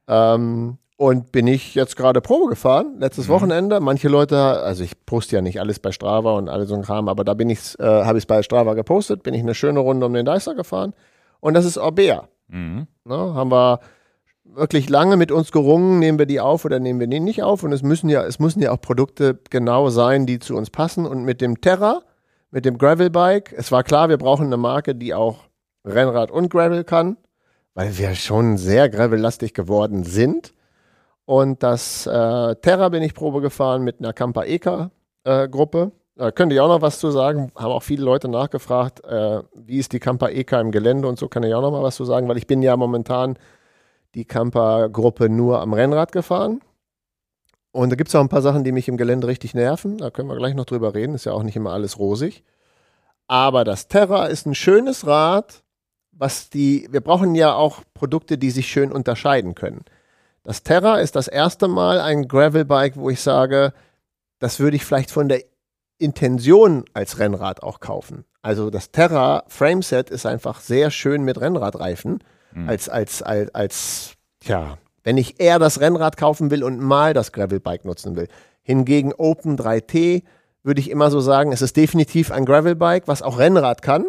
Ähm, und bin ich jetzt gerade Probe gefahren, letztes Wochenende. Manche Leute, also ich poste ja nicht alles bei Strava und alles so ein Kram, aber da bin ich, äh, habe ich es bei Strava gepostet, bin ich eine schöne Runde um den Deister gefahren. Und das ist Orbea. Mhm. Ne, haben wir wirklich lange mit uns gerungen, nehmen wir die auf oder nehmen wir die nicht auf. Und es müssen ja, es müssen ja auch Produkte genau sein, die zu uns passen. Und mit dem Terra, mit dem Gravelbike, es war klar, wir brauchen eine Marke, die auch Rennrad und Gravel kann, weil wir schon sehr gravellastig geworden sind. Und das äh, Terra bin ich Probe gefahren mit einer Campa Eka äh, Gruppe. Da könnte ich auch noch was zu sagen. Haben auch viele Leute nachgefragt, äh, wie ist die Campa Eka im Gelände und so kann ich auch noch mal was zu sagen, weil ich bin ja momentan die Camper-Gruppe nur am Rennrad gefahren. Und da gibt es auch ein paar Sachen, die mich im Gelände richtig nerven. Da können wir gleich noch drüber reden. Ist ja auch nicht immer alles rosig. Aber das Terra ist ein schönes Rad, was die, wir brauchen ja auch Produkte, die sich schön unterscheiden können. Das Terra ist das erste Mal ein Gravelbike, wo ich sage, das würde ich vielleicht von der Intention als Rennrad auch kaufen. Also das Terra Frameset ist einfach sehr schön mit Rennradreifen Mhm. als, als, als, als, ja, wenn ich eher das Rennrad kaufen will und mal das Gravelbike nutzen will. Hingegen Open 3T würde ich immer so sagen, es ist definitiv ein Gravelbike, was auch Rennrad kann.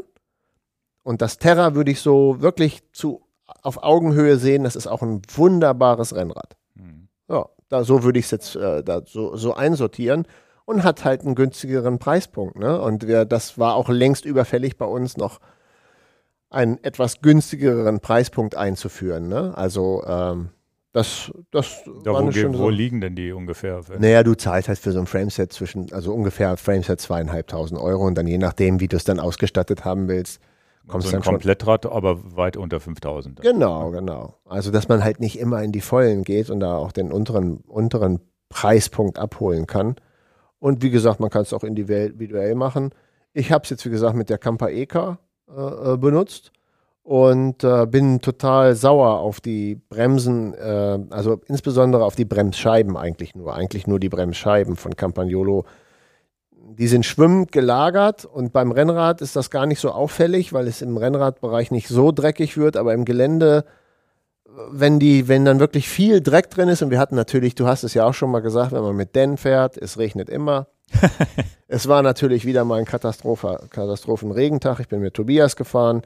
Und das Terra würde ich so wirklich zu, auf Augenhöhe sehen, das ist auch ein wunderbares Rennrad. Mhm. Ja, da, so würde ich es jetzt äh, da so, so einsortieren und hat halt einen günstigeren Preispunkt. Ne? Und wir, das war auch längst überfällig bei uns noch einen etwas günstigeren Preispunkt einzuführen. Ne? Also ähm, das, das Ja, wo, wo liegen denn die ungefähr? Naja, du zahlst halt für so ein Frameset zwischen, also ungefähr Frameset zweieinhalbtausend Euro und dann je nachdem, wie du es dann ausgestattet haben willst, kommst so du ein Komplettrad, aber weit unter 5000. Genau, genau. Also, dass man halt nicht immer in die Vollen geht und da auch den unteren, unteren Preispunkt abholen kann. Und wie gesagt, man kann es auch individuell machen. Ich habe es jetzt, wie gesagt, mit der Campa Eka äh, äh, benutzt und äh, bin total sauer auf die Bremsen, äh, also insbesondere auf die Bremsscheiben eigentlich nur, eigentlich nur die Bremsscheiben von Campagnolo. Die sind schwimmend gelagert und beim Rennrad ist das gar nicht so auffällig, weil es im Rennradbereich nicht so dreckig wird, aber im Gelände, wenn die, wenn dann wirklich viel Dreck drin ist und wir hatten natürlich, du hast es ja auch schon mal gesagt, wenn man mit Den fährt, es regnet immer. es war natürlich wieder mal ein Katastrophe, Katastrophenregentag. Ich bin mit Tobias gefahren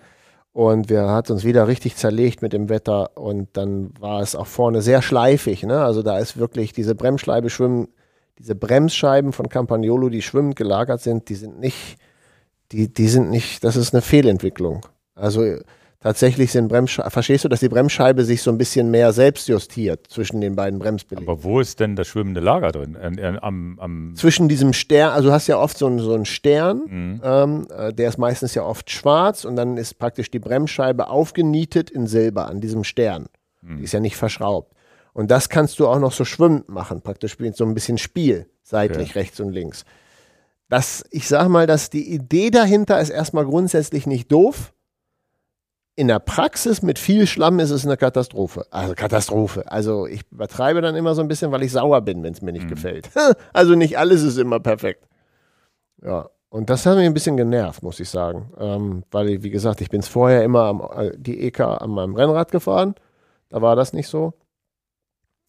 und wir hat uns wieder richtig zerlegt mit dem Wetter und dann war es auch vorne sehr schleifig. Ne? Also da ist wirklich diese Bremsscheibe schwimmen, diese Bremsscheiben von Campagnolo, die schwimmend gelagert sind, die sind nicht, die, die sind nicht, das ist eine Fehlentwicklung. Also tatsächlich sind Bremsscheiben, verstehst du, dass die Bremsscheibe sich so ein bisschen mehr selbst justiert zwischen den beiden Bremsbelägen? Aber wo ist denn das schwimmende Lager drin? Äh, äh, am, am Zwischen diesem Stern, also du hast ja oft so einen, so einen Stern, Mhm. ähm, äh, der ist meistens ja oft schwarz und dann ist praktisch die Bremsscheibe aufgenietet in Silber an diesem Stern. Die ist ja nicht verschraubt. Und das kannst du auch noch so schwimmend machen, praktisch so ein bisschen Spiel, seitlich, Okay. rechts und links. Das, ich sag mal, dass die Idee dahinter ist erstmal grundsätzlich nicht doof. In der Praxis mit viel Schlamm ist es eine Katastrophe. Also Katastrophe. Also ich übertreibe dann immer so ein bisschen, weil ich sauer bin, wenn es mir nicht Mhm. gefällt. Also nicht alles ist immer perfekt. Ja, und das hat mich ein bisschen genervt, muss ich sagen. Ähm, weil, ich, wie gesagt, ich bin es vorher immer am, äh, die EK an meinem Rennrad gefahren. Da war das nicht so.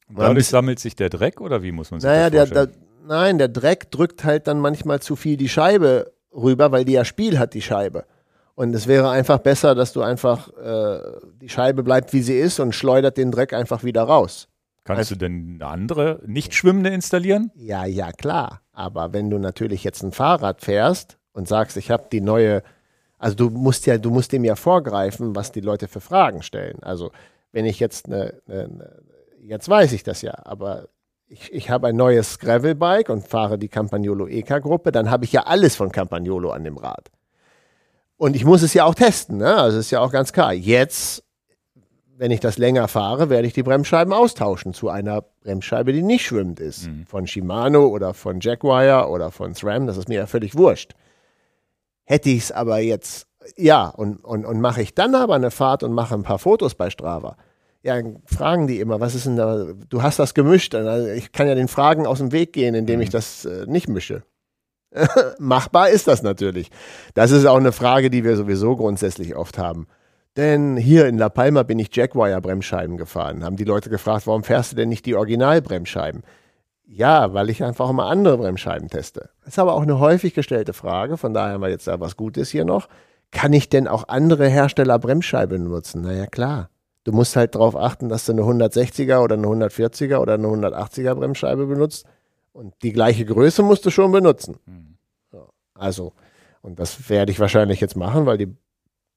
Und dadurch bisschen- sammelt sich der Dreck oder wie muss man sich Naja, das der, vorstellen? der, nein, der Dreck drückt halt dann manchmal zu viel die Scheibe rüber, weil die ja Spiel hat, die Scheibe. Und es wäre einfach besser, dass du einfach, äh, die Scheibe bleibt wie sie ist und schleudert den Dreck einfach wieder raus. Kannst du denn eine andere, nicht schwimmende installieren? Ja, ja, klar. Aber wenn du natürlich jetzt ein Fahrrad fährst und sagst, ich habe die neue, also du musst ja, du musst dem ja vorgreifen, was die Leute für Fragen stellen. Also wenn ich jetzt eine, eine jetzt weiß ich das ja, aber ich, ich habe ein neues Gravelbike und fahre die Campagnolo EK-Gruppe, dann habe ich ja alles von Campagnolo an dem Rad. Und ich muss es ja auch testen, ne? Also ist ja auch ganz klar. Jetzt, wenn ich das länger fahre, werde ich die Bremsscheiben austauschen zu einer Bremsscheibe, die nicht schwimmend ist. Von Shimano oder von Jaguar oder von SRAM, das ist mir ja völlig wurscht. Hätte ich es aber jetzt, ja, und, und, und mache ich dann aber eine Fahrt und mache ein paar Fotos bei Strava, ja, fragen die immer, was ist denn da, du hast das gemischt. Also ich kann ja den Fragen aus dem Weg gehen, indem ich das äh, nicht mische. Machbar ist das natürlich. Das ist auch eine Frage, die wir sowieso grundsätzlich oft haben. Denn hier in La Palma bin ich Jaguar-Bremsscheiben gefahren. Haben die Leute gefragt, warum fährst du denn nicht die Originalbremsscheiben? Ja, weil ich einfach mal andere Bremsscheiben teste. Das ist aber auch eine häufig gestellte Frage, von daher haben wir jetzt da was Gutes hier noch. Kann ich denn auch andere Hersteller Bremsscheiben nutzen? Naja, klar. Du musst halt darauf achten, dass du eine 160er oder eine 140er oder eine 180er Bremsscheibe benutzt. Und die gleiche Größe musst du schon benutzen. Ja, also, und das werde ich wahrscheinlich jetzt machen, weil die,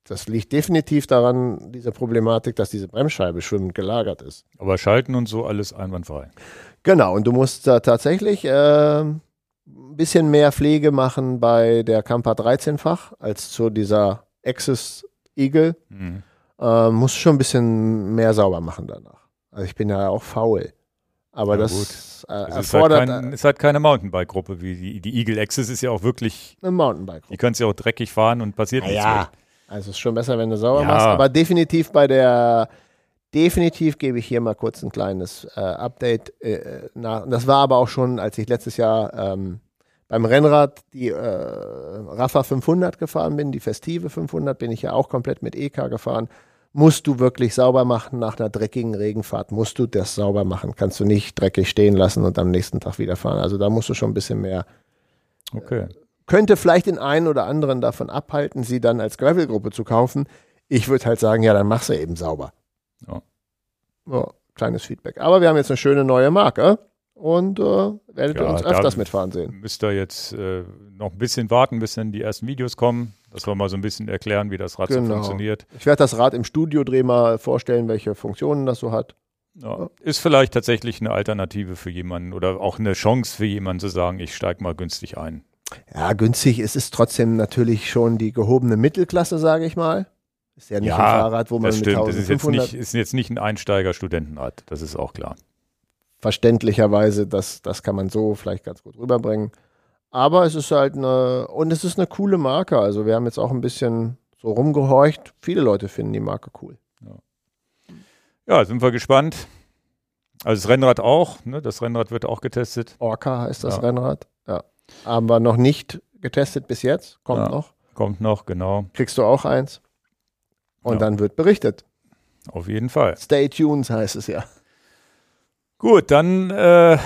das liegt definitiv daran, diese Problematik, dass diese Bremsscheibe schwimmend gelagert ist. Aber Schalten und so alles einwandfrei. Genau, und du musst da tatsächlich äh, ein bisschen mehr Pflege machen bei der Campa 13-fach als zu dieser Axis Eagle. Mhm. Äh, musst schon ein bisschen mehr sauber machen danach. Also ich bin ja auch faul. Aber Ja, das äh, Es ist halt, erfordert kein, ist halt keine Mountainbike-Gruppe wie die, die Eagle Access ist ja auch wirklich, eine Mountainbike. die kannst ja auch dreckig fahren und passiert nichts Ja, also es ist schon besser, wenn du sauber Ja. machst. Aber definitiv bei der, definitiv gebe ich hier mal kurz ein kleines äh, Update äh, nach. Das war aber auch schon, als ich letztes Jahr ähm, beim Rennrad die äh, Rafa 500 gefahren bin, die Festive 500, bin ich ja auch komplett mit EK gefahren. Musst du wirklich sauber machen nach einer dreckigen Regenfahrt, musst du das sauber machen. Kannst du nicht dreckig stehen lassen und am nächsten Tag wieder fahren. Also da musst du schon ein bisschen mehr Okay. könnte vielleicht den einen oder anderen davon abhalten, sie dann als Gravel-Gruppe zu kaufen. Ich würde halt sagen, ja, dann mach sie eben sauber. Ja. Ja, kleines Feedback. Aber wir haben jetzt eine schöne neue Marke und äh, werdet ihr Ja, uns öfters mitfahren sehen. Müsst ihr jetzt äh, noch ein bisschen warten, bis dann die ersten Videos kommen, dass wir mal so ein bisschen erklären, wie das Rad so Genau. funktioniert. Ich werde das Rad im Studio-Dreh mal vorstellen, welche Funktionen das so hat. Ja. Ist vielleicht tatsächlich eine Alternative für jemanden oder auch eine Chance für jemanden zu sagen, ich steige mal günstig ein. Ja, günstig. Es ist trotzdem natürlich schon die gehobene Mittelklasse, sage ich mal. Ist ja nicht Ja, ein Fahrrad, wo man Das mit stimmt, das ist jetzt, 1500 nicht, ist jetzt nicht ein Einsteiger-Studentenrad, das ist auch klar. verständlicherweise, das, das kann man so vielleicht ganz gut rüberbringen. Aber es ist halt eine, und es ist eine coole Marke. Also wir haben jetzt auch ein bisschen so rumgehorcht. Viele Leute finden die Marke cool. Ja, sind wir gespannt. Also das Rennrad auch, ne? das Rennrad wird auch getestet. Orca heißt das Ja. Rennrad. Ja. Aber noch nicht getestet bis jetzt. Kommt Ja. noch. Kommt noch, genau, Kriegst du auch eins. Und Ja. dann wird berichtet. auf jeden Fall. Stay tuned heißt es ja. Gut, dann äh,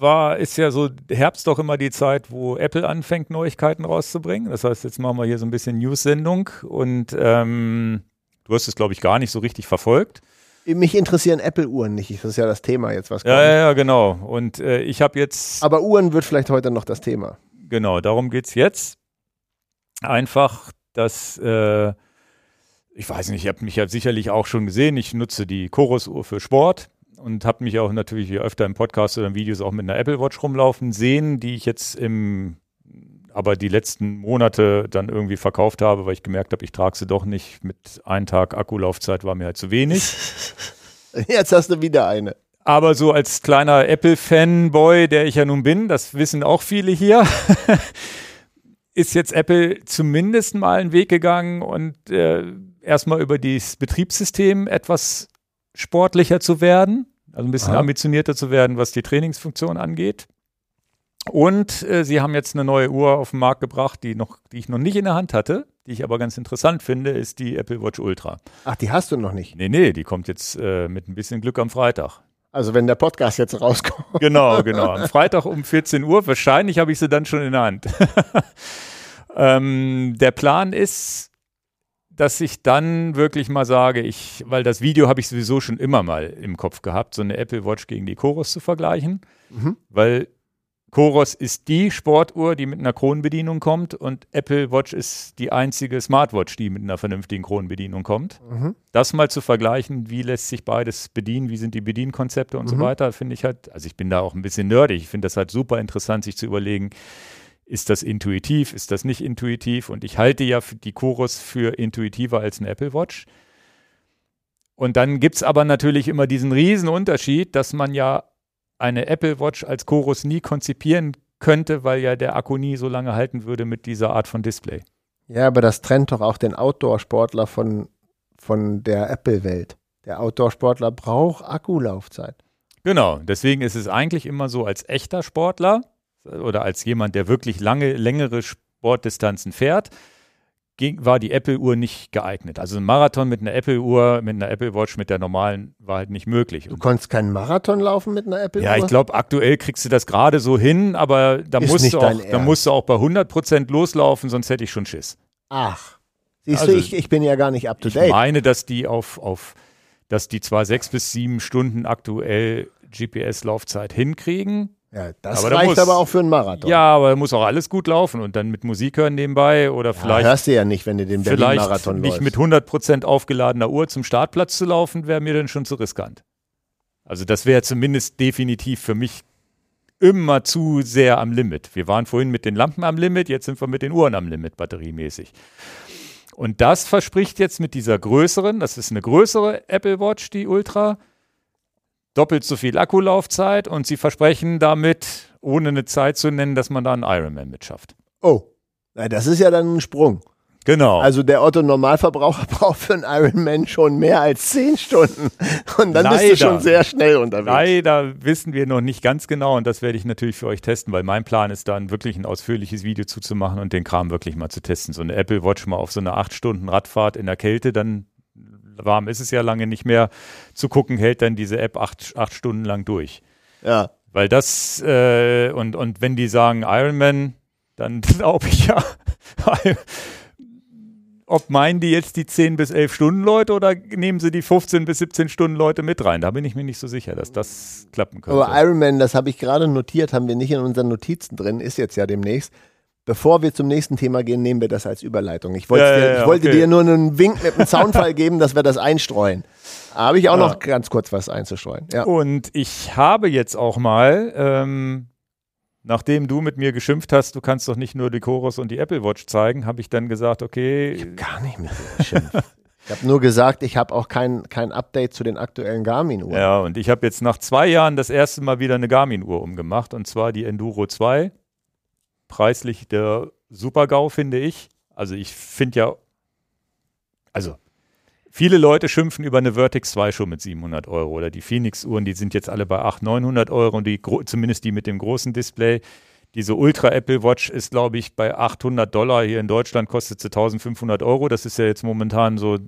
war, ist ja so Herbst doch immer die Zeit, wo Apple anfängt, Neuigkeiten rauszubringen. Das heißt, jetzt machen wir hier so ein bisschen News-Sendung und ähm, du hast es, glaube ich, gar nicht so richtig verfolgt. Mich interessieren Apple-Uhren nicht. Das ist ja das Thema jetzt, was kommt. Ja, ja, ja, genau. Und äh, ich habe jetzt, Aber Uhren wird vielleicht heute noch das Thema. genau, darum geht's jetzt. Einfach, dass, äh, ich weiß nicht, ich habe mich ja sicherlich auch schon gesehen, ich nutze die Chorus-Uhr für Sport und habe mich auch natürlich hier öfter im Podcast oder in Videos auch mit einer Apple Watch rumlaufen sehen, die ich jetzt im, aber die letzten Monate dann irgendwie verkauft habe, weil ich gemerkt habe, ich trage sie doch nicht. Mit einem Tag Akkulaufzeit war mir halt zu wenig. Jetzt hast du wieder eine. Aber so als kleiner Apple-Fanboy, der ich ja nun bin, das wissen auch viele hier, ist jetzt Apple zumindest mal einen Weg gegangen und äh, erstmal über das Betriebssystem etwas sportlicher zu werden, also ein bisschen Aha. ambitionierter zu werden, was die Trainingsfunktion angeht. Und äh, sie haben jetzt eine neue Uhr auf den Markt gebracht, die, noch, die ich noch nicht in der Hand hatte, die ich aber ganz interessant finde, ist die Apple Watch Ultra. Ach, die hast du noch nicht? Nee, nee, die kommt jetzt äh, mit ein bisschen Glück am Freitag. Also wenn der Podcast jetzt rauskommt. Genau, genau. Am Freitag um 14 Uhr. Wahrscheinlich habe ich sie dann schon in der Hand. ähm, der Plan ist, dass ich dann wirklich mal sage, ich, weil das Video habe ich sowieso schon immer mal im Kopf gehabt, so eine Apple Watch gegen die Chorus zu vergleichen, mhm. weil Chorus ist die Sportuhr, die mit einer Kronenbedienung kommt und Apple Watch ist die einzige Smartwatch, die mit einer vernünftigen Kronenbedienung kommt. Mhm. Das mal zu vergleichen, wie lässt sich beides bedienen, wie sind die Bedienkonzepte und mhm. so weiter, finde ich halt, also ich bin da auch ein bisschen nerdig, ich finde das halt super interessant, sich zu überlegen, ist das intuitiv, ist das nicht intuitiv? Und ich halte ja die Chorus für intuitiver als eine Apple Watch. Und dann gibt es aber natürlich immer diesen riesen Unterschied, dass man ja eine Apple Watch als Chorus nie konzipieren könnte, weil ja der Akku nie so lange halten würde mit dieser Art von Display. Ja, aber das trennt doch auch den Outdoor-Sportler von, von der Apple-Welt. Der Outdoor-Sportler braucht Akkulaufzeit. Genau, deswegen ist es eigentlich immer so als echter Sportler, oder als jemand, der wirklich lange, längere Sportdistanzen fährt, war die Apple-Uhr nicht geeignet. Also ein Marathon mit einer Apple-Uhr, mit einer Apple Watch, mit der normalen, war halt nicht möglich. Du konntest keinen Marathon laufen mit einer Apple-Uhr? Ja, ich glaube, aktuell kriegst du das gerade so hin, aber da musst, du auch, da musst du auch bei 100 Prozent loslaufen, sonst hätte ich schon Schiss. Ach, siehst also, du, ich, ich bin ja gar nicht up to date. Ich meine, dass die auf, auf dass die zwar sechs bis sieben Stunden aktuell GPS-Laufzeit hinkriegen, ja, das aber reicht muss, aber auch für einen Marathon. Ja, aber da muss auch alles gut laufen und dann mit Musik hören nebenbei oder vielleicht. Ja, hörst du ja nicht, wenn du den Berlin-Marathon läufst. Nicht mit 100% aufgeladener Uhr zum Startplatz zu laufen, wäre mir dann schon zu riskant. Also, das wäre zumindest definitiv für mich immer zu sehr am Limit. Wir waren vorhin mit den Lampen am Limit, jetzt sind wir mit den Uhren am Limit, batteriemäßig. Und das verspricht jetzt mit dieser größeren, das ist eine größere Apple Watch, die Ultra, doppelt so viel Akkulaufzeit und sie versprechen damit, ohne eine Zeit zu nennen, dass man da einen Ironman mitschafft. Oh, na, das ist ja dann ein Sprung. Genau. Also der Otto Normalverbraucher braucht für einen Ironman schon mehr als zehn Stunden. Und dann leider, bist du schon sehr schnell unterwegs. Leider wissen wir noch nicht ganz genau und das werde ich natürlich für euch testen, weil mein Plan ist dann wirklich ein ausführliches Video zuzumachen und den Kram wirklich mal zu testen. So eine Apple Watch mal auf so eine acht Stunden Radfahrt in der Kälte dann warm ist es ja lange nicht mehr, zu gucken, hält dann diese App acht, acht Stunden lang durch. Ja. Weil das, äh, und, und wenn die sagen Ironman, dann glaube ich ja, ob meinen die jetzt die 10 bis 11 Stunden Leute oder nehmen sie die 15 bis 17 Stunden Leute mit rein? Da bin ich mir nicht so sicher, dass das klappen könnte. Aber Ironman, das habe ich gerade notiert, haben wir nicht in unseren Notizen drin, ist jetzt ja demnächst. Bevor wir zum nächsten Thema gehen, nehmen wir das als Überleitung. Ich, ja, dir, ja, ich wollte okay. dir nur einen Wink mit einem Soundfall geben, dass wir das einstreuen. Habe ich auch noch ganz kurz was einzustreuen. Und ich habe jetzt auch mal, ähm, nachdem du mit mir geschimpft hast, du kannst doch nicht nur die Chorus und die Apple Watch zeigen, habe ich dann gesagt, okay. Ich habe gar nicht mit dir geschimpft. Ich habe nur gesagt, ich habe auch kein, kein Update zu den aktuellen Garmin-Uhren. Ja, und ich habe jetzt nach zwei Jahren das erste Mal wieder eine Garmin-Uhr umgemacht, und zwar die Enduro 2 preislich der Super-GAU, finde ich. Also ich finde ja, also viele Leute schimpfen über eine Vertex 2 schon mit 700 Euro oder die Phoenix-Uhren, die sind jetzt alle bei 800, 900 Euro und die, zumindest die mit dem großen Display. Diese Ultra Apple Watch ist, glaube ich, bei 800 Dollar. Hier in Deutschland kostet sie 1500 Euro. Das ist ja jetzt momentan so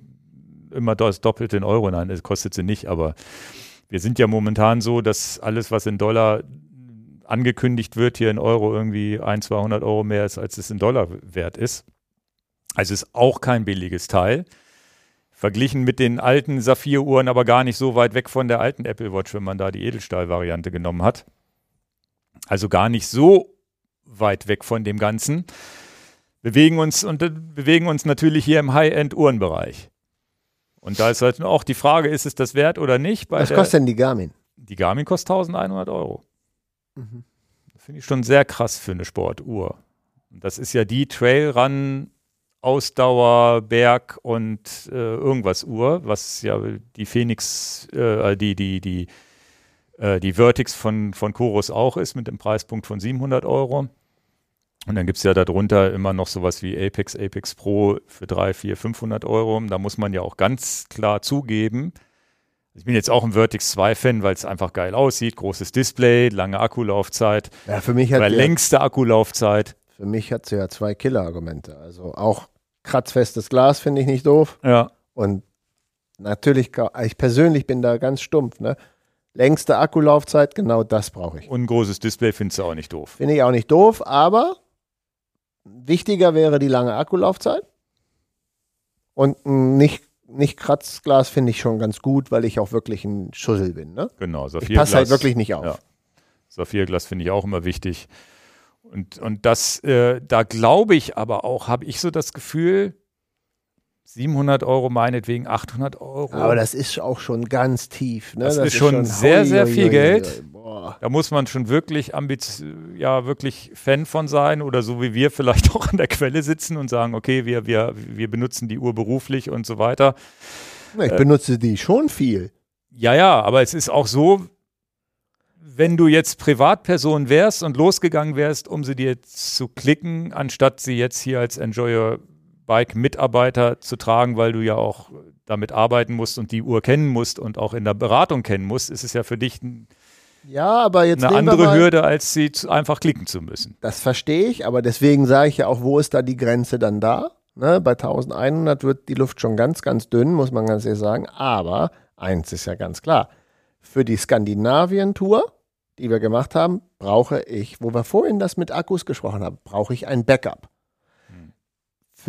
immer das Doppelte in Euro. Nein, das kostet sie nicht, aber wir sind ja momentan so, dass alles, was in Dollar angekündigt wird, hier in Euro irgendwie ein, 200 Euro mehr ist, als es in Dollar wert ist. Also ist auch kein billiges Teil. Verglichen mit den alten Saphir-Uhren, aber gar nicht so weit weg von der alten Apple Watch, wenn man da die Edelstahl-Variante genommen hat. Also gar nicht so weit weg von dem Ganzen. Bewegen uns und bewegen uns natürlich hier im High-End-Uhrenbereich. Und da ist halt auch die Frage, ist es das wert oder nicht? Was kostet denn die Garmin? Die Garmin kostet 1100 Euro. Mhm. Finde ich schon sehr krass für eine Sportuhr. Das ist ja die Trailrun Ausdauer, Berg und äh, irgendwas Uhr, was ja die Phoenix, äh, die, die, die Äh, die Vertix von, von Chorus auch ist mit dem Preispunkt von 700 Euro. Und dann gibt es ja darunter immer noch sowas wie Apex, Apex Pro für 3, 4, 500 Euro. Da muss man ja auch ganz klar zugeben, ich bin jetzt auch ein Vertix 2-Fan, weil es einfach geil aussieht. Großes Display, lange Akkulaufzeit. Ja, für mich hat oder längste Akkulaufzeit. Für mich hat sie ja zwei Killer-Argumente. Also auch kratzfestes Glas finde ich nicht doof. Ja. Und natürlich, ich persönlich bin da ganz stumpf. Ne? Längste Akkulaufzeit, genau das brauche ich. Und ein großes Display findest du auch nicht doof. Finde ich auch nicht doof, aber wichtiger wäre die lange Akkulaufzeit. Und nicht nicht Kratzglas finde ich schon ganz gut, weil ich auch wirklich ein Schussel bin. Ne? Genau, Saphirglas. Ich passe halt wirklich nicht auf. Ja. Saphirglas finde ich auch immer wichtig. Und, und das, äh, da glaube ich aber auch, habe ich so das Gefühl, 700 Euro meinetwegen, 800 Euro. Aber das ist auch schon ganz tief. Ne? Das, das ist, schon, schon sehr, sehr viel hoi, Geld. Hoi, da muss man schon wirklich ja, wirklich Fan von sein oder so wie wir vielleicht auch an der Quelle sitzen und sagen, okay, wir, wir, wir benutzen die Uhr beruflich und so weiter. Ich äh, benutze die schon viel. Ja, ja, aber es ist auch so, wenn du jetzt Privatperson wärst und losgegangen wärst, um sie dir zu klicken, anstatt sie jetzt hier als Enjoyer Bike-Mitarbeiter zu tragen, weil du ja auch damit arbeiten musst und die Uhr kennen musst und auch in der Beratung kennen musst, ist es ja für dich ein, ja, aber jetzt eine andere mal, Hürde, als sie zu, einfach klicken zu müssen. Das verstehe ich, aber deswegen sage ich ja auch, wo ist da die Grenze dann da? Ne, bei 1100 wird die Luft schon ganz, ganz dünn, muss man ganz ehrlich sagen. Aber eins ist ja ganz klar: Für die Skandinavien-Tour, die wir gemacht haben, brauche ich, wo wir vorhin das mit Akkus gesprochen haben, brauche ich ein Backup.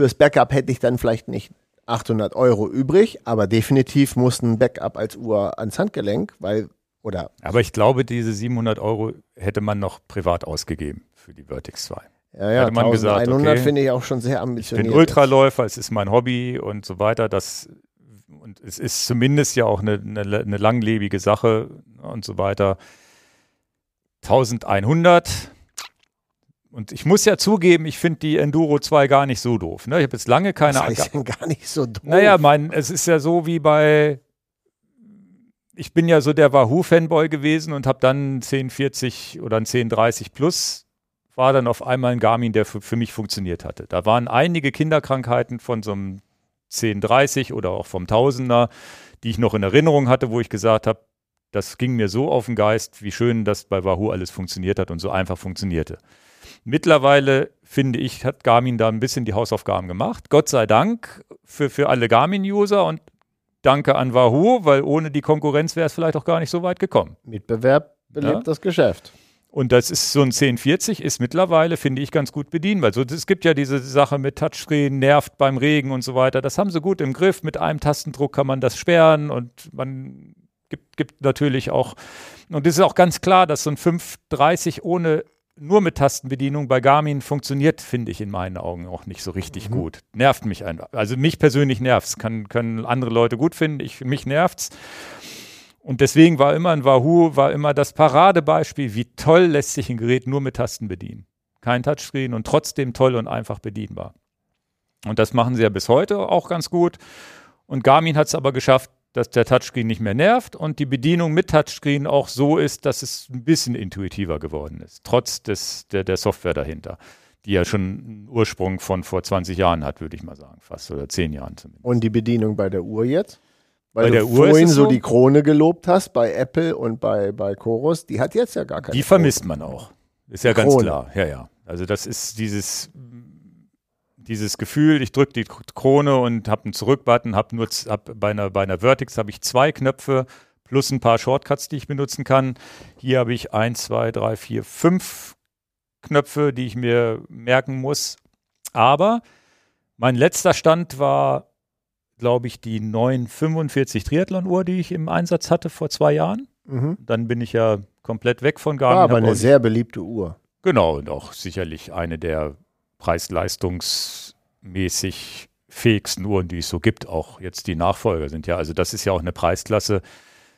Fürs Backup hätte ich dann vielleicht nicht 800 Euro übrig, aber definitiv muss ein Backup als Uhr ans Handgelenk, weil oder. Aber ich glaube, diese 700 Euro hätte man noch privat ausgegeben für die Vertix 2. Ja, ja, hätte man 1100 gesagt, okay, finde ich auch schon sehr ambitioniert. Ich bin Ultraläufer, es ist mein Hobby und so weiter. Das, und es ist zumindest ja auch eine, eine, eine langlebige Sache und so weiter. 1100 und ich muss ja zugeben, ich finde die Enduro 2 gar nicht so doof. Ne? Ich habe jetzt lange keine. Das heißt denn gar nicht so doof. Naja, mein, es ist ja so wie bei. Ich bin ja so der Wahoo-Fanboy gewesen und habe dann 1040 oder ein 1030 Plus war dann auf einmal ein Garmin, der für, für mich funktioniert hatte. Da waren einige Kinderkrankheiten von so einem 1030 oder auch vom Tausender, die ich noch in Erinnerung hatte, wo ich gesagt habe, das ging mir so auf den Geist, wie schön das bei Wahoo alles funktioniert hat und so einfach funktionierte. Mittlerweile, finde ich, hat Garmin da ein bisschen die Hausaufgaben gemacht. Gott sei Dank für, für alle Garmin-User und danke an Wahoo, weil ohne die Konkurrenz wäre es vielleicht auch gar nicht so weit gekommen. Mitbewerb belebt ja? das Geschäft. Und das ist so ein 1040 ist mittlerweile, finde ich, ganz gut bedient. Weil so, es gibt ja diese Sache mit Touchscreen, nervt beim Regen und so weiter. Das haben sie gut im Griff. Mit einem Tastendruck kann man das sperren und man gibt, gibt natürlich auch, und es ist auch ganz klar, dass so ein 530 ohne nur mit Tastenbedienung bei Garmin funktioniert, finde ich in meinen Augen auch nicht so richtig mhm. gut. Nervt mich einfach. Also mich persönlich nervt es. Kann, können andere Leute gut finden, ich, mich es. Und deswegen war immer ein Wahoo, war immer das Paradebeispiel, wie toll lässt sich ein Gerät nur mit Tasten bedienen. Kein Touchscreen und trotzdem toll und einfach bedienbar. Und das machen sie ja bis heute auch ganz gut. Und Garmin hat es aber geschafft, dass der Touchscreen nicht mehr nervt und die Bedienung mit Touchscreen auch so ist, dass es ein bisschen intuitiver geworden ist, trotz des, der, der Software dahinter, die ja schon einen Ursprung von vor 20 Jahren hat, würde ich mal sagen, fast oder 10 Jahren zumindest. Und die Bedienung bei der Uhr jetzt? Weil bei der Uhr vorhin so, die Krone gelobt hast bei Apple und bei, bei Chorus, die hat jetzt ja gar keine. Die vermisst man auch. Ist ja ganz klar. Ja, ja. Also das ist dieses dieses Gefühl, ich drücke die Krone und habe einen Zurückbutton, habe nur hab bei, einer, bei einer Vertix habe ich zwei Knöpfe plus ein paar Shortcuts, die ich benutzen kann. Hier habe ich eins, zwei, drei, vier, fünf Knöpfe, die ich mir merken muss. Aber mein letzter Stand war, glaube ich, die 945 Triathlon-Uhr, die ich im Einsatz hatte vor zwei Jahren. Mhm. Dann bin ich ja komplett weg von Garmin. War aber eine sehr beliebte Uhr. Genau, und auch sicherlich eine der preis-leistungsmäßig fähigsten Uhren, die es so gibt. Auch jetzt die Nachfolger sind ja, also das ist ja auch eine Preisklasse,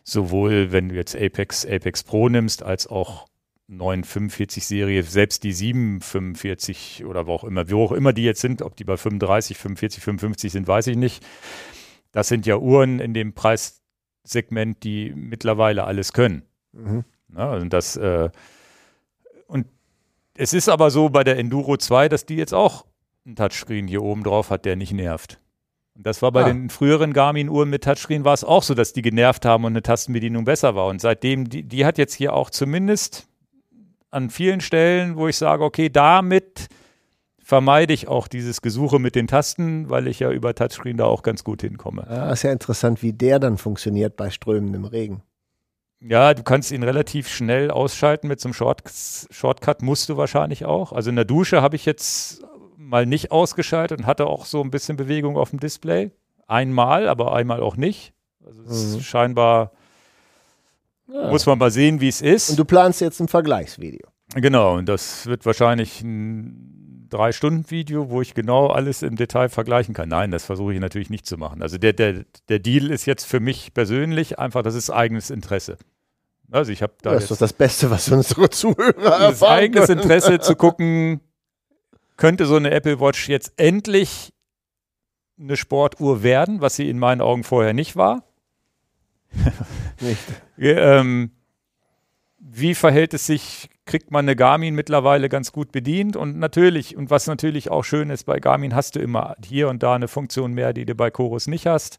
sowohl wenn du jetzt Apex, Apex Pro nimmst, als auch 945 Serie, selbst die 745 oder wo auch immer, wo auch immer die jetzt sind, ob die bei 35, 45, 55 sind, weiß ich nicht. Das sind ja Uhren in dem Preissegment, die mittlerweile alles können. Mhm. Ja, und das, äh, es ist aber so bei der Enduro 2, dass die jetzt auch einen Touchscreen hier oben drauf hat, der nicht nervt. Und das war bei ah. den früheren Garmin-Uhren mit Touchscreen war es auch so, dass die genervt haben und eine Tastenbedienung besser war. Und seitdem, die, die hat jetzt hier auch zumindest an vielen Stellen, wo ich sage, okay, damit vermeide ich auch dieses Gesuche mit den Tasten, weil ich ja über Touchscreen da auch ganz gut hinkomme. Ja, ist ja interessant, wie der dann funktioniert bei strömendem Regen. Ja, du kannst ihn relativ schnell ausschalten mit so einem Short Shortcut, musst du wahrscheinlich auch. Also in der Dusche habe ich jetzt mal nicht ausgeschaltet und hatte auch so ein bisschen Bewegung auf dem Display. Einmal, aber einmal auch nicht. Also es mhm. ist scheinbar, ja. muss man mal sehen, wie es ist. Und du planst jetzt ein Vergleichsvideo. Genau, und das wird wahrscheinlich ein Drei-Stunden-Video, wo ich genau alles im Detail vergleichen kann. Nein, das versuche ich natürlich nicht zu machen. Also der, der, der Deal ist jetzt für mich persönlich einfach, das ist eigenes Interesse. Also ich habe da. Das ist das Beste, was unsere Zuhörer haben. Das eigenes Interesse zu gucken, könnte so eine Apple Watch jetzt endlich eine Sportuhr werden, was sie in meinen Augen vorher nicht war. nicht. ähm, wie verhält es sich? Kriegt man eine Garmin mittlerweile ganz gut bedient? Und natürlich, und was natürlich auch schön ist, bei Garmin hast du immer hier und da eine Funktion mehr, die du bei Chorus nicht hast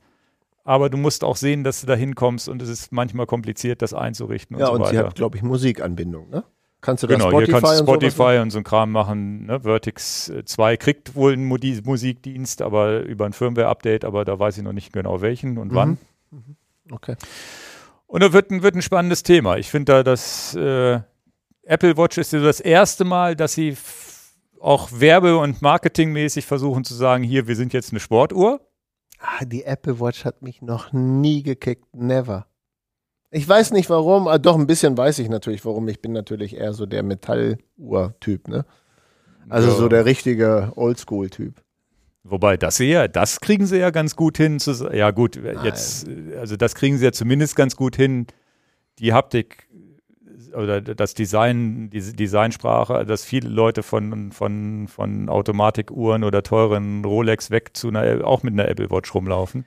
aber du musst auch sehen, dass du da hinkommst und es ist manchmal kompliziert, das einzurichten. Und ja, so und weiter. sie hat, glaube ich, Musikanbindung, ne? Kannst du da genau, Spotify, hier kannst du Spotify und, und so einen Kram machen. Ne? Vertix 2 kriegt wohl einen Musikdienst, aber über ein Firmware-Update, aber da weiß ich noch nicht genau welchen und mhm. wann. Mhm. Okay. Und da wird ein, wird ein spannendes Thema. Ich finde da, dass äh, Apple Watch ist so das erste Mal, dass sie auch werbe- und marketingmäßig versuchen zu sagen, hier, wir sind jetzt eine Sportuhr die Apple Watch hat mich noch nie gekickt. Never. Ich weiß nicht warum, ah, doch ein bisschen weiß ich natürlich warum. Ich bin natürlich eher so der Metalluhr-Typ, ne? Also ja. so der richtige Oldschool-Typ. Wobei das ja, das kriegen sie ja ganz gut hin. Zu, ja gut, Nein. jetzt, also das kriegen sie ja zumindest ganz gut hin, die Haptik oder das Design, die Designsprache, dass viele Leute von, von, von Automatikuhren oder teuren Rolex weg zu einer, auch mit einer Apple Watch rumlaufen.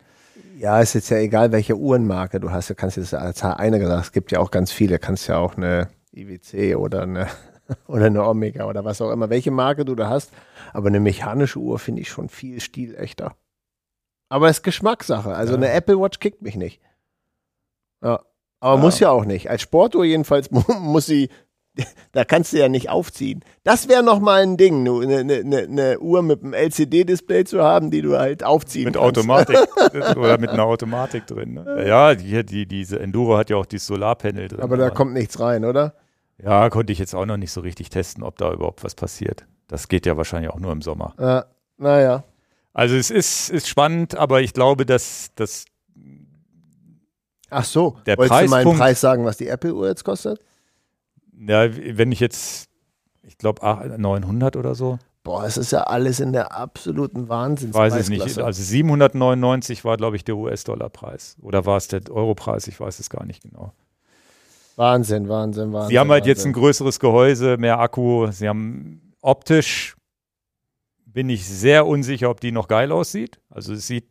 Ja, ist jetzt ja egal, welche Uhrenmarke du hast. Du kannst jetzt als eine gesagt, es gibt ja auch ganz viele. Du kannst ja auch eine IWC oder eine, oder eine Omega oder was auch immer, welche Marke du da hast. Aber eine mechanische Uhr finde ich schon viel stilechter. Aber es ist Geschmackssache. Also ja. eine Apple Watch kickt mich nicht. Ja. Aber ja. muss ja auch nicht. Als Sportuhr jedenfalls muss sie, da kannst du ja nicht aufziehen. Das wäre noch mal ein Ding, eine, eine, eine Uhr mit einem LCD-Display zu haben, die du halt aufziehen mit kannst. Mit Automatik oder mit einer Automatik drin. Ne? Ja, die, die, diese Enduro hat ja auch dieses Solarpanel drin. Aber da kommt nichts rein, oder? Ja, konnte ich jetzt auch noch nicht so richtig testen, ob da überhaupt was passiert. Das geht ja wahrscheinlich auch nur im Sommer. Ja, naja. Also es ist, ist spannend, aber ich glaube, dass, dass Ach so, der wolltest Preispunkt, du mal einen Preis sagen, was die Apple-Uhr jetzt kostet? Ja, wenn ich jetzt, ich glaube 900 oder so. Boah, es ist ja alles in der absoluten Wahnsinn. Weiß ich nicht. Also 799 war, glaube ich, der US-Dollar-Preis. Oder war es der Euro-Preis? Ich weiß es gar nicht genau. Wahnsinn, Wahnsinn, Wahnsinn. Sie haben halt Wahnsinn. jetzt ein größeres Gehäuse, mehr Akku. Sie haben optisch, bin ich sehr unsicher, ob die noch geil aussieht. Also es sieht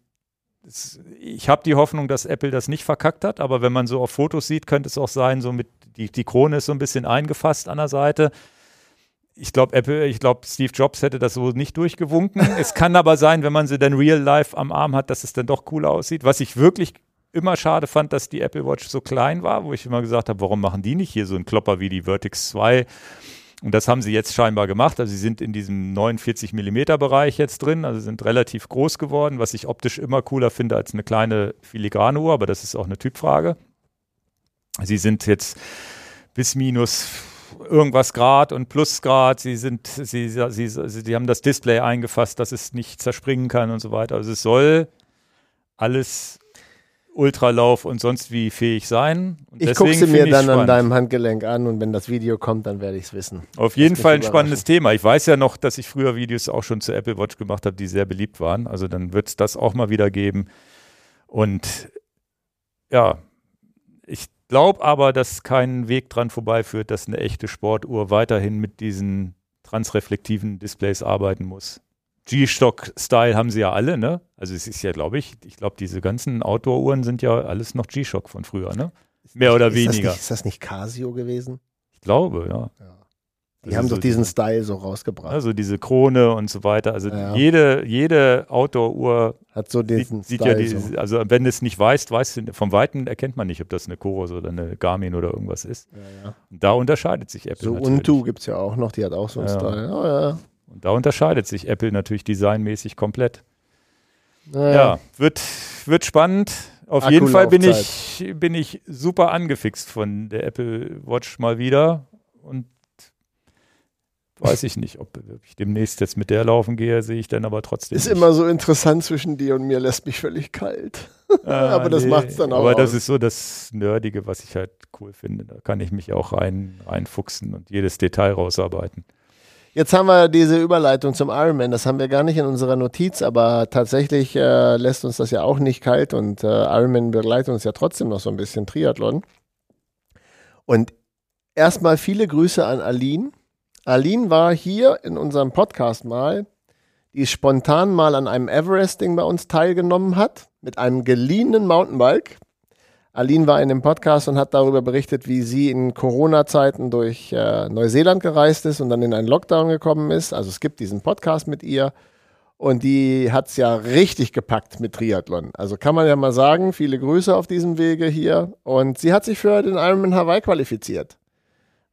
ich habe die Hoffnung, dass Apple das nicht verkackt hat, aber wenn man so auf Fotos sieht, könnte es auch sein, so mit die, die Krone ist so ein bisschen eingefasst an der Seite. Ich glaube, Apple, ich glaube, Steve Jobs hätte das so nicht durchgewunken. es kann aber sein, wenn man sie dann real life am Arm hat, dass es dann doch cooler aussieht. Was ich wirklich immer schade fand, dass die Apple Watch so klein war, wo ich immer gesagt habe, warum machen die nicht hier so einen Klopper wie die Vertix 2? Und das haben sie jetzt scheinbar gemacht. Also sie sind in diesem 49 Millimeter Bereich jetzt drin, also sind relativ groß geworden, was ich optisch immer cooler finde als eine kleine filigrane Uhr, aber das ist auch eine Typfrage. Sie sind jetzt bis minus irgendwas Grad und Plusgrad. Sie sind, sie, sie, sie, sie haben das Display eingefasst, dass es nicht zerspringen kann und so weiter. Also es soll alles Ultralauf und sonst wie fähig sein. Und ich gucke sie mir dann spannend. an deinem Handgelenk an und wenn das Video kommt, dann werde ich es wissen. Auf jeden Fall ein spannendes Thema. Ich weiß ja noch, dass ich früher Videos auch schon zur Apple Watch gemacht habe, die sehr beliebt waren. Also dann wird es das auch mal wieder geben. Und ja, ich glaube aber, dass kein Weg dran vorbeiführt, dass eine echte Sportuhr weiterhin mit diesen transreflektiven Displays arbeiten muss. G-Shock-Style haben sie ja alle, ne? Also es ist ja, glaube ich, ich glaube, diese ganzen Outdoor-Uhren sind ja alles noch G-Shock von früher, ne? Mehr oder ist weniger. Das nicht, ist das nicht Casio gewesen? Ich glaube, ja. Die Also haben so doch diesen diese- Style so rausgebracht. Also diese Krone und so weiter. Also Ja. jede, jede Outdoor-Uhr Hat so sieht, diesen sieht ja Style die, so. also wenn du es nicht weißt, weißt du, vom Weiten erkennt man nicht, ob das eine Chorus oder eine Garmin oder irgendwas ist. Ja, ja. Da unterscheidet sich Apple So natürlich. Untu gibt es ja auch noch, die hat auch so einen Ja. Style. Oh, ja. Und da unterscheidet sich Apple natürlich designmäßig komplett. Naja. Ja, wird, wird spannend. Auf jeden Fall bin ich, bin ich super angefixt von der Apple Watch mal wieder. Und weiß ich nicht, ob ich demnächst jetzt mit der laufen gehe, sehe ich dann aber trotzdem. Ist nicht. immer so interessant zwischen dir und mir, lässt mich völlig kalt. Ah, aber das macht's dann auch Aber das aus. ist so das Nerdige, was ich halt cool finde. Da kann ich mich auch rein, reinfuchsen und jedes Detail rausarbeiten. Jetzt haben wir diese Überleitung zum Ironman. Das haben wir gar nicht in unserer Notiz, aber tatsächlich äh, lässt uns das ja auch nicht kalt und äh, Ironman begleitet uns ja trotzdem noch so ein bisschen Triathlon. Und erstmal viele Grüße an Aline. Aline war hier in unserem Podcast mal, die spontan mal an einem Everesting bei uns teilgenommen hat, mit einem geliehenen Mountainbike. Aline war in dem Podcast und hat darüber berichtet, wie sie in Corona-Zeiten durch äh, Neuseeland gereist ist und dann in einen Lockdown gekommen ist. Also es gibt diesen Podcast mit ihr und die hat es ja richtig gepackt mit Triathlon. Also kann man ja mal sagen, viele Grüße auf diesem Wege hier. Und sie hat sich für den Ironman Hawaii qualifiziert.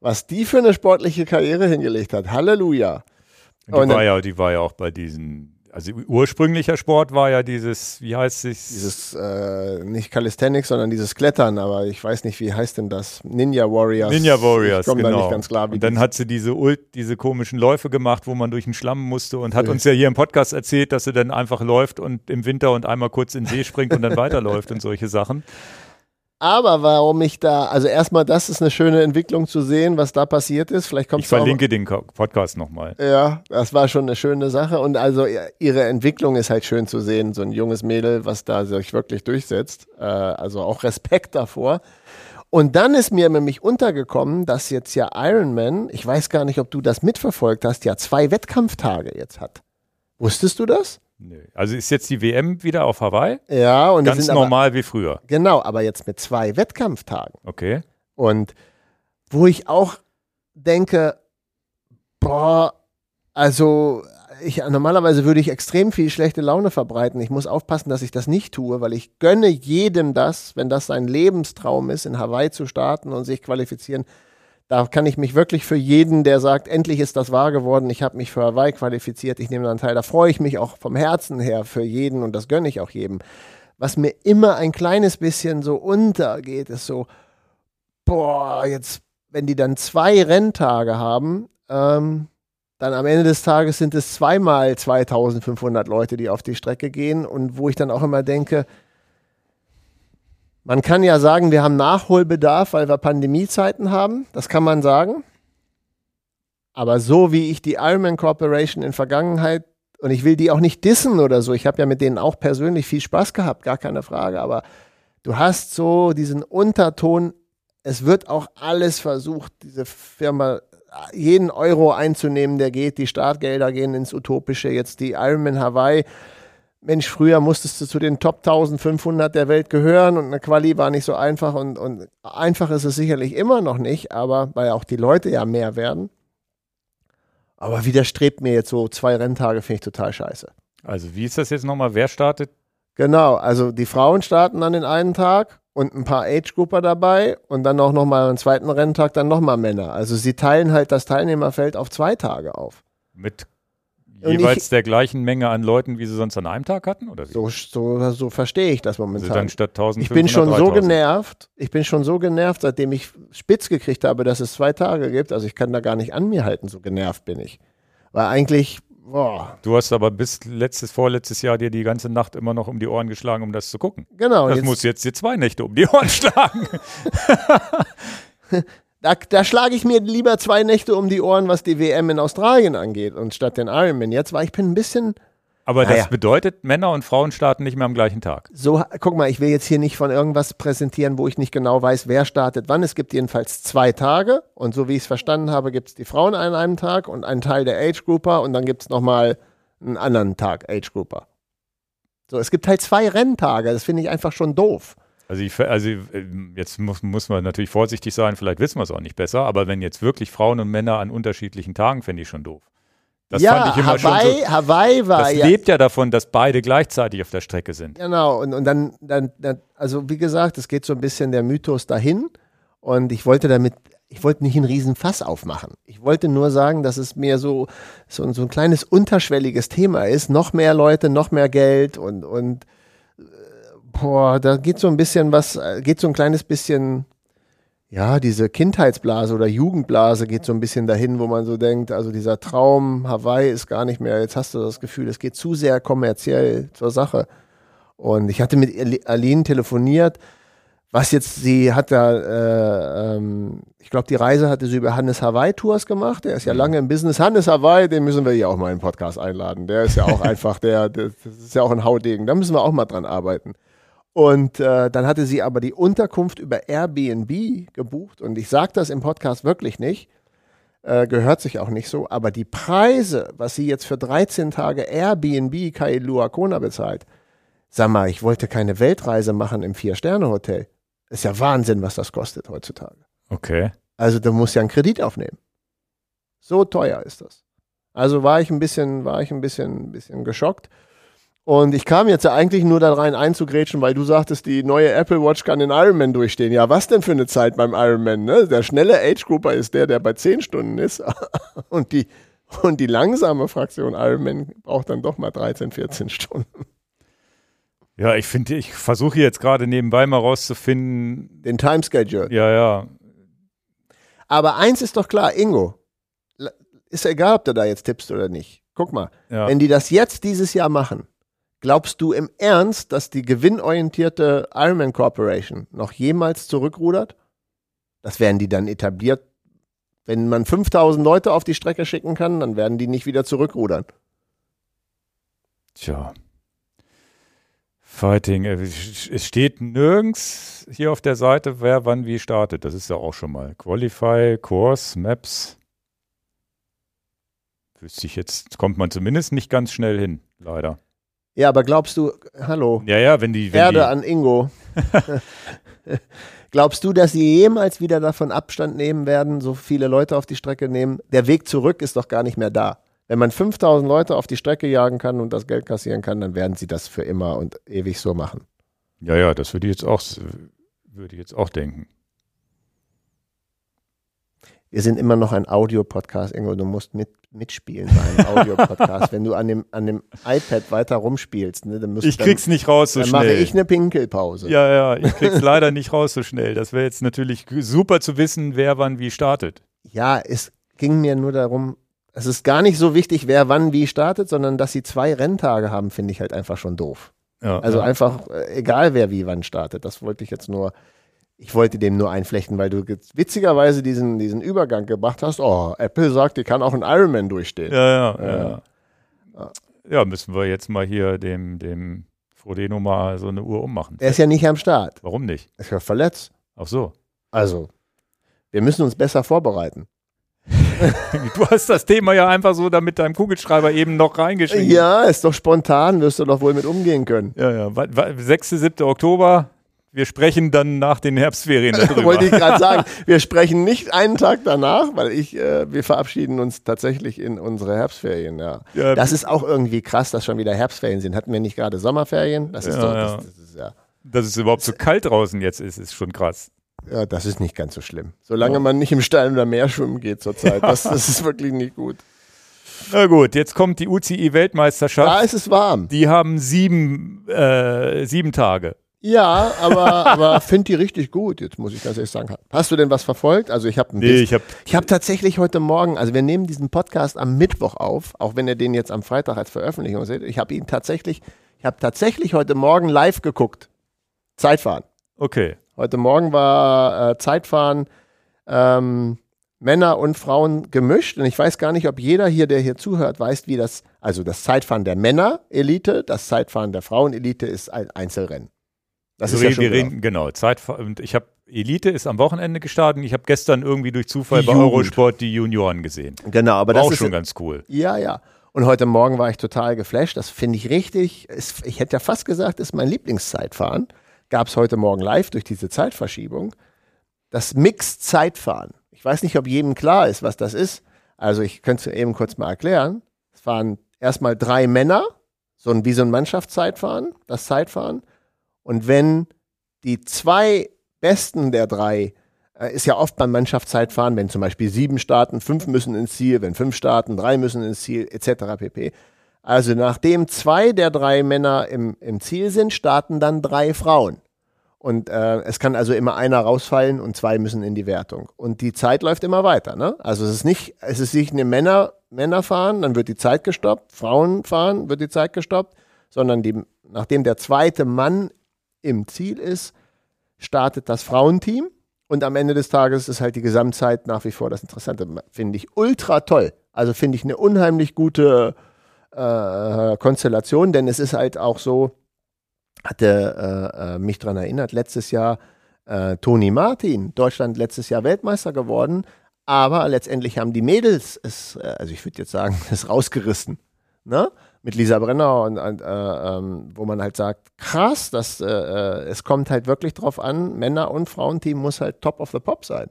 Was die für eine sportliche Karriere hingelegt hat. Halleluja. Die, Und war ja, die war ja auch bei diesen, also ursprünglicher Sport war ja dieses, wie heißt es? Dieses, äh, nicht Calisthenics, sondern dieses Klettern, aber ich weiß nicht, wie heißt denn das? Ninja Warriors. Ninja Warriors, Ich genau. da nicht ganz klar, und dann hat sie diese, Ult, diese komischen Läufe gemacht, wo man durch den Schlamm musste und hat uns ja hier im Podcast erzählt, dass sie dann einfach läuft und im Winter und einmal kurz in den See springt und dann weiterläuft und solche Sachen. Aber warum ich da, also erstmal, das ist eine schöne Entwicklung zu sehen, was da passiert ist. Vielleicht kommt Ich verlinke den Ko- Podcast nochmal. Ja, das war schon eine schöne Sache. Und also ihr- ihre Entwicklung ist halt schön zu sehen. So ein junges Mädel, was da sich wirklich durchsetzt. Äh, also auch Respekt davor. Und dann ist mir nämlich untergekommen, dass jetzt ja Ironman, ich weiß gar nicht, ob du das mitverfolgt hast, ja zwei Wettkampftage jetzt hat. Wusstest du das? Nö. Also ist jetzt die WM wieder auf Hawaii? Ja, und Ganz sind aber, normal wie früher. genau, aber jetzt mit zwei Wettkampftagen. Okay. Und wo ich auch denke, boah, also ich, normalerweise würde ich extrem viel schlechte Laune verbreiten. Ich muss aufpassen, dass ich das nicht tue, weil ich gönne jedem das, wenn das sein Lebenstraum ist, in Hawaii zu starten und sich qualifizieren. Da kann ich mich wirklich für jeden, der sagt, endlich ist das wahr geworden, ich habe mich für Hawaii qualifiziert, ich nehme daran teil. Da freue ich mich auch vom Herzen her für jeden und das gönne ich auch jedem. Was mir immer ein kleines bisschen so untergeht, ist so, boah, jetzt, wenn die dann zwei Renntage haben, ähm, dann am Ende des Tages sind es zweimal 2500 Leute, die auf die Strecke gehen und wo ich dann auch immer denke, man kann ja sagen, wir haben Nachholbedarf, weil wir Pandemiezeiten haben. Das kann man sagen. Aber so wie ich die Ironman Corporation in Vergangenheit, und ich will die auch nicht dissen oder so, ich habe ja mit denen auch persönlich viel Spaß gehabt, gar keine Frage, aber du hast so diesen Unterton, es wird auch alles versucht, diese Firma jeden Euro einzunehmen, der geht, die Startgelder gehen ins Utopische, jetzt die Ironman Hawaii. Mensch, früher musstest du zu den Top 1500 der Welt gehören und eine Quali war nicht so einfach und, und einfach ist es sicherlich immer noch nicht, aber weil auch die Leute ja mehr werden. Aber widerstrebt mir jetzt so zwei Renntage, finde ich total scheiße. Also wie ist das jetzt nochmal? Wer startet? Genau, also die Frauen starten dann den einen Tag und ein paar Age-Grupper dabei und dann auch nochmal einen zweiten Renntag, dann nochmal Männer. Also sie teilen halt das Teilnehmerfeld auf zwei Tage auf. Mit jeweils ich- der gleichen Menge an Leuten, wie sie sonst an einem Tag hatten? Oder wie? So, so, so verstehe ich das also momentan. dann statt 1500 Ich bin schon so 3000. genervt, ich bin schon so genervt, seitdem ich spitz gekriegt habe, dass es zwei Tage gibt. Also ich kann da gar nicht an mir halten, so genervt bin ich. Weil eigentlich, boah, Du hast aber bis letztes, vorletztes Jahr dir die ganze Nacht immer noch um die Ohren geschlagen, um das zu gucken. genau. Das jetzt- muss jetzt dir zwei Nächte um die Ohren schlagen. Da, da schlage ich mir lieber zwei Nächte um die Ohren, was die WM in Australien angeht, und statt den Ironman. Jetzt war ich bin ein bisschen Aber Naja. das bedeutet, Männer und Frauen starten nicht mehr am gleichen Tag. so, guck mal, ich will jetzt hier nicht von irgendwas präsentieren, wo ich nicht genau weiß, wer startet wann. Es gibt jedenfalls zwei Tage und so wie ich es verstanden habe, gibt es die Frauen an einem Tag und einen Teil der Age Grouper und dann gibt es nochmal einen anderen Tag Age Grouper. So, es gibt halt zwei Renntage, das finde ich einfach schon doof. Also, ich, also äh, jetzt muss, muss man natürlich vorsichtig sein, vielleicht wissen wir es auch nicht besser, aber wenn jetzt wirklich Frauen und Männer an unterschiedlichen Tagen, fände ich schon doof. Das ja, fand ich immer Hawaii, schon so, Hawaii war das ja. lebt ja davon, dass beide gleichzeitig auf der Strecke sind. Genau, und, und dann, dann, dann, also wie gesagt, es geht so ein bisschen der Mythos dahin. Und ich wollte damit, ich wollte nicht einen riesen Fass aufmachen. Ich wollte nur sagen, dass es mir so, so, so ein kleines unterschwelliges Thema ist. Noch mehr Leute, noch mehr Geld und, und boah, da geht so ein bisschen was, äh, geht so ein kleines bisschen ja, diese Kindheitsblase oder Jugendblase geht so ein bisschen dahin, wo man so denkt, also dieser Traum Hawaii ist gar nicht mehr, jetzt hast du das Gefühl, es geht zu sehr kommerziell zur Sache. Und ich hatte mit Aline telefoniert, was jetzt, sie hat da, äh, ähm, ich glaube, die Reise hatte sie über Hannes Hawaii Tours gemacht. Der ist ja mhm. lange im Business. Hannes Hawaii, den müssen wir hier auch mal in den Podcast einladen. Der ist ja auch einfach, der, der, das ist ja auch ein Haudegen. Da müssen wir auch mal dran arbeiten. Und äh, dann hatte sie aber die Unterkunft über Airbnb gebucht. Und ich sage das im Podcast wirklich nicht, äh, gehört sich auch nicht so. Aber die Preise, was sie jetzt für 13 Tage Airbnb Kailua Kona bezahlt, sag mal, ich wollte keine Weltreise machen im Vier-Sterne-Hotel. Ist ja Wahnsinn, was das kostet heutzutage. Okay. Also du musst ja einen Kredit aufnehmen. So teuer ist das. Also war ich ein bisschen, war ich ein bisschen, ein bisschen geschockt. Und ich kam jetzt ja eigentlich nur da rein einzugrätschen, weil du sagtest, die neue Apple Watch kann den Ironman durchstehen. Ja, was denn für eine Zeit beim Ironman? Ne? Der schnelle Age Grouper ist der, der bei 10 Stunden ist. und, die, und die langsame Fraktion Ironman braucht dann doch mal 13, 14 Stunden. Ja, ich finde, ich versuche jetzt gerade nebenbei mal rauszufinden. Den Timeschedule. Ja, ja. Aber eins ist doch klar, Ingo. Ist ja egal, ob du da jetzt tippst oder nicht. Guck mal, ja. wenn die das jetzt dieses Jahr machen, Glaubst du im Ernst, dass die gewinnorientierte Ironman Corporation noch jemals zurückrudert? Das werden die dann etabliert. Wenn man 5000 Leute auf die Strecke schicken kann, dann werden die nicht wieder zurückrudern. Tja. Fighting. Äh, es steht nirgends hier auf der Seite, wer wann wie startet. Das ist ja auch schon mal. Qualify, Course, Maps. Wüsste ich jetzt, kommt man zumindest nicht ganz schnell hin, leider. Ja, aber glaubst du, hallo? Ja, ja, wenn die. Wenn Erde die an Ingo. glaubst du, dass sie jemals wieder davon Abstand nehmen werden, so viele Leute auf die Strecke nehmen? Der Weg zurück ist doch gar nicht mehr da. Wenn man 5000 Leute auf die Strecke jagen kann und das Geld kassieren kann, dann werden sie das für immer und ewig so machen. Ja, ja, das würde ich jetzt auch, würde ich jetzt auch denken. Wir sind immer noch ein Audio-Podcast, Ingo. Du musst mit, mitspielen bei einem Audio-Podcast. Wenn du an dem, an dem iPad weiter rumspielst, ne, dann müsst Ich krieg's dann, nicht raus so dann schnell. Dann mache ich eine Pinkelpause. Ja, ja, ich krieg's leider nicht raus so schnell. Das wäre jetzt natürlich super zu wissen, wer wann wie startet. Ja, es ging mir nur darum, es ist gar nicht so wichtig, wer wann wie startet, sondern dass sie zwei Renntage haben, finde ich halt einfach schon doof. Ja, also ja. einfach, äh, egal wer wie wann startet. Das wollte ich jetzt nur ich wollte dem nur einflechten, weil du witzigerweise diesen, diesen Übergang gemacht hast. Oh, Apple sagt, die kann auch ein Ironman durchstehen. Ja, ja, ja. Ja, ja müssen wir jetzt mal hier dem, dem Frodeno mal so eine Uhr ummachen. Er ist ja nicht am Start. Warum nicht? Er ist ja verletzt. Ach so. Also, wir müssen uns besser vorbereiten. du hast das Thema ja einfach so da mit deinem Kugelschreiber eben noch reingeschrieben. Ja, ist doch spontan, wirst du doch wohl mit umgehen können. Ja, ja. 6., 7. Oktober, wir sprechen dann nach den Herbstferien darüber. Wollte ich gerade sagen. Wir sprechen nicht einen Tag danach, weil ich, äh, wir verabschieden uns tatsächlich in unsere Herbstferien. Ja. ja. Das ist auch irgendwie krass, dass schon wieder Herbstferien sind. Hatten wir nicht gerade Sommerferien? Das ist ja, doch, das, das ist, ja. Dass es überhaupt so kalt draußen jetzt ist, ist schon krass. Ja, das ist nicht ganz so schlimm. Solange ja. man nicht im Stein oder Meer schwimmen geht zurzeit. Das, das ist wirklich nicht gut. Na gut, jetzt kommt die UCI-Weltmeisterschaft. Da ist es warm. Die haben sieben, äh, sieben Tage. Ja, aber, aber finde die richtig gut, jetzt muss ich ganz ehrlich sagen. Hast du denn was verfolgt? Also ich habe nee, ich habe ich hab tatsächlich heute Morgen, also wir nehmen diesen Podcast am Mittwoch auf, auch wenn ihr den jetzt am Freitag als Veröffentlichung seht. Ich habe ihn tatsächlich, ich habe tatsächlich heute Morgen live geguckt. Zeitfahren. Okay. Heute Morgen war äh, Zeitfahren ähm, Männer und Frauen gemischt und ich weiß gar nicht, ob jeder hier, der hier zuhört, weiß, wie das, also das Zeitfahren der Männer-Elite, das Zeitfahren der Frauen-Elite ist ein Einzelrennen. Das ist ja schon reden, genau. Zeit, und ich habe Elite ist am Wochenende gestartet. Ich habe gestern irgendwie durch Zufall die bei Jugend. Eurosport die Junioren gesehen. Genau, aber War das auch ist schon ganz cool. Ja, ja. Und heute Morgen war ich total geflasht. Das finde ich richtig. Ich hätte ja fast gesagt, ist mein Lieblingszeitfahren. gab es heute Morgen live durch diese Zeitverschiebung, das Mixed-Zeitfahren. Ich weiß nicht, ob jedem klar ist, was das ist. Also ich könnte es eben kurz mal erklären. Es waren erstmal drei Männer, so ein, wie so ein Mannschaftszeitfahren, das Zeitfahren. Und wenn die zwei Besten der drei, äh, ist ja oft beim Mannschaftszeitfahren, wenn zum Beispiel sieben starten, fünf müssen ins Ziel, wenn fünf starten, drei müssen ins Ziel, etc. pp. Also nachdem zwei der drei Männer im, im Ziel sind, starten dann drei Frauen. Und äh, es kann also immer einer rausfallen und zwei müssen in die Wertung. Und die Zeit läuft immer weiter. Ne? Also es ist nicht, es ist nicht eine Männer, Männer fahren, dann wird die Zeit gestoppt, Frauen fahren, wird die Zeit gestoppt, sondern die, nachdem der zweite Mann im Ziel ist, startet das Frauenteam. Und am Ende des Tages ist halt die Gesamtzeit nach wie vor das Interessante. Finde ich ultra toll. Also finde ich eine unheimlich gute äh, Konstellation, denn es ist halt auch so, hatte äh, äh, mich daran erinnert, letztes Jahr äh, Toni Martin, Deutschland letztes Jahr Weltmeister geworden, aber letztendlich haben die Mädels es, äh, also ich würde jetzt sagen, es rausgerissen. Ne? Mit Lisa Brenner und, und äh, ähm, wo man halt sagt, krass, das, äh, äh, es kommt halt wirklich drauf an, Männer- und Frauenteam muss halt top of the pop sein.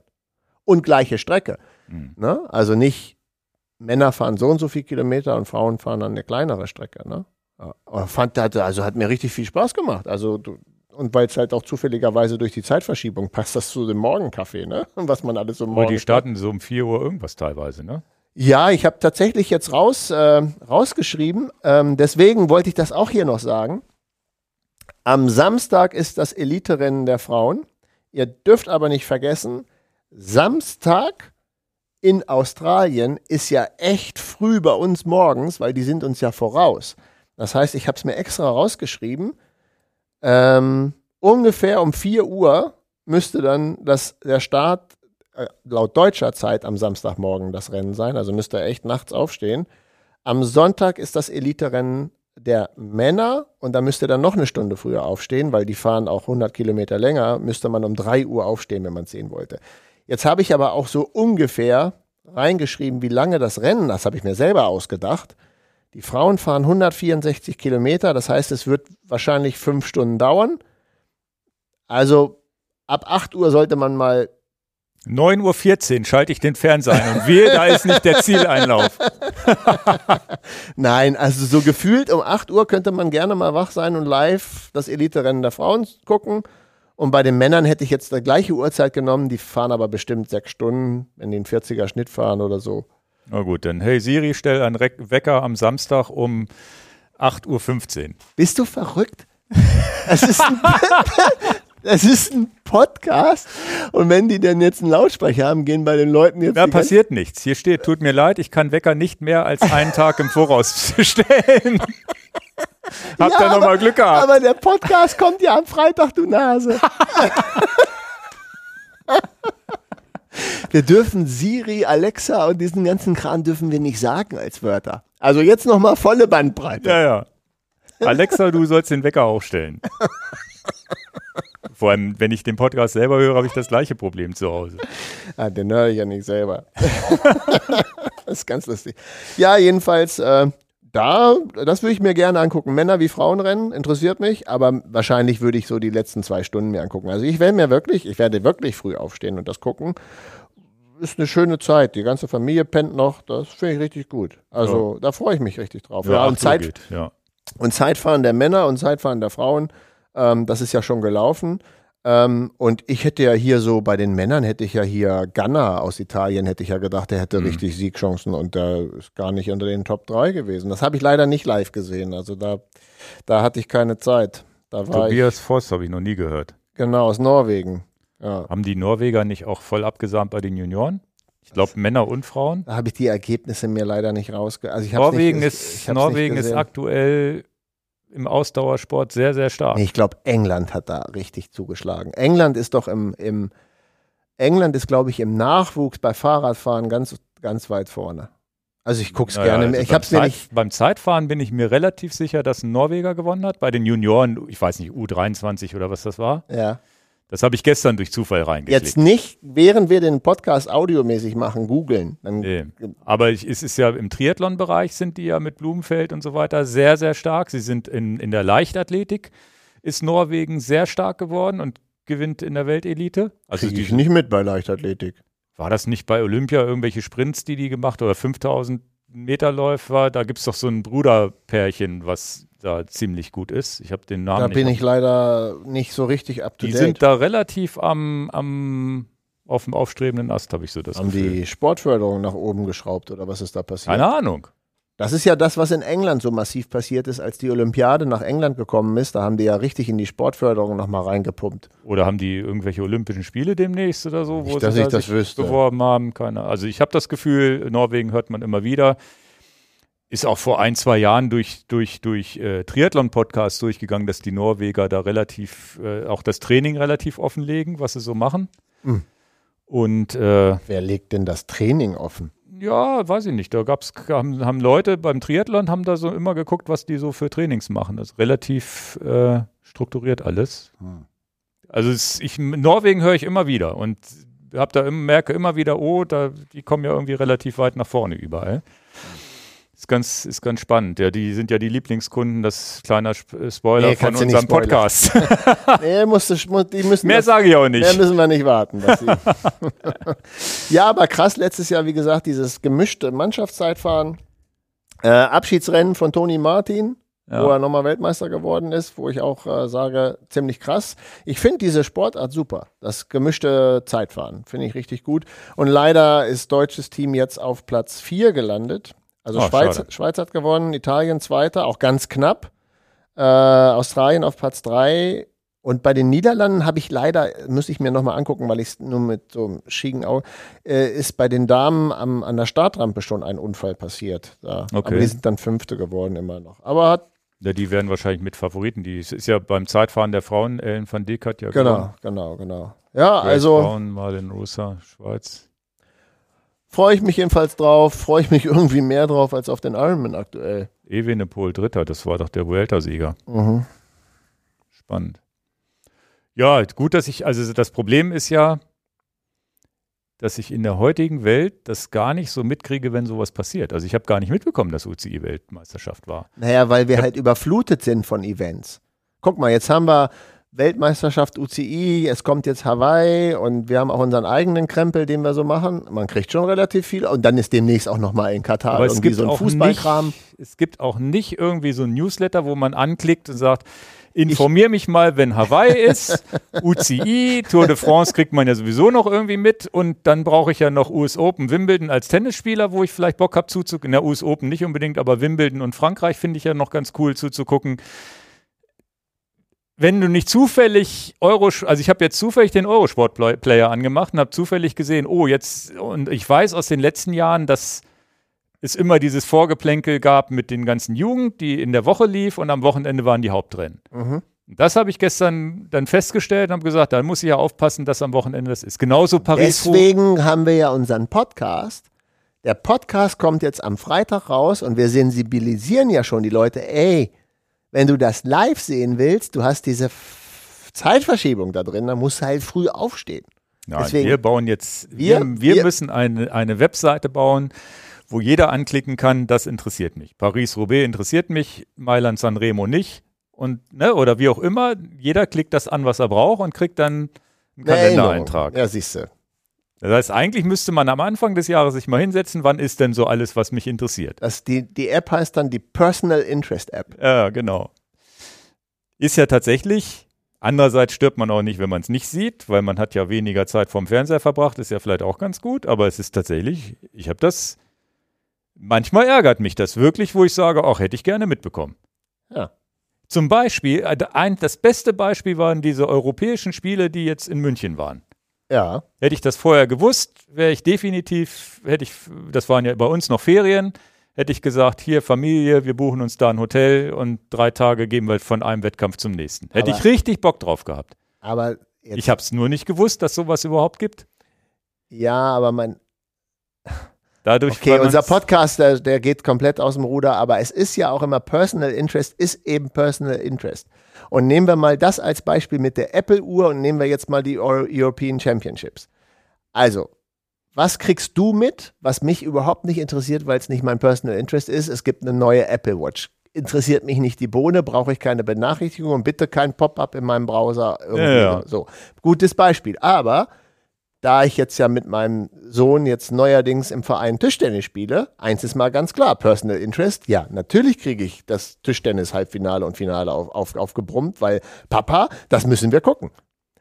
Und gleiche Strecke. Mhm. Ne? Also nicht Männer fahren so und so viele Kilometer und Frauen fahren dann eine kleinere Strecke. Ne? Fand, also hat mir richtig viel Spaß gemacht. Also und weil es halt auch zufälligerweise durch die Zeitverschiebung passt das zu dem Morgenkaffee, ne? Was man alles so morgen. die starten so um 4 Uhr irgendwas teilweise, ne? Ja, ich habe tatsächlich jetzt raus, äh, rausgeschrieben. Ähm, deswegen wollte ich das auch hier noch sagen. Am Samstag ist das Eliterennen der Frauen. Ihr dürft aber nicht vergessen, Samstag in Australien ist ja echt früh bei uns morgens, weil die sind uns ja voraus. Das heißt, ich habe es mir extra rausgeschrieben. Ähm, ungefähr um 4 Uhr müsste dann das, der Start laut deutscher Zeit am Samstagmorgen das Rennen sein. Also müsste er echt nachts aufstehen. Am Sonntag ist das Elite-Rennen der Männer und da müsste dann noch eine Stunde früher aufstehen, weil die fahren auch 100 Kilometer länger, müsste man um 3 Uhr aufstehen, wenn man es sehen wollte. Jetzt habe ich aber auch so ungefähr reingeschrieben, wie lange das Rennen, das habe ich mir selber ausgedacht, die Frauen fahren 164 Kilometer, das heißt, es wird wahrscheinlich fünf Stunden dauern. Also ab 8 Uhr sollte man mal 9.14 Uhr schalte ich den Fernseher ein und wehe, da ist nicht der Zieleinlauf. Nein, also so gefühlt um 8 Uhr könnte man gerne mal wach sein und live das Elite-Rennen der Frauen gucken. Und bei den Männern hätte ich jetzt die gleiche Uhrzeit genommen, die fahren aber bestimmt sechs Stunden, die einen 40er Schnitt fahren oder so. Na gut, dann hey Siri, stell einen Re Wecker am Samstag um 8.15 Uhr. Bist du verrückt? Das ist, ein, das ist ein Podcast. Und wenn die denn jetzt einen Lautsprecher haben, gehen bei den Leuten jetzt. Da passiert nichts. Hier steht, tut mir leid, ich kann Wecker nicht mehr als einen Tag im Voraus stellen. Habt ja, ihr nochmal Glück gehabt. Aber der Podcast kommt ja am Freitag, du Nase. wir dürfen Siri, Alexa und diesen ganzen Kram dürfen wir nicht sagen als Wörter. Also jetzt nochmal volle Bandbreite. Ja, ja. Alexa, du sollst den Wecker aufstellen. Vor allem, wenn ich den Podcast selber höre, habe ich das gleiche Problem zu Hause. Ah, den höre ich ja nicht selber. das ist ganz lustig. Ja, jedenfalls, äh, da, das würde ich mir gerne angucken. Männer wie Frauenrennen interessiert mich, aber wahrscheinlich würde ich so die letzten zwei Stunden mir angucken. Also ich werde mir wirklich, ich werde wirklich früh aufstehen und das gucken. Ist eine schöne Zeit. Die ganze Familie pennt noch. Das finde ich richtig gut. Also ja. da freue ich mich richtig drauf. Ja, ja und, Zeit, geht, ja. und Zeitfahren der Männer und Zeitfahren der Frauen, ähm, das ist ja schon gelaufen. Ähm, und ich hätte ja hier so bei den Männern hätte ich ja hier Ganna aus Italien hätte ich ja gedacht, der hätte mhm. richtig Siegchancen und der ist gar nicht unter den Top 3 gewesen. Das habe ich leider nicht live gesehen. Also da, da hatte ich keine Zeit. Tobias ich, Voss habe ich noch nie gehört. Genau, aus Norwegen. Ja. Haben die Norweger nicht auch voll abgesamt bei den Junioren? Ich glaube Männer und Frauen. Da habe ich die Ergebnisse mir leider nicht rausge. Also Norwegen nicht, ist Norwegen ist aktuell im Ausdauersport sehr, sehr stark. Ich glaube, England hat da richtig zugeschlagen. England ist doch im, im England ist, glaube ich, im Nachwuchs bei Fahrradfahren ganz, ganz weit vorne. Also ich gucke es naja, gerne. Also ich hab's Zeit, nicht beim Zeitfahren bin ich mir relativ sicher, dass ein Norweger gewonnen hat. Bei den Junioren, ich weiß nicht, U23 oder was das war. Ja. Das habe ich gestern durch Zufall reingeklickt. Jetzt nicht, während wir den Podcast audiomäßig machen, googeln. Nee. Aber ich, es ist ja im Triathlon-Bereich sind die ja mit Blumenfeld und so weiter sehr, sehr stark. Sie sind in, in der Leichtathletik ist Norwegen sehr stark geworden und gewinnt in der Weltelite. Also Krieg ich nicht mit bei Leichtathletik. War das nicht bei Olympia irgendwelche Sprints, die die gemacht oder 5000 Meterläufer? Da gibt es doch so ein Bruderpärchen, was da ziemlich gut ist. Ich habe den Namen Da nicht bin ich leider nicht so richtig up to Die date. sind da relativ am, am auf dem aufstrebenden Ast, habe ich so das Haben Gefühl. die Sportförderung nach oben geschraubt oder was ist da passiert? Keine Ahnung. Das ist ja das, was in England so massiv passiert ist, als die Olympiade nach England gekommen ist. Da haben die ja richtig in die Sportförderung nochmal reingepumpt. Oder haben die irgendwelche Olympischen Spiele demnächst oder so, wo Nicht, dass sie ich da das sich wüsste. beworben haben? Keine. Also ich habe das Gefühl, Norwegen hört man immer wieder. Ist auch vor ein, zwei Jahren durch, durch, durch äh, Triathlon-Podcasts durchgegangen, dass die Norweger da relativ, äh, auch das Training relativ offenlegen, was sie so machen. Hm. Und äh, Wer legt denn das Training offen? Ja, weiß ich nicht. Da gab's, haben, haben Leute beim Triathlon haben da so immer geguckt, was die so für Trainings machen. Das ist relativ äh, strukturiert alles. Hm. Also es, ich, Norwegen höre ich immer wieder und hab da merke immer wieder, oh, da, die kommen ja irgendwie relativ weit nach vorne überall. Ist ganz, ist ganz spannend. Ja, die sind ja die Lieblingskunden, das kleiner äh, Spoiler Nee, von unserem. Podcast. Nee, musst du, die müssen Mehr sage ich auch mehr nicht. müssen wir nicht warten. Ja, aber krass, letztes Jahr, wie gesagt, dieses gemischte Mannschaftszeitfahren. Äh, Abschiedsrennen von Toni Martin, wo Ja. er nochmal Weltmeister geworden ist, wo ich auch äh, sage, ziemlich krass. Ich finde diese Sportart super. Das gemischte Zeitfahren finde ich richtig gut. Und leider ist deutsches Team jetzt auf Platz 4 gelandet. Also Oh, Schweiz. Schweiz hat gewonnen, Italien Zweiter, auch ganz knapp. Äh, Australien auf Platz 3. Und bei den Niederlanden habe ich leider, müsste ich mir nochmal angucken, weil ich es nur mit so einem schicken Auge, äh, ist bei den Damen am, an der Startrampe schon ein Unfall passiert. Da. Okay. Aber die sind dann Fünfte geworden immer noch. Aber hat, Ja, die werden wahrscheinlich mit Favoriten. Die ist ja beim Zeitfahren der Frauen, Ellen van Dijk hat ja genau, genau, genau. Ja, Grace also Brown, Marlin Russa, Schweiz. Freue ich mich jedenfalls drauf, freue ich mich irgendwie mehr drauf als auf den Ironman aktuell. Evenepoel Dritter, das war doch der Vuelta-Sieger. Mhm. Spannend. Ja, gut, dass ich, also das Problem ist ja, dass ich in der heutigen Welt das gar nicht so mitkriege, wenn sowas passiert. Also ich habe gar nicht mitbekommen, dass UCI-Weltmeisterschaft war. Naja, weil wir halt überflutet sind von Events. Guck mal, jetzt haben wir Weltmeisterschaft UCI, es kommt jetzt Hawaii und wir haben auch unseren eigenen Krempel, den wir so machen. Man kriegt schon relativ viel und dann ist demnächst auch nochmal in Katar Aber es irgendwie gibt, so ein Fußballkram. nicht, es gibt auch nicht irgendwie so ein Newsletter, wo man anklickt und sagt, informier mich mal, wenn Hawaii ist, UCI, Tour de France kriegt man ja sowieso noch irgendwie mit und dann brauche ich ja noch US Open, Wimbledon als Tennisspieler, wo ich vielleicht Bock habe zuzugucken. Na, US Open nicht unbedingt, aber Wimbledon und Frankreich finde ich ja noch ganz cool zuzugucken. Wenn du nicht zufällig Euro, also ich habe jetzt zufällig den Eurosport-Player angemacht und habe zufällig gesehen, oh, jetzt, und ich weiß aus den letzten Jahren, dass es immer dieses Vorgeplänkel gab mit den ganzen Jugend, die in der Woche lief und am Wochenende waren die Hauptrennen. Mhm. Das habe ich gestern dann festgestellt und habe gesagt, da muss ich ja aufpassen, dass am Wochenende das ist. Genauso Paris. Deswegen haben wir ja unseren Podcast. Der Podcast kommt jetzt am Freitag raus und wir sensibilisieren ja schon die Leute, ey, wenn du das live sehen willst, du hast diese Zeitverschiebung da drin, dann musst du halt früh aufstehen. Nein, deswegen- wir bauen jetzt, wir, Wir- wir, müssen eine, eine Webseite bauen, wo jeder anklicken kann, das interessiert mich. Paris-Roubaix interessiert mich, Mailand-Sanremo nicht. Und, ne, oder wie auch immer, jeder klickt das an, was er braucht und kriegt dann einen. Kalendereintrag. Ja, siehst du. Das heißt, eigentlich müsste man am Anfang des Jahres sich mal hinsetzen, wann ist denn so alles, was mich interessiert. Das, die, die App heißt dann die Personal Interest App. Ja, genau. Ist ja tatsächlich, andererseits stirbt man auch nicht, wenn man es nicht sieht, weil man hat ja weniger Zeit vorm Fernseher verbracht, ist ja vielleicht auch ganz gut, aber es ist tatsächlich, ich habe das, manchmal ärgert mich das wirklich, wo ich sage, ach, hätte ich gerne mitbekommen. Ja. Zum Beispiel, äh, ein, das beste Beispiel waren diese europäischen Spiele, die jetzt in München waren. Ja. Hätte ich das vorher gewusst, wäre ich definitiv, hätte ich, das waren ja bei uns noch Ferien, hätte ich gesagt, hier Familie, wir buchen uns da ein Hotel und drei Tage gehen wir von einem Wettkampf zum nächsten. Hätte Aber- ich richtig Bock drauf gehabt. Aber jetzt, Ich habe es nur nicht gewusst, dass sowas überhaupt gibt. ja, aber mein, Dadurch okay, unser Podcast, der, der geht komplett aus dem Ruder, aber es ist ja auch immer Personal Interest, ist eben Personal Interest. Und nehmen wir mal das als Beispiel mit der Apple-Uhr und nehmen wir jetzt mal die Euro European Championships. Also, was kriegst du mit, was mich überhaupt nicht interessiert, weil es nicht mein Personal Interest ist? Es gibt eine neue Apple Watch interessiert mich nicht die Bohne, brauche ich keine Benachrichtigung und bitte kein Pop-up in meinem Browser. Irgendwie. Ja, ja. So, gutes Beispiel. Aber da ich jetzt ja mit meinem Sohn jetzt neuerdings im Verein Tischtennis spiele, eins ist mal ganz klar, Personal Interest, ja, natürlich kriege ich das Tischtennis-Halbfinale und Finale auf, auf, aufgebrummt, weil Papa, das müssen wir gucken.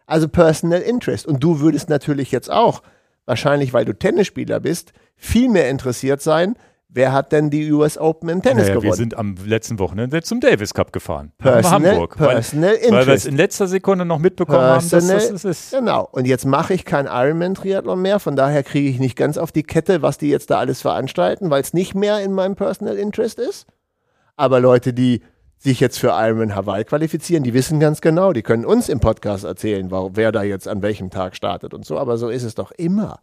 Also Personal Interest. Und du würdest natürlich jetzt auch, wahrscheinlich weil du Tennisspieler bist, viel mehr interessiert sein, wer hat denn die US Open im Tennis Naja, wir gewonnen. sind am letzten Wochenende zum Davis Cup gefahren. Personal- Hamburg. Weil, Personal weil wir es Interest. in letzter Sekunde noch mitbekommen haben, dass Personal- das, ist. Genau. Und jetzt mache ich kein Ironman-Triathlon mehr. Von daher kriege ich nicht ganz auf die Kette, was die jetzt da alles veranstalten, weil es nicht mehr in meinem Personal Interest ist. Aber Leute, die sich jetzt für Ironman Hawaii qualifizieren, die wissen ganz genau, die können uns im Podcast erzählen, wer da jetzt an welchem Tag startet und so. Aber so ist es doch immer.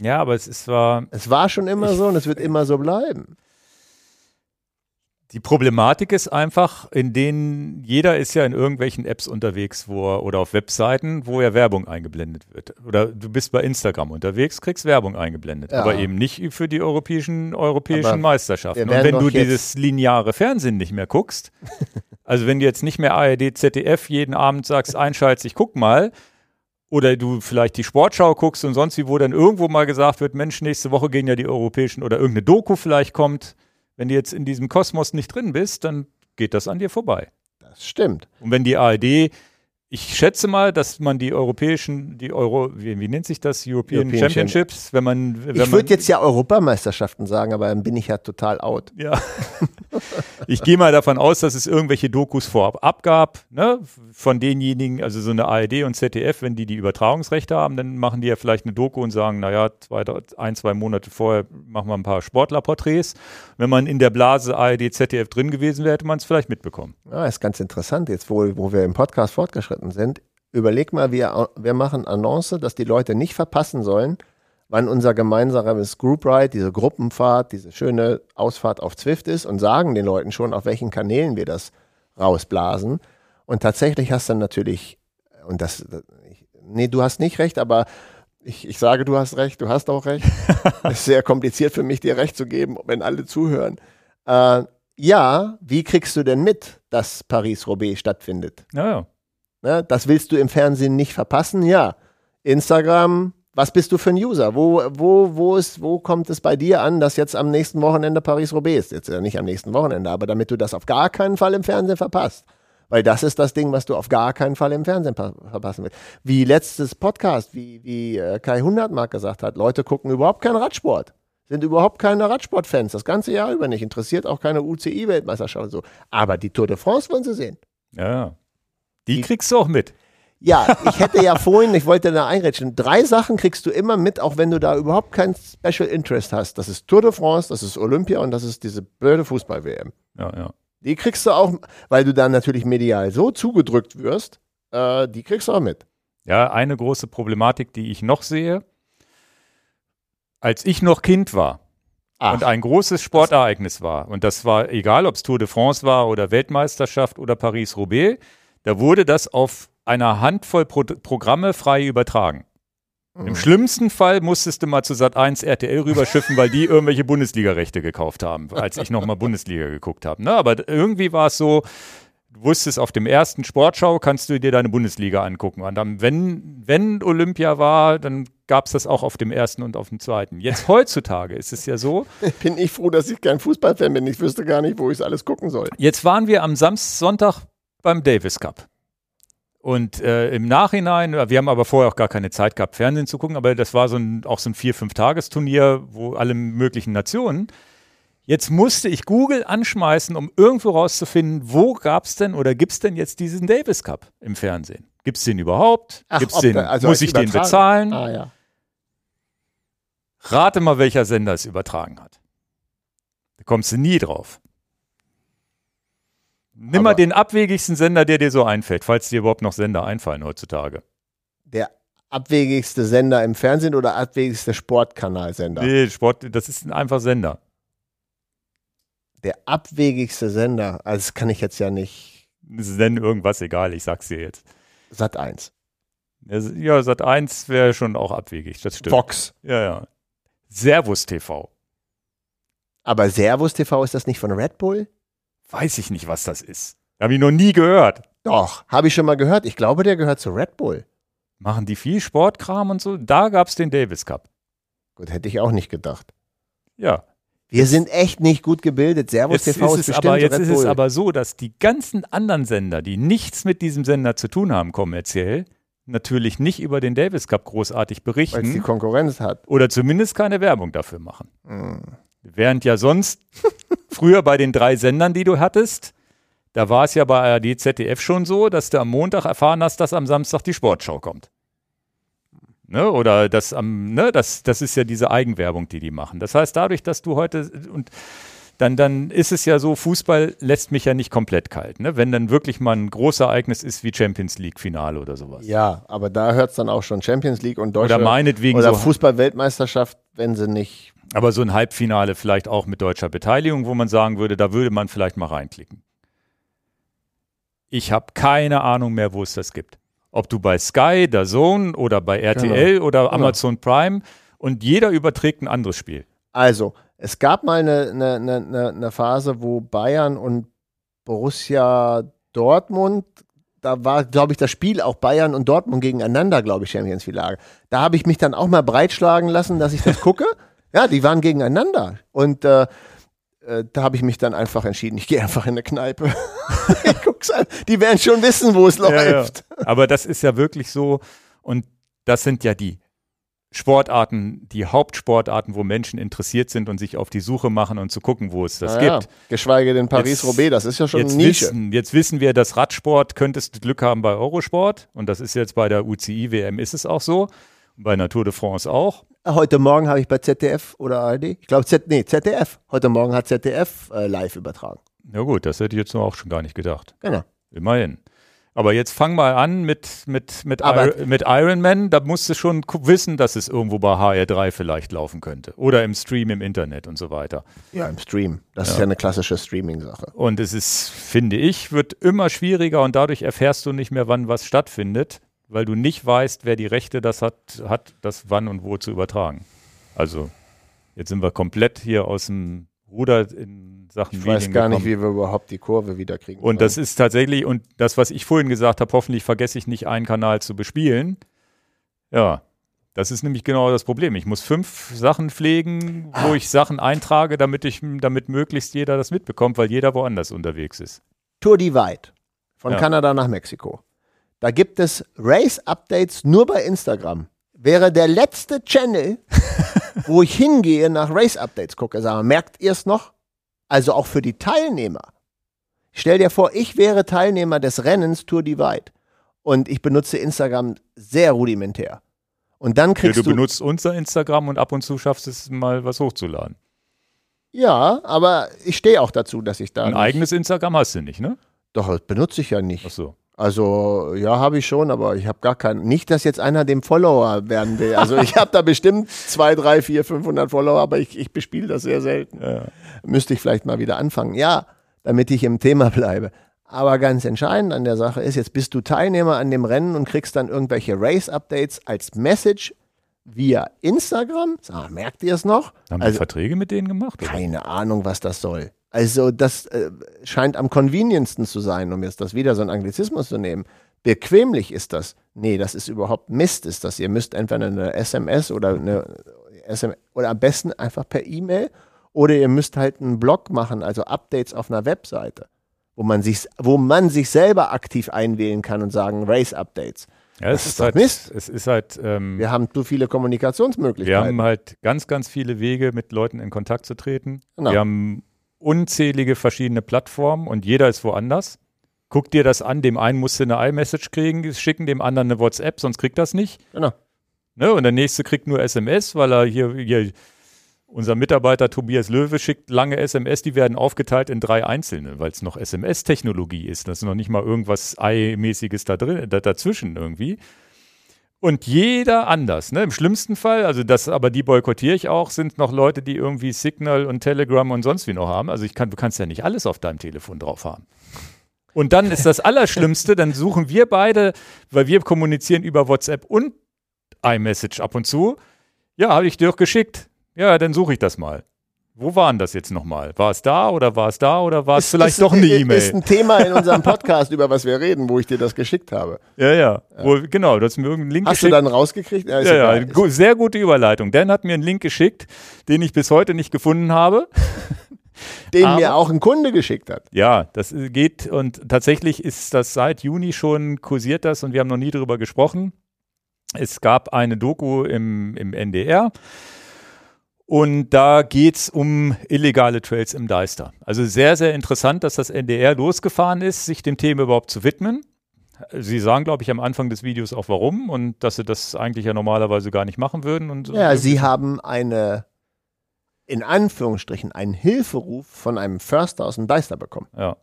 Ja, aber es ist zwar. Es war schon immer so und es wird immer so bleiben. Die Problematik ist einfach, in denen jeder ist ja in irgendwelchen Apps unterwegs, wo er, oder auf Webseiten, wo ja Werbung eingeblendet wird. Oder du bist bei Instagram unterwegs, kriegst Werbung eingeblendet, Ja. aber eben nicht für die europäischen, europäischen Aber Meisterschaften. Und wenn du dieses lineare Fernsehen nicht mehr guckst, also wenn du jetzt nicht mehr ARD, ZDF jeden Abend sagst, einschaltest, ich guck mal, oder du vielleicht die Sportschau guckst und sonst wie, wo dann irgendwo mal gesagt wird, Mensch, nächste Woche gehen ja die europäischen oder irgendeine Doku vielleicht kommt. Wenn du jetzt in diesem Kosmos nicht drin bist, dann geht das an dir vorbei. Das stimmt. Und wenn die ARD, ich schätze mal, dass man die europäischen, die Euro, wie, wie nennt sich das, European, European Championships, wenn man, wenn Ich würde jetzt ja Europameisterschaften sagen, aber dann bin ich ja total out. ja, ich gehe mal davon aus, dass es irgendwelche Dokus vorab abgab, ne, von denjenigen, also so eine ARD und ZDF, wenn die die Übertragungsrechte haben, dann machen die ja vielleicht eine Doku und sagen, naja, zwei, ein, zwei Monate vorher machen wir ein paar Sportlerporträts. Wenn man in der Blase ARD, ZDF drin gewesen wäre, hätte man es vielleicht mitbekommen. Ja, ist ganz interessant, jetzt wo, wo wir im Podcast fortgeschritten sind. Überleg mal, wir, wir machen Annonce, dass die Leute nicht verpassen sollen, wann unser gemeinsames Group Ride, diese Gruppenfahrt, diese schöne Ausfahrt auf Zwift ist und sagen den Leuten schon, auf welchen Kanälen wir das rausblasen. Und tatsächlich hast du natürlich, und das, ich, nee, du hast nicht recht, aber ich, ich sage, du hast recht, du hast auch recht. Es ist sehr kompliziert für mich, dir recht zu geben, wenn alle zuhören. Äh, ja, wie kriegst du denn mit, dass Paris-Roubaix stattfindet? Ja, ja. Ne? Das willst du im Fernsehen nicht verpassen? Ja. Instagram, was bist du für ein User? Wo, wo, wo, ist, wo kommt es bei dir an, dass jetzt am nächsten Wochenende Paris-Roubaix ist? Jetzt ja nicht am nächsten Wochenende, aber damit du das auf gar keinen Fall im Fernsehen verpasst. Weil das ist das Ding, was du auf gar keinen Fall im Fernsehen pa- verpassen willst. Wie letztes Podcast, wie, wie äh, Kai Hundertmark gesagt hat, Leute gucken überhaupt keinen Radsport. Sind überhaupt keine Radsportfans, das ganze Jahr über nicht. Interessiert auch keine UCI-Weltmeisterschaft und so. Aber die Tour de France wollen sie sehen. ja. Die Die- kriegst du auch mit. Ja, ich hätte ja vorhin, ich wollte da einrätschen, drei Sachen kriegst du immer mit, auch wenn du da überhaupt kein Special Interest hast. Das ist Tour de France, das ist Olympia und das ist diese blöde Fußball-WM. Ja, ja. Die kriegst du auch, weil du dann natürlich medial so zugedrückt wirst, äh, die kriegst du auch mit. Ja, eine große Problematik, die ich noch sehe, als ich noch Kind war Ach, und ein großes Sportereignis war, und das war egal, ob es Tour de France war oder Weltmeisterschaft oder Paris-Roubaix, da wurde das auf einer Handvoll Pro Programme frei übertragen. Im schlimmsten Fall musstest du mal zu Sat 1 RTL rüberschiffen, weil die irgendwelche Bundesliga-Rechte gekauft haben, als ich noch mal Bundesliga geguckt habe. Ne? Aber irgendwie war es so, du wusstest, auf dem ersten Sportschau kannst du dir deine Bundesliga angucken. Und dann, wenn, wenn Olympia war, dann gab es das auch auf dem ersten und auf dem zweiten. Jetzt heutzutage ist es ja so, bin ich froh, dass ich kein Fußballfan bin. Ich wüsste gar nicht, wo ich es alles gucken soll. Jetzt waren wir am Samstag, Sonntag beim Davis Cup. Und äh, im Nachhinein, wir haben aber vorher auch gar keine Zeit gehabt, Fernsehen zu gucken, aber das war so ein, auch so ein Vier-, Fünf-Tagesturnier, wo alle möglichen Nationen. Jetzt musste ich Google anschmeißen, um irgendwo rauszufinden, wo gab es denn oder gibt es denn jetzt diesen Davis Cup im Fernsehen? Gibt es den überhaupt? Gibt's ob den, also muss ich den Übertragung? bezahlen? Ah ja. Rate mal, welcher Sender es übertragen hat. Da kommst du nie drauf. Nimm mal Aber- den abwegigsten Sender, der dir so einfällt, falls dir überhaupt noch Sender einfallen heutzutage. Der abwegigste Sender im Fernsehen oder abwegigste Sportkanalsender? Nee, Sport, das ist ein einfacher Sender. Der abwegigste Sender, also das kann ich jetzt ja nicht. Nenn irgendwas, egal, ich sag's dir jetzt. Sat 1. Ja, Sat 1 wäre schon auch abwegig, das stimmt. Vox. Ja, ja. Servus TV. Aber Servus TV ist das nicht von Red Bull? Weiß ich nicht, was das ist. Habe ich noch nie gehört. Doch, habe ich schon mal gehört. Ich glaube, der gehört zu Red Bull. Machen die viel Sportkram und so? Da gab es den Davis Cup. Gut, hätte ich auch nicht gedacht. Ja. Wir sind echt nicht gut gebildet. Servus Jetzt, TV ist ist, es, bestimmt aber, jetzt Red ist Bull. es aber so, dass die ganzen anderen Sender, die nichts mit diesem Sender zu tun haben, kommerziell, natürlich nicht über den Davis Cup großartig weil es die berichten Konkurrenz hat. oder zumindest keine Werbung dafür machen. Hm. Während ja sonst früher bei den drei Sendern, die du hattest, da war es ja bei ARD, ZDF schon so, dass du am Montag erfahren hast, dass am Samstag die Sportschau kommt. Ne? Oder das am, ne, das, das ist ja diese Eigenwerbung, die die machen. Das heißt, dadurch, dass du heute und dann, dann ist es ja so, Fußball lässt mich ja nicht komplett kalt. Ne? Wenn dann wirklich mal ein großes Ereignis ist wie Champions League-Finale oder sowas. Ja, aber da hört es dann auch schon Champions League und Deutsche Oder meinetwegen oder so Fußball-Weltmeisterschaft, wenn sie nicht. Aber so ein Halbfinale vielleicht auch mit deutscher Beteiligung, wo man sagen würde, da würde man vielleicht mal reinklicken. Ich habe keine Ahnung mehr, wo es das gibt. Ob du bei Sky, der Zone oder bei RTL oder Genau. Amazon Prime und jeder überträgt ein anderes Spiel. Also, es gab mal eine, eine, eine, eine- eine Phase, wo Bayern und Borussia Dortmund, da war, glaube ich, das Spiel auch Bayern und Dortmund gegeneinander, glaube ich, Champions League. Da habe ich mich dann auch mal breitschlagen lassen, dass ich das gucke. Ja, die waren gegeneinander. Und äh, äh, da habe ich mich dann einfach entschieden, ich gehe einfach in eine Kneipe. ich guck's an. Die werden schon wissen, wo es läuft. Aber das ist ja wirklich so und das sind ja die Sportarten, die Hauptsportarten, wo Menschen interessiert sind und sich auf die Suche machen und zu gucken, wo es das Naja, gibt. Geschweige denn Paris-Roubaix, das ist ja schon Jetzt eine Nische. wissen, jetzt wissen wir, dass Radsport könntest du Glück haben bei Eurosport und das ist jetzt bei der UCI-WM ist es auch so, bei Natur de France auch. Heute Morgen habe ich bei ZDF oder ARD, ich glaube, Z, nee, ZDF. Heute Morgen hat ZDF äh, live übertragen. Ja gut, das hätte ich jetzt auch schon gar nicht gedacht. Genau. Immerhin. Aber jetzt fang mal an mit, mit, mit, Aber- Ir mit Iron Man. Da musst du schon wissen, dass es irgendwo bei HR3 vielleicht laufen könnte. Oder im Stream im Internet und so weiter. Ja, im Stream. Das ist ja eine klassische Streaming-Sache. Und es ist, finde ich, wird immer schwieriger und dadurch erfährst du nicht mehr, wann was stattfindet, weil du nicht weißt, wer die Rechte das hat, hat das wann und wo zu übertragen. Also, jetzt sind wir komplett hier aus dem Ruder in Sachen Ich weiß Medien gar nicht, gekommen. wie wir überhaupt die Kurve wieder kriegen. Und das ist tatsächlich, und das, was ich vorhin gesagt habe, hoffentlich vergesse ich nicht, einen Kanal zu bespielen. Ja, das ist nämlich genau das Problem. Ich muss fünf Sachen pflegen, wo ich Sachen eintrage, damit ich, damit möglichst jeder das mitbekommt, weil jeder woanders unterwegs ist. Tour Divide von Ja. Kanada nach Mexiko. Da gibt es Race-Updates nur bei Instagram. Wäre der letzte Channel, wo ich hingehe, nach Race-Updates gucke. Sag mal, merkt ihr es noch? Also auch für die Teilnehmer. Stell dir vor, ich wäre Teilnehmer des Rennens Tour Divide und ich benutze Instagram sehr rudimentär. Und dann Ja, kriegst du du, benutzt unser Instagram und ab und zu schaffst es mal, was hochzuladen. ja, aber ich stehe auch dazu, dass ich da Ein eigenes Instagram hast du nicht, ne? Doch, das benutze ich ja nicht. Ach so. Also, ja, habe ich schon, aber ich habe gar keinen. Nicht, dass jetzt einer dem Follower werden will. Also, ich habe da bestimmt zwei, drei, vier, 500 Follower, aber ich, ich bespiele das sehr selten. Ja. Müsste ich vielleicht mal wieder anfangen. Ja, damit ich im Thema bleibe. Aber ganz entscheidend an der Sache ist, jetzt bist du Teilnehmer an dem Rennen und kriegst dann irgendwelche Race-Updates als Message via Instagram. Sag, merkt ihr es noch? Haben wir Also, Verträge mit denen gemacht? Oder? keine Ahnung, was das soll. Also das äh, scheint am convenientsten zu sein, um jetzt das wieder so ein Anglizismus zu nehmen. Bequemlich ist das. Nee, das ist überhaupt Mist, ist das. Ihr müsst entweder eine SMS oder eine SMS oder am besten einfach per E-Mail oder ihr müsst halt einen Blog machen, also Updates auf einer Webseite, wo man sich, wo man sich selber aktiv einwählen kann und sagen Race Updates. Ja, es Das ist, ist halt, Mist. es ist halt, ähm, Wir haben zu viele Wir Kommunikationsmöglichkeiten. haben halt ganz, ganz viele Wege, mit Leuten in Kontakt zu treten. Genau. Wir haben unzählige verschiedene Plattformen und jeder ist woanders. Guck dir das an, dem einen musst du eine iMessage kriegen, schicken dem anderen eine WhatsApp, sonst kriegt das nicht. genau. Ne? Und der nächste kriegt nur SMS, weil er hier, hier unser Mitarbeiter Tobias Löwe schickt lange SMS, die werden aufgeteilt in drei einzelne, weil es noch SMS-Technologie ist. Das ist noch nicht mal irgendwas Ei-mäßiges da drin, da, dazwischen irgendwie. Und jeder anders, ne? Im schlimmsten Fall, also das, aber die boykottiere ich auch, sind noch Leute, die irgendwie Signal und Telegram und sonst wie noch haben. Also ich kann, du kannst ja nicht alles auf deinem Telefon drauf haben. Und dann ist das Allerschlimmste, dann suchen wir beide, weil wir kommunizieren über WhatsApp und iMessage ab und zu. Ja, habe ich dir doch geschickt. Ja, dann suche ich das mal. Wo waren das jetzt nochmal? War es da oder war es da oder war es vielleicht ist, doch eine ist E-Mail? ein Thema in unserem Podcast, über was wir reden, wo ich dir das geschickt habe. Ja, ja. Wo, genau, du hast mir irgendeinen Link Hast geschickt. du dann rausgekriegt? ist ja, ja, egal. gu- sehr gute Überleitung. Dan hat mir einen Link geschickt, den ich bis heute nicht gefunden habe. Den aber- mir auch ein Kunde geschickt hat. Ja, das geht und tatsächlich ist das seit Juni schon kursiert das und wir haben noch nie darüber gesprochen. Es gab eine Doku im, im NDR und da geht es um illegale Trails im Deister. Also sehr, sehr interessant, dass das NDR losgefahren ist, sich dem Thema überhaupt zu widmen. Sie sagen, glaube ich, am Anfang des Videos auch warum und dass sie das eigentlich ja normalerweise gar nicht machen würden. Und Ja, sie haben eine, in Anführungsstrichen, einen Hilferuf von einem Förster aus dem Deister bekommen. ja.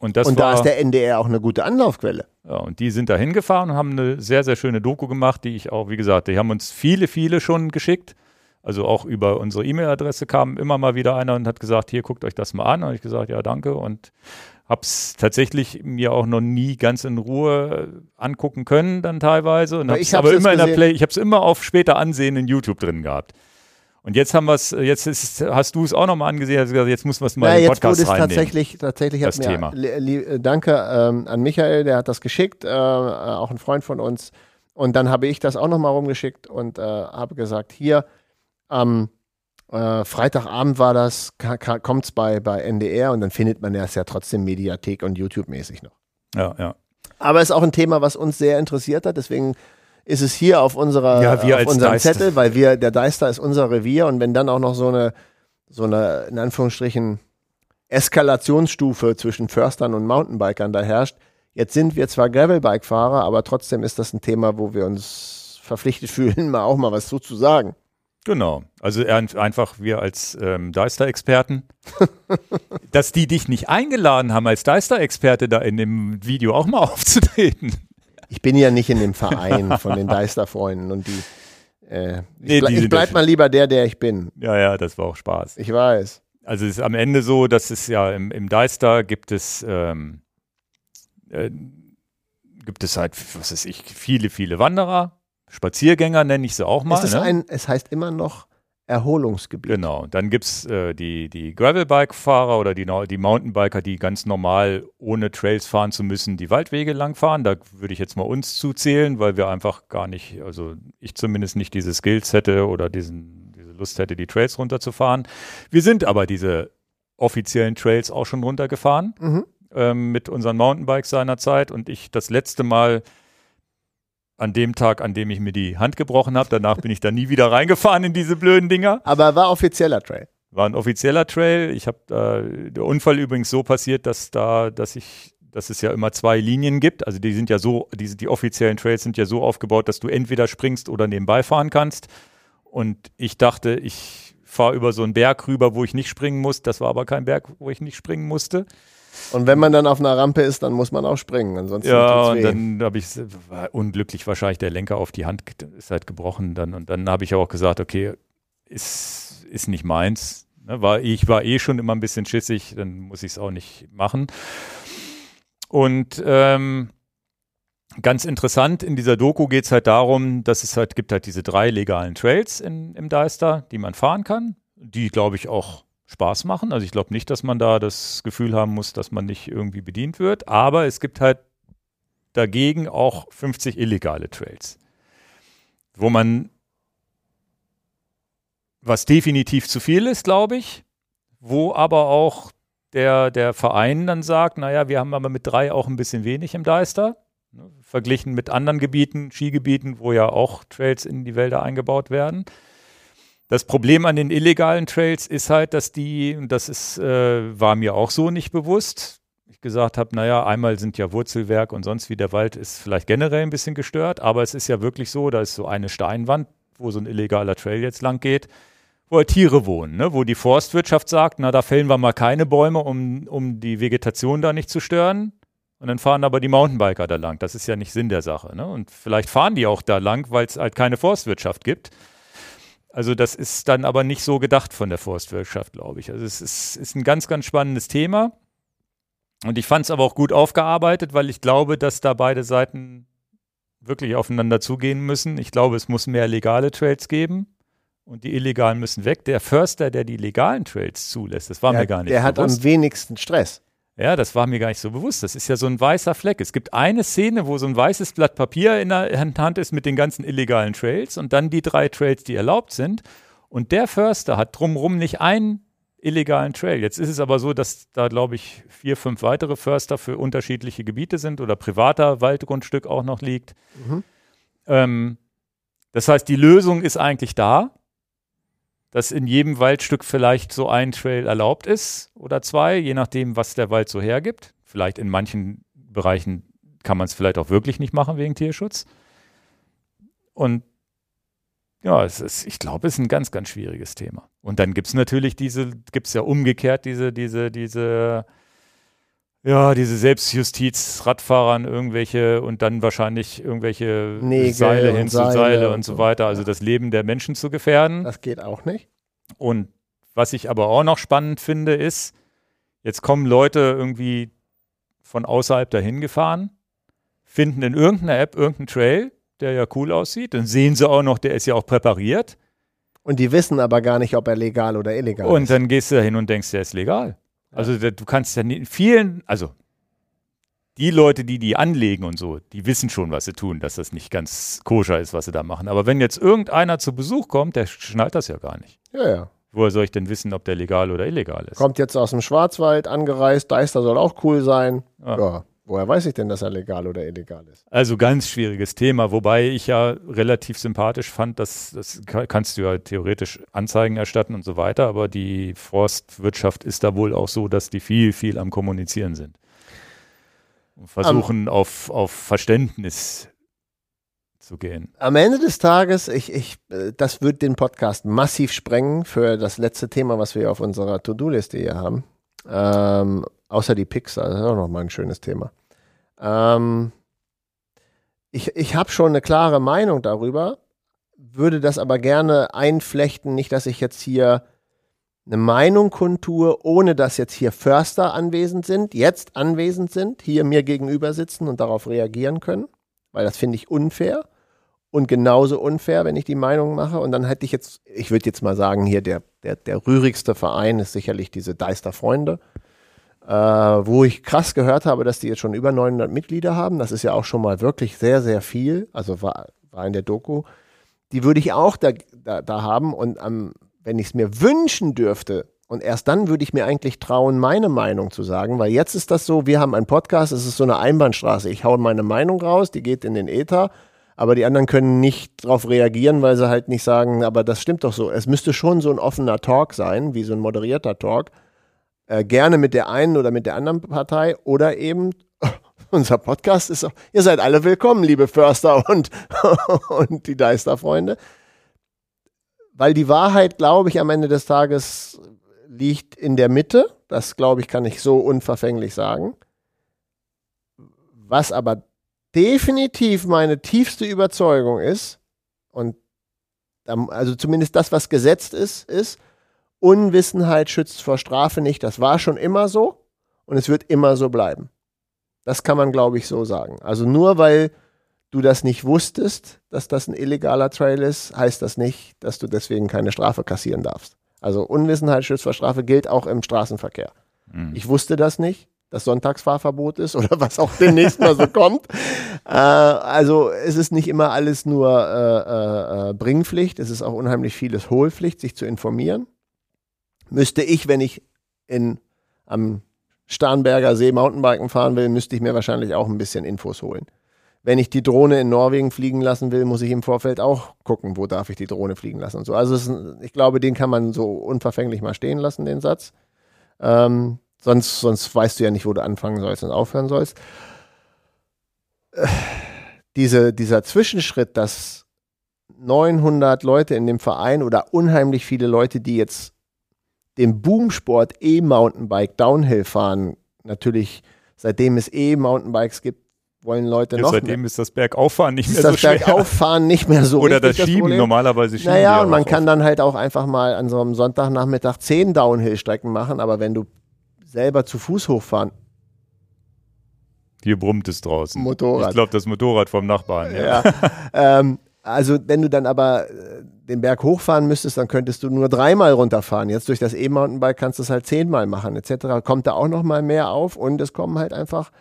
Und, das Und war, da ist der NDR auch eine gute Anlaufquelle. Ja, und die sind da hingefahren und haben eine sehr, sehr schöne Doku gemacht, die ich auch, wie gesagt, die haben uns viele, viele schon geschickt. Also auch über unsere E-Mail-Adresse kam immer mal wieder einer und hat gesagt, hier guckt euch das mal an. Und ich gesagt, ja, danke. Und hab's tatsächlich mir auch noch nie ganz in Ruhe äh, angucken können, dann teilweise. Und Aber hab's ich hab's aber jetzt immer in der gesehen. Play, ich habe es immer auf später ansehen in YouTube drin gehabt. Und jetzt haben wir es, jetzt ist, hast du es auch nochmal angesehen, hast gesagt, jetzt muss man es mal Ja, in den jetzt Podcast wurde es reinnehmen. tatsächlich, tatsächlich hat das Thema. äh, danke ähm, an Michael, der hat das geschickt, äh, auch ein Freund von uns. Und dann habe ich das auch nochmal rumgeschickt und äh, habe gesagt, hier, am äh, Freitagabend war das, kommt es bei, bei NDR und dann findet man das ja trotzdem Mediathek und YouTube-mäßig noch. Ja, ja. Aber es ist auch ein Thema, was uns sehr interessiert hat, deswegen ist es hier auf unserer Ja, auf unserem Deister. Zettel, weil wir, der Deister ist unser Revier und wenn dann auch noch so eine, so eine, in Anführungsstrichen, Eskalationsstufe zwischen Förstern und Mountainbikern da herrscht, jetzt sind wir zwar Gravelbike-Fahrer, aber trotzdem ist das ein Thema, wo wir uns verpflichtet fühlen, mal auch mal was so zu sagen. Genau. Also ein- einfach wir als ähm, Deister-Experten, dass die dich nicht eingeladen haben, als Deister-Experte da in dem Video auch mal aufzutreten. Ich bin ja nicht in dem Verein von den Deister-Freunden und die, äh, Nee, ich, ble die ich bleib mal lieber der, der ich bin. Ja, ja, das war auch Spaß. Ich weiß. Also es ist am Ende so, dass es ja im, im Deister gibt es ähm, äh, gibt es halt, was weiß ich, viele, viele Wanderer, Spaziergänger nenne ich sie auch mal. ne? ein, es heißt immer noch Erholungsgebiet. Genau, dann gibt es äh, die, die Gravelbike-Fahrer oder die, die Mountainbiker, die ganz normal, ohne Trails fahren zu müssen, die Waldwege lang fahren. Da würde ich jetzt mal uns zuzählen, weil wir einfach gar nicht, also ich zumindest nicht diese Skills hätte oder diesen, diese Lust hätte, die Trails runterzufahren. Wir sind aber diese offiziellen Trails auch schon runtergefahren Mhm. ähm, mit unseren Mountainbikes seinerzeit und ich das letzte Mal an dem Tag, an dem ich mir die Hand gebrochen habe, danach bin ich da nie wieder reingefahren in diese blöden Dinger. Aber war offizieller Trail. War ein offizieller Trail. Ich habe äh, der Unfall übrigens so passiert, dass da, dass ich, dass es ja immer zwei Linien gibt. Also die sind ja so, diese, die offiziellen Trails sind ja so aufgebaut, dass du entweder springst oder nebenbei fahren kannst. Und ich dachte, ich fahre über so einen Berg rüber, wo ich nicht springen muss. Das war aber kein Berg, wo ich nicht springen musste. Und wenn man dann auf einer Rampe ist, dann muss man auch springen. Ansonsten Ja, und dann habe ich unglücklich wahrscheinlich der Lenker auf die Hand ist halt gebrochen dann und dann habe ich auch gesagt, okay, ist ist nicht meins. Ne, war ich war eh schon immer ein bisschen schissig, dann muss ich es auch nicht machen. Und ähm, ganz interessant in dieser Doku geht es halt darum, dass es halt gibt halt diese drei legalen Trails in, im Deister, die man fahren kann, die glaube ich auch Spaß machen. Also ich glaube nicht, dass man da das Gefühl haben muss, dass man nicht irgendwie bedient wird. Aber es gibt halt dagegen auch 50 illegale Trails, wo man, was definitiv zu viel ist, glaube ich, wo aber auch der, der Verein dann sagt, naja, wir haben aber mit drei auch ein bisschen wenig im Deister, ne, verglichen mit anderen Gebieten, Skigebieten, wo ja auch Trails in die Wälder eingebaut werden. Das Problem an den illegalen Trails ist halt, dass die, und das ist, äh, war mir auch so nicht bewusst, ich gesagt habe, naja, einmal sind ja Wurzelwerk und sonst wie der Wald ist vielleicht generell ein bisschen gestört, aber es ist ja wirklich so, da ist so eine Steinwand, wo so ein illegaler Trail jetzt lang geht, wo halt Tiere wohnen, ne? wo die Forstwirtschaft sagt, na, da fällen wir mal keine Bäume, um, um die Vegetation da nicht zu stören. Und dann fahren aber die Mountainbiker da lang. Das ist ja nicht Sinn der Sache. Ne? Und vielleicht fahren die auch da lang, weil es halt keine Forstwirtschaft gibt. Also das ist dann aber nicht so gedacht von der Forstwirtschaft, glaube ich. Also es ist, ist ein ganz, ganz spannendes Thema. Und ich fand es aber auch gut aufgearbeitet, weil ich glaube, dass da beide Seiten wirklich aufeinander zugehen müssen. Ich glaube, es muss mehr legale Trails geben. und die illegalen müssen weg. Der Förster, der die legalen Trails zulässt, das war der, mir gar nicht Der hat bewusst. am wenigsten Stress. Ja, das war mir gar nicht so bewusst. Das ist ja so ein weißer Fleck. Es gibt eine Szene, wo so ein weißes Blatt Papier in der Hand ist mit den ganzen illegalen Trails und dann die drei Trails, die erlaubt sind. Und der Förster hat drumherum nicht einen illegalen Trail. Jetzt ist es aber so, dass da, glaube ich, vier, fünf weitere Förster für unterschiedliche Gebiete sind oder privater Waldgrundstück auch noch liegt. Mhm. Ähm, das heißt, die Lösung ist eigentlich da, dass in jedem Waldstück vielleicht so ein Trail erlaubt ist oder zwei, je nachdem, was der Wald so hergibt. Vielleicht in manchen Bereichen kann man es vielleicht auch wirklich nicht machen wegen Tierschutz. Und ja, es ist, ich glaube, es ist ein ganz, ganz schwieriges Thema. Und dann gibt es natürlich diese, gibt es ja umgekehrt diese, diese, diese, ja, diese Selbstjustiz, Radfahrern irgendwelche und dann wahrscheinlich irgendwelche Nägel Seile und hin zu Seile Seile und und so weiter, also das Leben der Menschen zu gefährden. Das geht auch nicht. Und was ich aber auch noch spannend finde, ist, jetzt kommen Leute irgendwie von außerhalb dahin gefahren, finden in irgendeiner App irgendeinen Trail, der ja cool aussieht, dann sehen sie auch noch, der ist ja auch präpariert. Und die wissen aber gar nicht, ob er legal oder illegal Und ist. dann gehst du da hin und denkst, der ist legal. Also der, du kannst ja nie, vielen, also die Leute, die die anlegen und so, die wissen schon, was sie tun, dass das nicht ganz koscher ist, was sie da machen. Aber wenn jetzt irgendeiner zu Besuch kommt, der schnallt das ja gar nicht. Ja, ja. Woher soll ich denn wissen, ob der legal oder illegal ist? Kommt jetzt aus dem Schwarzwald angereist, Deister soll auch cool sein. Ja. Ja. Woher weiß ich denn, dass er legal oder illegal ist? Also ganz schwieriges Thema, wobei ich ja relativ sympathisch fand, dass das ka- kannst du ja theoretisch Anzeigen erstatten und so weiter, aber die Forstwirtschaft ist da wohl auch so, dass die viel, viel am Kommunizieren sind. Und versuchen auf, auf Verständnis zu gehen. Am Ende des Tages, ich, ich, äh, das wird den Podcast massiv sprengen für das letzte Thema, was wir auf unserer To-Do-Liste hier haben. Ähm, außer die Pixar, das ist auch nochmal ein schönes Thema. Ähm, ich ich habe schon eine klare Meinung darüber, würde das aber gerne einflechten, nicht, dass ich jetzt hier eine Meinung kundtue, ohne dass jetzt hier Förster anwesend sind, jetzt anwesend sind, hier mir gegenüber sitzen und darauf reagieren können, weil das finde ich unfair und genauso unfair, wenn ich die Meinung mache. Und dann hätte ich jetzt, ich würde jetzt mal sagen, hier der, der, der rührigste Verein ist sicherlich diese Deister Freunde, äh, wo ich krass gehört habe, dass die jetzt schon über 900 Mitglieder haben. Das ist ja auch schon mal wirklich sehr, sehr viel. Also war, war in der Doku. Die würde ich auch da, da, da haben. Und am, wenn ich es mir wünschen dürfte, und erst dann würde ich mir eigentlich trauen, meine Meinung zu sagen, weil jetzt ist das so, wir haben einen Podcast, es ist so eine Einbahnstraße. Ich hau meine Meinung raus, die geht in den Äther, aber die anderen können nicht darauf reagieren, weil sie halt nicht sagen, aber das stimmt doch so. Es müsste schon so ein offener Talk sein, wie so ein moderierter Talk. Äh, gerne mit der einen oder mit der anderen Partei oder eben unser Podcast ist auch, ihr seid alle willkommen, liebe Förster und, und die Deister-Freunde. Weil die Wahrheit, glaube ich, am Ende des Tages liegt in der Mitte. Das, glaube ich, kann ich so unverfänglich sagen. Was aber definitiv meine tiefste Überzeugung ist, und also zumindest das, was gesetzt ist, ist, Unwissenheit schützt vor Strafe nicht. Das war schon immer so und es wird immer so bleiben. Das kann man, glaube ich, so sagen. Also nur weil du das nicht wusstest, dass das ein illegaler Trail ist, heißt das nicht, dass du deswegen keine Strafe kassieren darfst. Also Unwissenheit schützt vor Strafe gilt auch im Straßenverkehr. Mhm. Ich wusste das nicht, dass Sonntagsfahrverbot ist oder was auch demnächst mal so kommt. Äh, also es ist nicht immer alles nur äh, äh, äh, Bringpflicht, es ist auch unheimlich vieles Hohlpflicht, sich zu informieren. Müsste ich, wenn ich in, am Starnberger See Mountainbiken fahren will, müsste ich mir wahrscheinlich auch ein bisschen Infos holen. Wenn ich die Drohne in Norwegen fliegen lassen will, muss ich im Vorfeld auch gucken, wo darf ich die Drohne fliegen lassen und so. Also ist, ich glaube, den kann man so unverfänglich mal stehen lassen, den Satz. Ähm, sonst, sonst weißt du ja nicht, wo du anfangen sollst und aufhören sollst. Äh, Diese, dieser Zwischenschritt, dass 900 Leute in dem Verein oder unheimlich viele Leute, die jetzt den Boomsport E-Mountainbike Downhill fahren, natürlich seitdem es E-Mountainbikes gibt, wollen Leute Ja, noch seitdem ist das Bergauffahren nicht ist mehr so das schwer. Bergauffahren nicht mehr so Oder das Schieben, Problem. normalerweise schieben Naja, und man kann dann halt auch einfach mal an so einem Sonntagnachmittag zehn Downhill-Strecken machen, aber wenn du selber zu Fuß hochfahren, Hier brummt es draußen. Motorrad. Ich glaube, das Motorrad vom Nachbarn. Ja. ja, ähm, Also wenn du dann aber äh, den Berg hochfahren müsstest, dann könntest du nur dreimal runterfahren. Jetzt durch das E-Mountainbike kannst du es halt zehnmal machen etc. Kommt da auch noch mal mehr auf und es kommen halt einfach.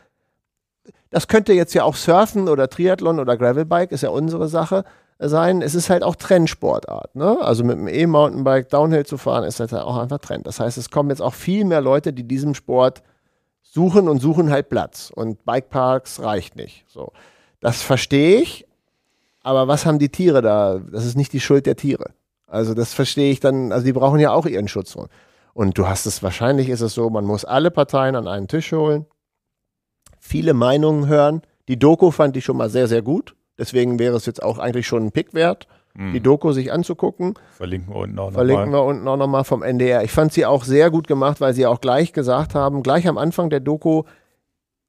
Das könnte jetzt ja auch Surfen oder Triathlon oder Gravelbike ist ja unsere Sache sein. Es ist halt auch Trendsportart. Ne? Also mit dem E-Mountainbike Downhill zu fahren ist halt auch einfach Trend. Das heißt, es kommen jetzt auch viel mehr Leute, die diesem Sport suchen und suchen halt Platz. Und Bikeparks reicht nicht. So. Das verstehe ich, aber was haben die Tiere da? Das ist nicht die Schuld der Tiere. Also das verstehe ich dann, also die brauchen ja auch ihren Schutz. Und du hast es, wahrscheinlich ist es so, man muss alle Parteien an einen Tisch holen, viele Meinungen hören. Die Doku fand ich schon mal sehr, sehr gut. Deswegen wäre es jetzt auch eigentlich schon ein Pick wert, mhm. die Doku sich anzugucken. Verlinken wir unten auch nochmal. Verlinken wir unten auch nochmal vom NDR. Ich fand sie auch sehr gut gemacht, weil sie auch gleich gesagt haben, gleich am Anfang der Doku,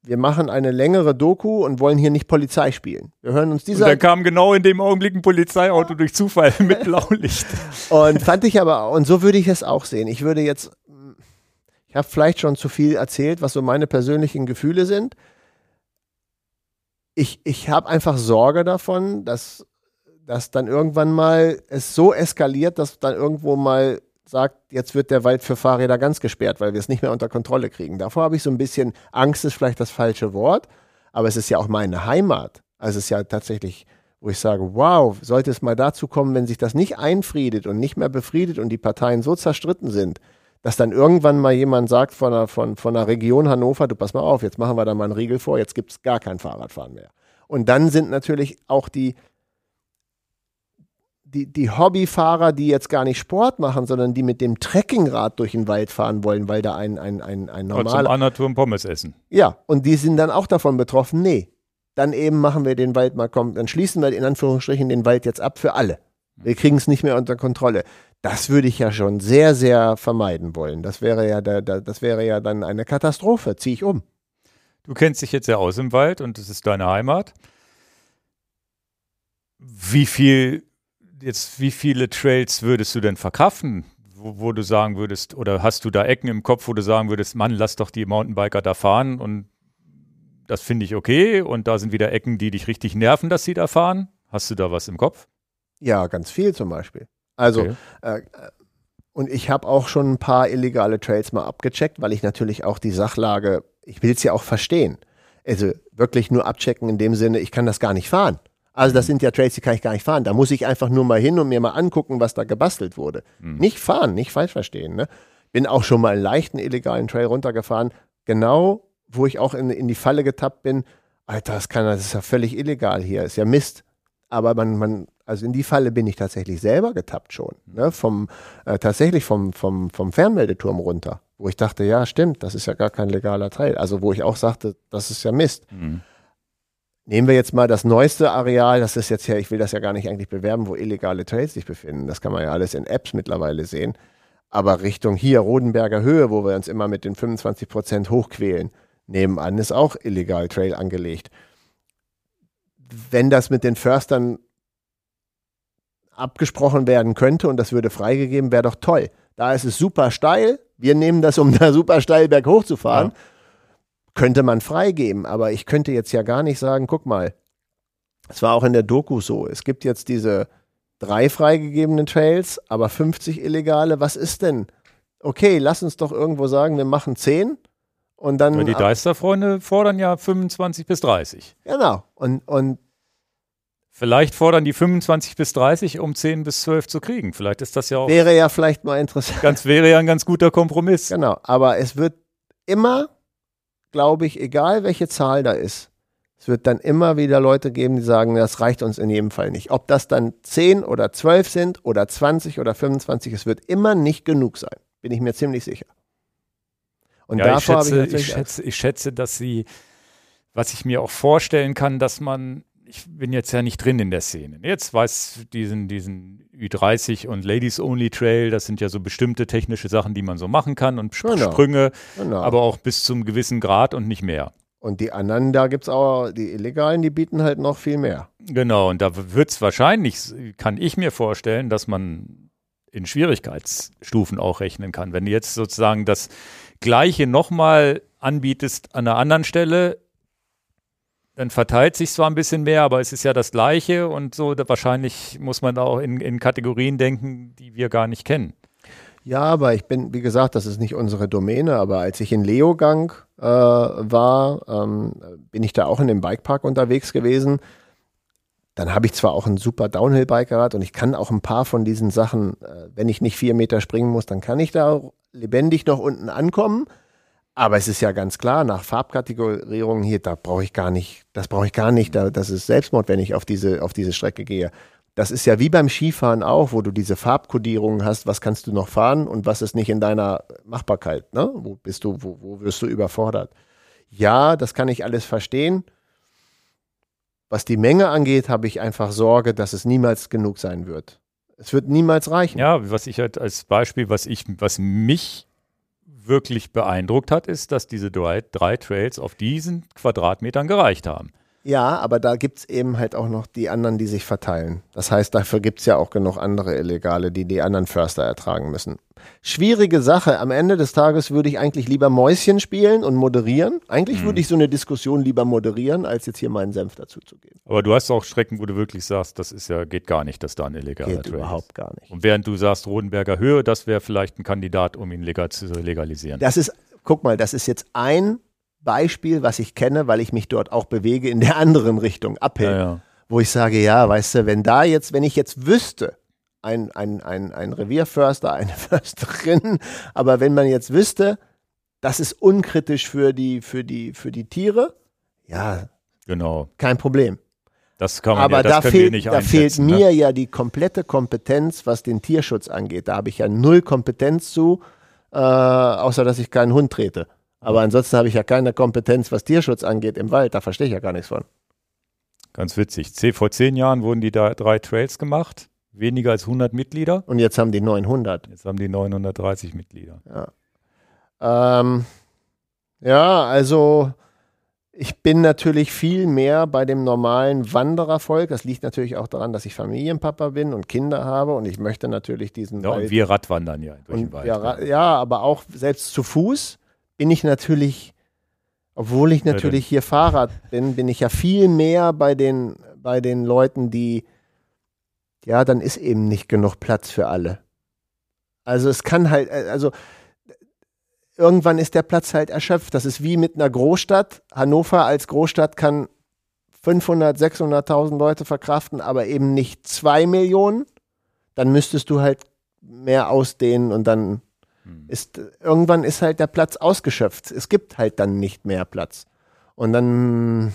wir machen eine längere Doku und wollen hier nicht Polizei spielen. Wir hören uns diese. Und da kam genau in dem Augenblick ein Polizeiauto durch Zufall mit Blaulicht. und fand ich aber, und so würde ich es auch sehen. Ich würde jetzt, ich habe vielleicht schon zu viel erzählt, was so meine persönlichen Gefühle sind. Ich, ich habe einfach Sorge davon, dass, dass dann irgendwann mal es so eskaliert, dass dann irgendwo mal sagt, jetzt wird der Wald für Fahrräder ganz gesperrt, weil wir es nicht mehr unter Kontrolle kriegen. Davor habe ich so ein bisschen Angst, ist vielleicht das falsche Wort, aber es ist ja auch meine Heimat. Also es ist ja tatsächlich, wo ich sage, wow, sollte es mal dazu kommen, wenn sich das nicht einfriedet und nicht mehr befriedet und die Parteien so zerstritten sind, dass dann irgendwann mal jemand sagt von einer, von, von einer Region Hannover, du pass mal auf, jetzt machen wir da mal einen Riegel vor, jetzt gibt es gar kein Fahrradfahren mehr. Und dann sind natürlich auch die die, die Hobbyfahrer, die jetzt gar nicht Sport machen, sondern die mit dem Trekkingrad durch den Wald fahren wollen, weil da ein, ein, ein, ein normaler... Zum Anaturm Pommes essen. Ja, und die sind dann auch davon betroffen, nee, dann eben machen wir den Wald mal, komm, dann schließen wir in Anführungsstrichen den Wald jetzt ab für alle. Wir kriegen es nicht mehr unter Kontrolle. Das würde ich ja schon sehr, sehr vermeiden wollen. Das wäre ja, da, da, das wäre ja dann eine Katastrophe. Ziehe ich um. Du kennst dich jetzt ja aus im Wald und es ist deine Heimat. Wie viel jetzt, wie viele Trails würdest du denn verkraften, wo, wo, du sagen würdest, oder hast du da Ecken im Kopf, wo du sagen würdest, Mann, lass doch die Mountainbiker da fahren und das finde ich okay und da sind wieder Ecken, die dich richtig nerven, dass sie da fahren? Hast du da was im Kopf? Ja, ganz viel zum Beispiel. Also, okay. äh, und ich habe auch schon ein paar illegale Trails mal abgecheckt, weil ich natürlich auch die Sachlage, ich will es ja auch verstehen. Also wirklich nur abchecken in dem Sinne, ich kann das gar nicht fahren. Also das sind ja Trails, die kann ich gar nicht fahren. Da muss ich einfach nur mal hin und mir mal angucken, was da gebastelt wurde. Mhm. Nicht fahren, nicht falsch verstehen. Ne? Bin auch schon mal einen leichten illegalen Trail runtergefahren, genau wo ich auch in, in die Falle getappt bin. Alter, das, kann, das ist ja völlig illegal hier, ist ja Mist. Aber man, man, also in die Falle bin ich tatsächlich selber getappt schon. Ne? Vom, äh, tatsächlich vom, vom, vom Fernmeldeturm runter. Wo ich dachte, ja, stimmt, das ist ja gar kein legaler Trail. Also wo ich auch sagte, das ist ja Mist. Mhm. Nehmen wir jetzt mal das neueste Areal, das ist jetzt ja, ich will das ja gar nicht eigentlich bewerben, wo illegale Trails sich befinden. Das kann man ja alles in Apps mittlerweile sehen. Aber Richtung hier, Rodenberger Höhe, wo wir uns immer mit den 25 Prozent hochquälen, nebenan ist auch illegal Trail angelegt. Wenn das mit den Förstern abgesprochen werden könnte und das würde freigegeben, wäre doch toll. Da ist es super steil. Wir nehmen das, um da super steil berghoch zu fahren. Ja könnte man freigeben, aber ich könnte jetzt ja gar nicht sagen, guck mal, es war auch in der Doku so, es gibt jetzt diese drei freigegebenen Trails, aber 50 illegale, was ist denn? Okay, lass uns doch irgendwo sagen, wir machen 10 und dann. Ja, die Deisterfreunde fordern ja 25 bis 30. Genau. Und, und Vielleicht fordern die 25 bis 30, um 10 bis 12 zu kriegen. Vielleicht ist das ja auch. Wäre ja vielleicht mal interessant. Ganz, wäre ja ein ganz guter Kompromiss. Genau. Aber es wird immer glaube ich, egal welche Zahl da ist, es wird dann immer wieder Leute geben, die sagen, das reicht uns in jedem Fall nicht. Ob das dann 10 oder 12 sind oder 20 oder 25, es wird immer nicht genug sein. Bin ich mir ziemlich sicher. Und ja, davor ich schätze, ich, ich, schätze, ich schätze, dass sie, was ich mir auch vorstellen kann, dass man, ich bin jetzt ja nicht drin in der Szene. Jetzt weiß diesen, diesen Ü30 und Ladies Only Trail, das sind ja so bestimmte technische Sachen, die man so machen kann und Sp genau. Sprünge, genau. aber auch bis zum gewissen Grad und nicht mehr. Und die anderen, da gibt es auch, die Illegalen, die bieten halt noch viel mehr. Genau, und da wird es wahrscheinlich, kann ich mir vorstellen, dass man in Schwierigkeitsstufen auch rechnen kann. Wenn du jetzt sozusagen das Gleiche nochmal anbietest an einer anderen Stelle, dann verteilt sich zwar ein bisschen mehr, aber es ist ja das Gleiche und so. wahrscheinlich muss man auch in, in Kategorien denken, die wir gar nicht kennen. Ja, aber ich bin, wie gesagt, das ist nicht unsere Domäne, aber als ich in Leogang äh, war, ähm, bin ich da auch in dem Bikepark unterwegs gewesen. Dann habe ich zwar auch ein super Downhill-Bikerad und ich kann auch ein paar von diesen Sachen, äh, wenn ich nicht vier Meter springen muss, dann kann ich da lebendig noch unten ankommen. Aber es ist ja ganz klar, nach Farbkategorierungen hier, da brauche ich gar nicht, das brauche ich gar nicht, da, das ist Selbstmord, wenn ich auf diese, auf diese Strecke gehe. Das ist ja wie beim Skifahren auch, wo du diese Farbkodierungen hast, was kannst du noch fahren und was ist nicht in deiner Machbarkeit, ne? Wo bist du, wo, wo wirst du überfordert? Ja, das kann ich alles verstehen. Was die Menge angeht, habe ich einfach Sorge, dass es niemals genug sein wird. Es wird niemals reichen. Ja, was ich halt als Beispiel, was ich, was mich wirklich beeindruckt hat, ist, dass diese drei, drei Trails auf diesen Quadratmetern gereicht haben. Ja, aber da gibt es eben halt auch noch die anderen, die sich verteilen. Das heißt, dafür gibt es ja auch genug andere Illegale, die die anderen Förster ertragen müssen. Schwierige Sache. Am Ende des Tages würde ich eigentlich lieber Mäuschen spielen und moderieren. Eigentlich mhm. würde ich so eine Diskussion lieber moderieren, als jetzt hier meinen Senf dazu zu geben. Aber du hast auch Strecken, wo du wirklich sagst, das ist ja, geht gar nicht, dass da ein illegaler geht Trail überhaupt ist. gar nicht. Und während du sagst, Rodenberger Höhe, das wäre vielleicht ein Kandidat, um ihn legal zu legalisieren. Das ist, guck mal, das ist jetzt ein Beispiel, was ich kenne, weil ich mich dort auch bewege in der anderen Richtung, Uphill. Ja, ja. Wo ich sage, ja, weißt du, wenn da jetzt, wenn ich jetzt wüsste, ein, ein, ein, ein Revierförster, eine Försterin, aber wenn man jetzt wüsste, das ist unkritisch für die, für die, für die Tiere, ja, genau. kein Problem. Das kann man aber ja, das da, fehlt, da fehlt ne? mir ja die komplette Kompetenz, was den Tierschutz angeht. Da habe ich ja null Kompetenz zu, äh, außer dass ich keinen Hund trete. Aber ansonsten habe ich ja keine Kompetenz, was Tierschutz angeht im Wald. Da verstehe ich ja gar nichts von. Ganz witzig. Vor zehn Jahren wurden die da drei Trails gemacht. Weniger als 100 Mitglieder. Und jetzt haben die 900. Jetzt haben die 930 Mitglieder. Ja, ähm, ja also ich bin natürlich viel mehr bei dem normalen Wanderervolk. Das liegt natürlich auch daran, dass ich Familienpapa bin und Kinder habe und ich möchte natürlich diesen. Ja, und wir Radwandern ja durch den Wald. Ja, ja, aber auch selbst zu Fuß bin ich natürlich, obwohl ich natürlich hier Fahrrad bin, bin ich ja viel mehr bei den, bei den Leuten, die, ja, dann ist eben nicht genug Platz für alle. Also es kann halt, äh, also irgendwann ist der Platz halt erschöpft. Das ist wie mit einer Großstadt. Hannover als Großstadt kann 500, 600.000 Leute verkraften, aber eben nicht zwei Millionen. Dann müsstest du halt mehr ausdehnen und dann hm. Ist, irgendwann ist halt der Platz ausgeschöpft. Es gibt halt dann nicht mehr Platz. Und dann,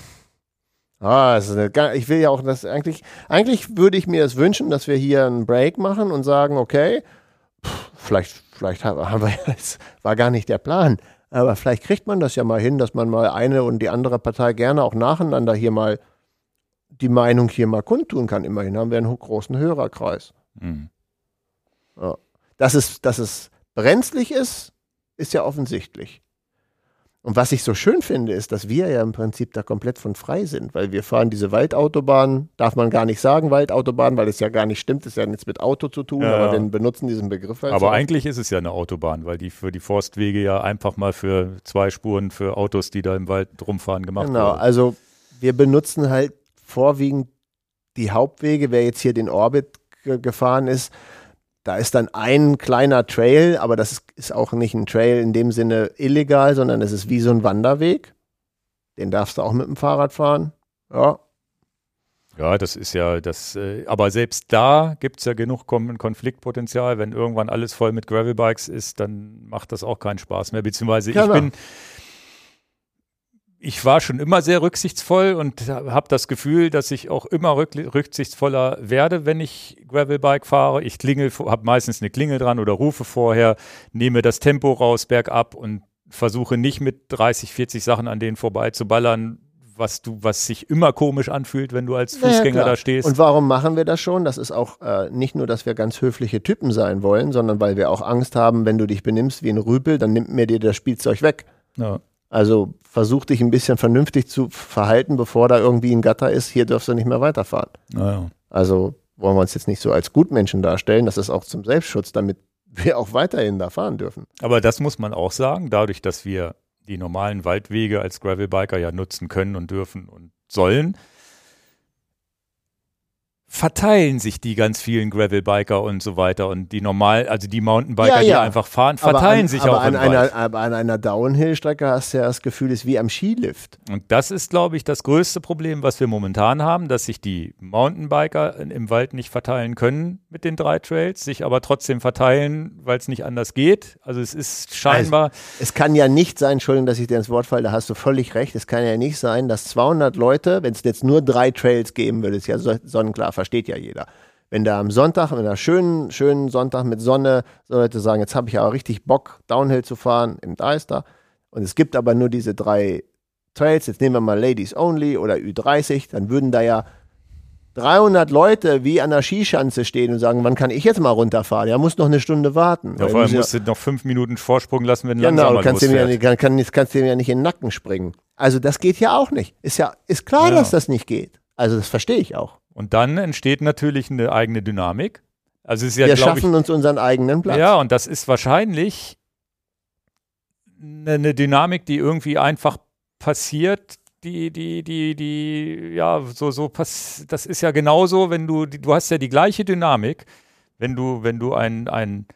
ah, eine, ich will ja auch das eigentlich, eigentlich würde ich mir es wünschen, dass wir hier einen Break machen und sagen, okay, pff, vielleicht, vielleicht haben wir jetzt, war gar nicht der Plan. Aber vielleicht kriegt man das ja mal hin, dass man mal eine und die andere Partei gerne auch nacheinander hier mal die Meinung hier mal kundtun kann. Immerhin haben wir einen großen Hörerkreis. Mhm. Ja. Das ist, das ist, brenzlig ist, ist ja offensichtlich. Und was ich so schön finde, ist, dass wir ja im Prinzip da komplett von frei sind, weil wir fahren diese Waldautobahn, darf man gar nicht sagen Waldautobahn, weil es ja gar nicht stimmt, es hat ja nichts mit Auto zu tun, ja. aber wir benutzen diesen Begriff halt. Aber so eigentlich ist es ja eine Autobahn, weil die für die Forstwege ja einfach mal für zwei Spuren für Autos, die da im Wald rumfahren, gemacht genau, Genau, also wir benutzen halt vorwiegend die Hauptwege, wer jetzt hier den Orbit gefahren ist, da ist dann ein kleiner Trail, aber das ist auch nicht ein Trail in dem Sinne illegal, sondern es ist wie so ein Wanderweg. Den darfst du auch mit dem Fahrrad fahren. Ja. Ja, das ist ja das, äh, aber selbst da gibt es ja genug Konfliktpotenzial. Wenn irgendwann alles voll mit Gravelbikes ist, dann macht das auch keinen Spaß mehr. Beziehungsweise genau. ich bin, ich war schon immer sehr rücksichtsvoll und habe das Gefühl, dass ich auch immer rücksichtsvoller werde, wenn ich Gravelbike fahre. Ich klingel, habe meistens eine Klingel dran oder rufe vorher, nehme das Tempo raus bergab und versuche nicht mit 30, 40 Sachen an denen vorbei zu ballern, was du, was sich immer komisch anfühlt, wenn du als Fußgänger ja, da stehst. Und warum machen wir das schon? Das ist auch äh, nicht nur, dass wir ganz höfliche Typen sein wollen, sondern weil wir auch Angst haben, wenn du dich benimmst wie ein Rüpel, dann nimmt mir dir das Spielzeug weg. Ja. Also versuch dich ein bisschen vernünftig zu verhalten, bevor da irgendwie ein Gatter ist. Hier darfst du nicht mehr weiterfahren. Ja. Also wollen wir uns jetzt nicht so als Gutmenschen darstellen. Das ist auch zum Selbstschutz, damit wir auch weiterhin da fahren dürfen. Aber das muss man auch sagen, dadurch, dass wir die normalen Waldwege als Gravelbiker ja nutzen können und dürfen und sollen, verteilen sich die ganz vielen Gravelbiker und so weiter und die normal, also die Mountainbiker, Ja, ja. die einfach fahren, verteilen an, sich auch an einer, Wald. aber an einer Downhill-Strecke hast du ja das Gefühl, es ist wie am Skilift. Und das ist, glaube ich, das größte Problem, was wir momentan haben, dass sich die Mountainbiker im Wald nicht verteilen können mit den drei Trails, sich aber trotzdem verteilen, weil es nicht anders geht. Also es ist scheinbar, Es kann ja nicht sein, Entschuldigung, dass ich dir ins Wort falle, da hast du völlig recht, es kann ja nicht sein, dass 200 Leute, wenn es jetzt nur drei Trails geben würde, ist ja so- sonnenklar, versteht ja jeder. Wenn da am Sonntag, wenn da schönen, schönen Sonntag mit Sonne, so Leute sagen, jetzt habe ich aber richtig Bock, Downhill zu fahren im Deister und es gibt aber nur diese drei Trails, jetzt nehmen wir mal Ladies Only oder Ü30, dann würden da ja 300 Leute wie an der Skischanze stehen und sagen, wann kann ich jetzt mal runterfahren? Ja, muss noch eine Stunde warten. ja, vor allem musst du noch fünf Minuten Vorsprung lassen, wenn Genau, langsamer du kannst dem, ja kann, kann, kannst dem ja nicht in den Nacken springen. Also das geht ja auch nicht. Ist ja ist klar, Ja. dass das nicht geht. Also das verstehe ich auch. Und dann entsteht natürlich eine eigene Dynamik. Also es ist ja, Wir glaube ich, schaffen uns unseren eigenen Platz. Ja, und das ist wahrscheinlich eine, eine Dynamik, die irgendwie einfach passiert, die, die, die, die, ja, so, so pass, das ist ja genauso, wenn du, die- du hast ja die gleiche Dynamik, wenn du, wenn du ein, ein,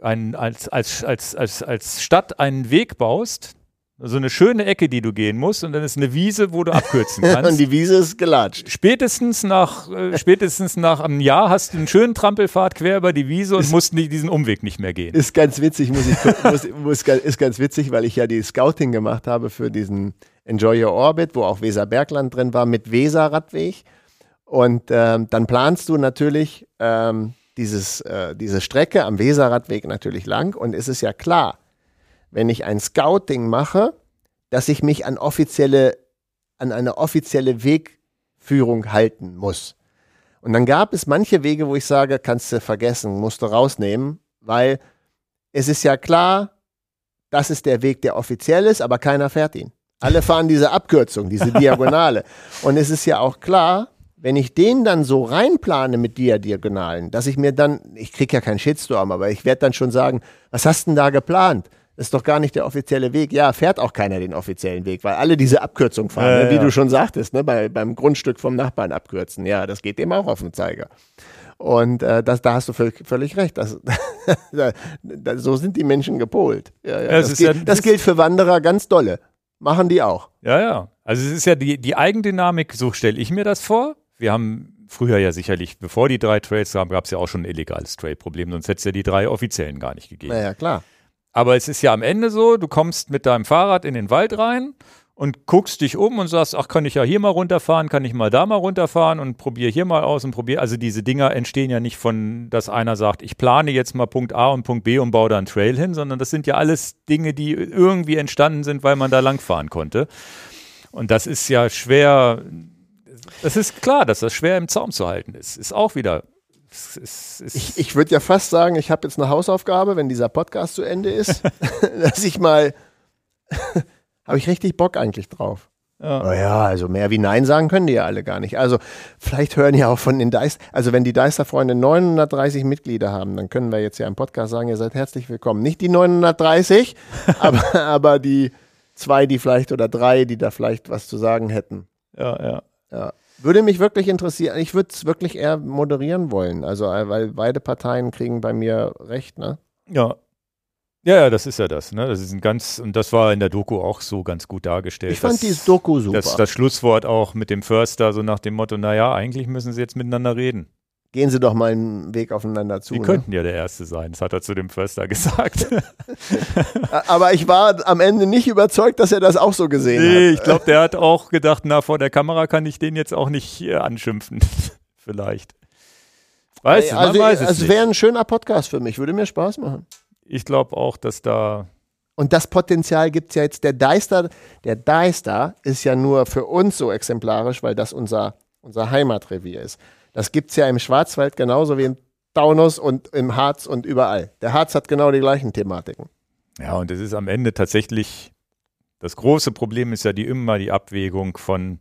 ein, als, als, als, als, als Stadt einen Weg baust, so eine schöne Ecke, die du gehen musst, und dann ist eine Wiese, wo du abkürzen kannst. Und die Wiese ist gelatscht. Spätestens nach, äh, spätestens nach einem Jahr hast du einen schönen Trampelpfad quer über die Wiese und musst nie, diesen Umweg nicht mehr gehen. Ist ganz witzig, muss ich muss, muss, ist ganz witzig, weil ich ja die Scouting gemacht habe für diesen Enjoy Your Orbit, wo auch Weser Bergland drin war, mit Weser Radweg. Und ähm, dann planst du natürlich ähm, dieses, äh, diese Strecke am Weser Radweg natürlich lang. Und es ist ja klar, wenn ich ein Scouting mache, dass ich mich an offizielle, an eine offizielle Wegführung halten muss. Und dann gab es manche Wege, wo ich sage, kannst du vergessen, musst du rausnehmen, weil es ist ja klar, das ist der Weg, der offiziell ist, aber keiner fährt ihn. Alle fahren diese Abkürzung, diese Diagonale. Und es ist ja auch klar, wenn ich den dann so reinplane mit der Diagonalen, dass ich mir dann, ich kriege ja keinen Shitstorm, aber ich werde dann schon sagen, was hast denn da geplant? Das ist doch gar nicht der offizielle Weg. Ja, fährt auch keiner den offiziellen Weg, weil alle diese Abkürzung fahren, Ja, ne? wie ja. du schon sagtest, ne? Bei, beim Grundstück vom Nachbarn abkürzen. Ja, das geht dem auch auf den Zeiger. Und äh, das, da hast du völlig, völlig recht. Das, da, da, so sind die Menschen gepolt. Ja, ja, das, gilt, das- gilt für Wanderer ganz dolle. Machen die auch. Ja, ja. Also es ist ja die, die Eigendynamik, so stelle ich mir das vor. Wir haben früher ja sicherlich, bevor die drei Trails kamen, gab es ja auch schon ein illegales Trail-Problem, sonst hätte es ja die drei offiziellen gar nicht gegeben. Naja, klar. Aber es ist ja am Ende so, du kommst mit deinem Fahrrad in den Wald rein und guckst dich um und sagst, ach, kann ich ja hier mal runterfahren, kann ich mal da mal runterfahren und probiere hier mal aus und probiere. Also diese Dinger entstehen ja nicht von, dass einer sagt, ich plane jetzt mal Punkt A und Punkt B und baue da einen Trail hin, sondern das sind ja alles Dinge, die irgendwie entstanden sind, weil man da langfahren konnte. Und das ist ja schwer, das ist klar, dass das schwer im Zaum zu halten ist. Ist auch wieder. Es Ich, ich würde ja fast sagen, ich habe jetzt eine Hausaufgabe, wenn dieser Podcast zu Ende ist, dass ich mal, habe ich richtig Bock eigentlich drauf. Ja. Oh ja, also mehr wie Nein sagen können die ja alle gar nicht. Also vielleicht hören ja auch von den Deister, also wenn die Deister-Freunde 930 Mitglieder haben, dann können wir jetzt ja im Podcast sagen, ihr seid herzlich willkommen. Nicht die 930, aber, aber die zwei, die vielleicht oder drei, die da vielleicht was zu sagen hätten. ja, ja. Ja. Würde mich wirklich interessieren. Ich würde es wirklich eher moderieren wollen. Also, äh, weil beide Parteien kriegen bei mir recht, ne? Ja. Ja, ja, das ist ja das, ne? Das ist ein ganz, und das war in der Doku auch so ganz gut dargestellt. Ich fand dieses Doku super. Das, das Schlusswort auch mit dem Förster, so nach dem Motto, naja, eigentlich müssen sie jetzt miteinander reden. Gehen Sie doch mal einen Weg aufeinander zu. Sie Ne? könnten ja der Erste sein, das hat er zu dem Förster gesagt. Aber ich war am Ende nicht überzeugt, dass er das auch so gesehen nee, hat. ich glaube, der hat auch gedacht, na, vor der Kamera kann ich den jetzt auch nicht äh, anschimpfen. Vielleicht. Weißt du, man also, weiß es also nicht. wäre ein schöner Podcast für mich, würde mir Spaß machen. Ich glaube auch, dass da, Und das Potenzial gibt es ja jetzt. Der Deister, der Deister ist ja nur für uns so exemplarisch, weil das unser, unser Heimatrevier ist. Das gibt es ja im Schwarzwald genauso wie im Taunus und im Harz und überall. Der Harz hat genau die gleichen Thematiken. ja, und es ist am Ende tatsächlich, das große Problem ist ja die immer die Abwägung von,